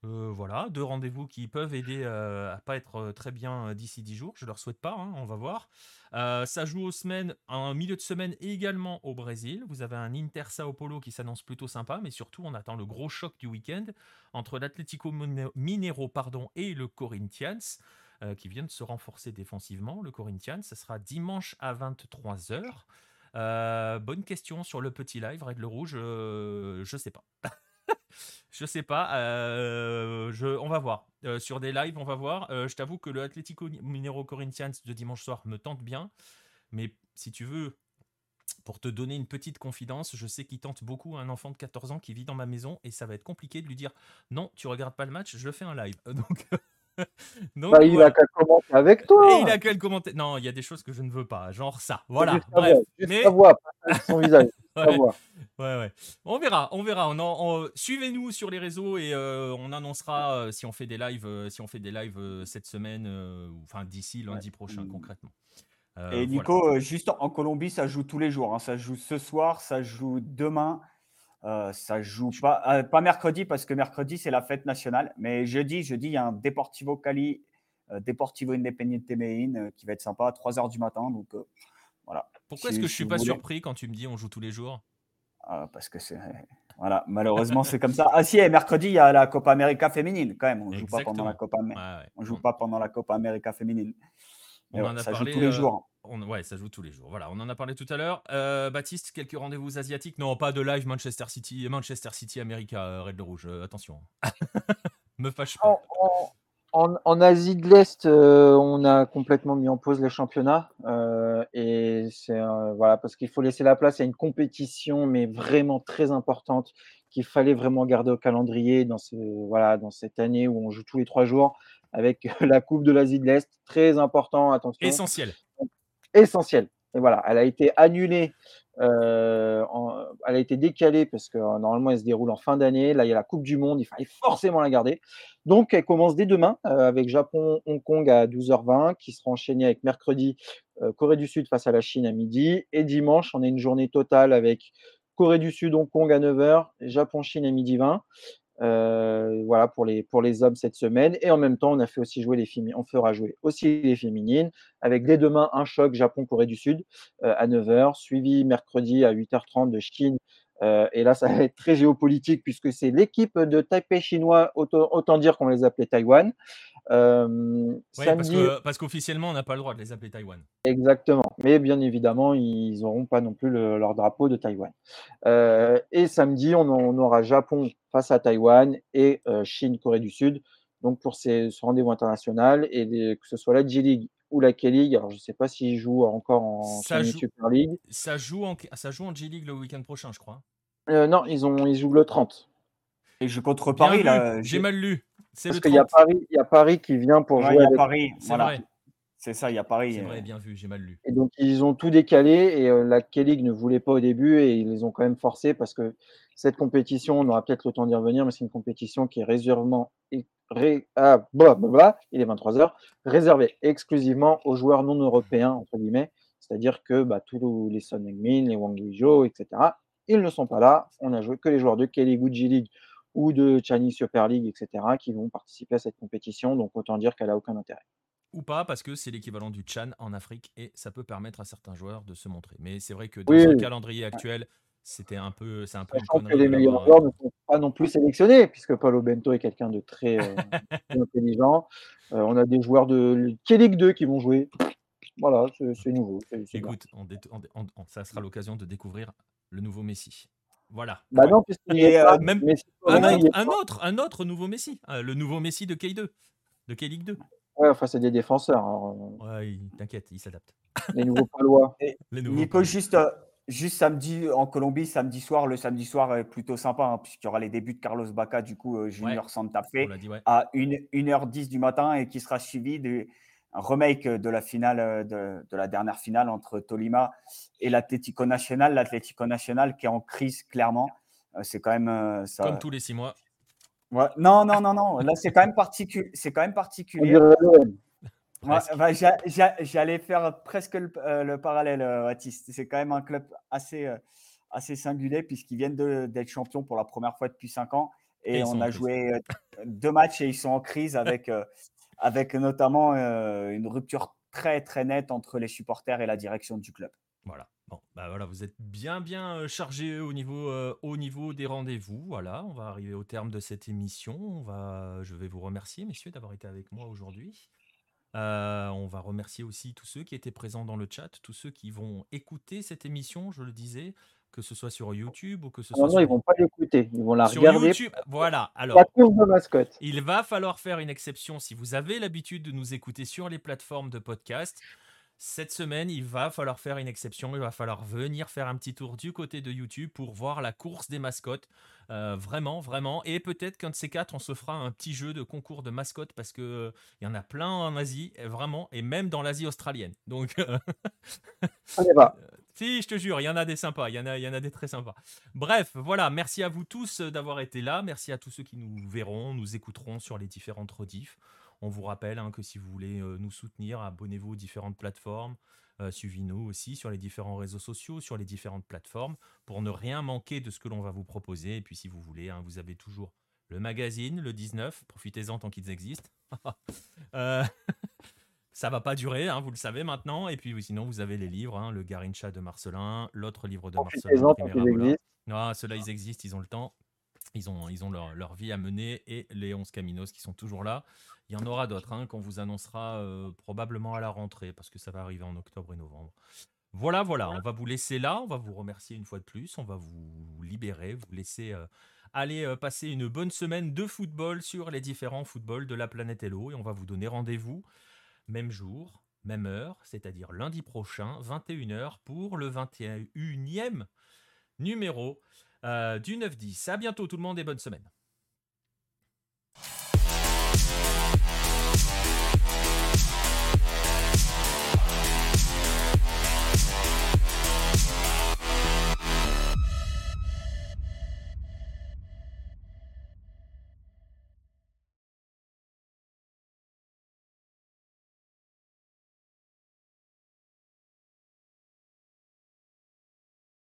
Euh, voilà, deux rendez-vous qui peuvent aider euh, à pas être euh, très bien d'ici dix jours. Je leur souhaite pas, hein, on va voir. ça joue aux semaines, en milieu de semaine également au Brésil. Vous avez un Inter Sao Paulo qui s'annonce plutôt sympa, mais surtout on attend le gros choc du week-end entre l'Atlético Minero pardon, et le Corinthians. qui viennent de se renforcer défensivement. Le Corinthians, ça sera dimanche à 23h. bonne question sur le petit live, Red le Rouge, je sais pas. [LAUGHS] je sais pas. Euh, on va voir. Euh, sur des lives, on va voir. Euh, je t'avoue que le Atlético Minero Corinthians de dimanche soir me tente bien. Mais si tu veux, pour te donner une petite confidence, je sais qu'il tente beaucoup un enfant de 14 ans qui vit dans ma maison et ça va être compliqué de lui dire non, tu regardes pas le match, je fais un live. [LAUGHS] Donc. [LAUGHS] Donc, bah, il a qu'à commenter avec toi. Et il a qu'à le commenter. Non, il y a des choses que je ne veux pas, genre ça. Voilà. Bref. mais... son [LAUGHS] visage. ouais. ouais, On verra, on verra. On, Suivez-nous sur les réseaux et euh, on annoncera euh, si on fait des lives, euh, si on fait des lives cette semaine, enfin d'ici lundi prochain concrètement. et Nico, juste en Colombie, ça joue tous les jours. Hein. Ça joue ce soir, ça joue demain. Ça joue pas, pas mercredi parce que mercredi c'est la fête nationale, mais jeudi, jeudi il y a un Deportivo Cali, Deportivo Independiente Medellín qui va être sympa à 3h du matin. Donc voilà. Pourquoi est-ce que je suis pas surpris quand tu me dis on joue tous les jours? Ah, Parce que c'est. [LAUGHS] Voilà, malheureusement, c'est comme ça. Ah, si, et mercredi, il y a la Copa América féminine, quand même. On ne joue pas pendant la Copa, on joue pas pendant la Copa América féminine. On en a ça parlé, joue tous les jours. On... Ouais, ça joue tous les jours. Voilà, on en a parlé tout à l'heure. Euh, Baptiste, quelques rendez-vous asiatiques? Non, pas de live Manchester City, Manchester City, America, euh, Red Rouge. Euh, attention. [LAUGHS] Me fâche pas. En, Asie de l'Est, euh, on a complètement mis en pause les championnats. Et c'est voilà, parce qu'il faut laisser la place à une compétition, mais vraiment très importante, qu'il fallait vraiment garder au calendrier dans, ce, voilà, dans cette année où on joue tous les trois jours avec [LAUGHS] la Coupe de l'Asie de l'Est. Très important, attention. Essentiel. Essentiel. Et voilà, elle a été annulée euh, elle a été décalée parce que euh, normalement elle se déroule en fin d'année. Là, il y a la Coupe du Monde, il fallait forcément la garder. Donc, elle commence dès demain euh, avec Japon-Hong Kong à 12h20, qui sera enchaînée avec mercredi Corée du Sud face à la Chine à midi. Et dimanche, on a une journée totale avec Corée du Sud, Hong Kong à 9h, Japon-Chine à midi 20. Euh, voilà pour les, pour les hommes cette semaine. Et en même temps, on a fait jouer les on fera jouer aussi les féminines avec dès demain un choc Japon-Corée du Sud euh, à 9h, suivi mercredi à 8h30 de Chine. Euh, et là, ça va être très géopolitique puisque c'est l'équipe de Taipei chinois, autant, autant dire qu'on les appelait Taïwan, euh, parce, qu'officiellement, on n'a pas le droit de les appeler Taïwan. Exactement. Mais bien évidemment, ils n'auront pas non plus leur drapeau de Taïwan. Euh, et samedi, on, aura Japon face à Taïwan et Chine, Corée du Sud. Donc pour ces, ce rendez-vous international, et que ce soit la J-League ou la K-League, alors je ne sais pas s'ils jouent encore en Super League. Ça joue en, ça joue en J-League le week-end prochain, je crois. non, ils, ont, ils jouent le 30. Et je contre Paris, là. J'ai mal lu. C'est Parce qu'il y a 30. Paris, il y a Paris qui vient pour Ouais, jouer il y a avec. Paris. C'est Voilà. vrai, C'est ça, il y a Paris. c'est euh, vrai, bien vu, j'ai mal lu. Et donc ils ont tout décalé et euh, la K-League ne voulait pas au début et ils les ont quand même forcés parce que cette compétition, on aura peut-être le temps d'y revenir, mais c'est une compétition qui est réservement ré- ah, bah, bah, bah, il est 23h, réservée exclusivement aux joueurs non européens entre guillemets, c'est-à-dire que bah, tous les Son Heung-min, les Wang Guizhou, etc. Ils ne sont pas là. On a joué que les joueurs de K-League ou de G-League ou de Chinese Super League, etc., qui vont participer à cette compétition. Donc autant dire qu'elle a aucun intérêt. Ou pas, parce que c'est l'équivalent du Chan en Afrique et ça peut permettre à certains joueurs de se montrer. Mais c'est vrai que dans Oui, oui. calendrier actuel, c'était un peu, c'est un peu Sachant que les meilleurs l'avoir- joueurs ne sont pas non plus sélectionnés, puisque Paulo Bento est quelqu'un de très, euh, [LAUGHS] intelligent. Euh, on a des joueurs de K-League 2 qui vont jouer. Voilà, c'est nouveau. Écoute, on on on- on- ça sera l'occasion de découvrir le nouveau Messi. Voilà. Bah non, Et, euh, même- Messi, Un un autre, un autre nouveau Messi, euh, le nouveau Messi de K2, de K-League 2. Ouais, enfin, c'est des défenseurs, alors, Ouais, il- t'inquiète, il s'adapte. les nouveaux palois. [LAUGHS] Les nouveaux. Nico, juste, euh, juste samedi en Colombie, samedi soir, le samedi soir est plutôt sympa, hein, puisqu'il y aura les débuts de Carlos Baca, du coup, euh, Junior Santa on Fe, l'a dit, ouais. à 1, 1h10 du matin et qui sera suivi d'un remake de la finale, euh, de, de la dernière finale entre Tolima et l'Atlético Nacional. L'Atlético Nacional qui est en crise, clairement. Euh, C'est quand même. euh, ça... Comme tous les six mois. Ouais. Non, non, non, non. Là, c'est quand même, c'est quand même particulier. Ouais, bah, j'a- j'a- J'allais faire presque le, euh, le parallèle, euh, Baptiste. C'est quand même un club assez, euh, assez singulier puisqu'ils viennent de- d'être champions pour la première fois depuis cinq ans. Et on a joué deux matchs et ils sont en crise avec, euh, avec notamment euh, une rupture très très nette entre les supporters et la direction du club. Voilà. Bon, bah voilà, vous êtes bien bien euh, chargé au niveau, euh, au niveau des rendez-vous. Voilà, on va arriver au terme de cette émission. On va, je vais vous remercier, messieurs, d'avoir été avec moi aujourd'hui. Euh, on va remercier aussi tous ceux qui étaient présents dans le chat, tous ceux qui vont écouter cette émission, je le disais, que ce soit sur YouTube ou que ce soit Non, non, sur, ils vont pas l'écouter. Ils vont la sur regarder. YouTube. Voilà, alors. La course de mascotte. Il va falloir faire une exception si vous avez l'habitude de nous écouter sur les plateformes de podcast. Cette semaine, il va falloir faire une exception. Il va falloir venir faire un petit tour du côté de YouTube pour voir la course des mascottes. Euh, vraiment, vraiment. Et peut-être qu'un de ces quatre, on se fera un petit jeu de concours de mascottes parce que euh, il y en a plein en Asie, vraiment, et même dans l'Asie australienne. Donc, euh, [LAUGHS] On y va. si, je te jure, il y en a des sympas, il y en a, il y en a des très sympas. Bref, voilà, merci à vous tous euh, d'avoir été là, merci à tous ceux qui nous verront, nous écouteront sur les différentes rediffs. On vous rappelle hein, que si vous voulez euh, nous soutenir, abonnez-vous aux différentes plateformes, euh, suivez-nous aussi sur les différents réseaux sociaux, sur les différentes plateformes, pour ne rien manquer de ce que l'on va vous proposer. Et puis si vous voulez, hein, vous avez toujours le magazine, le 19, profitez-en tant qu'ils existent. [LAUGHS] Euh, [LAUGHS] ça va pas durer, hein, vous le savez maintenant. Et puis sinon, vous avez les livres, hein, le Garincha de Marcelin, l'autre livre de Marcelin, existent. Ah, ceux-là, ils existent, ils ont le temps. Ils ont, ils ont leur, leur vie à mener et les 11 Caminos qui sont toujours là. Il y en aura d'autres hein, qu'on vous annoncera euh, probablement à la rentrée parce que ça va arriver en octobre et novembre. Voilà, voilà, on va vous laisser là. On va vous remercier une fois de plus. On va vous libérer, vous laisser euh, aller euh, passer une bonne semaine de football sur les différents footballs de la planète Hello. Et on va vous donner rendez-vous même jour, même heure, c'est-à-dire lundi prochain, 21h, pour le 21e numéro du 9-10. À bientôt tout le monde et bonne semaine.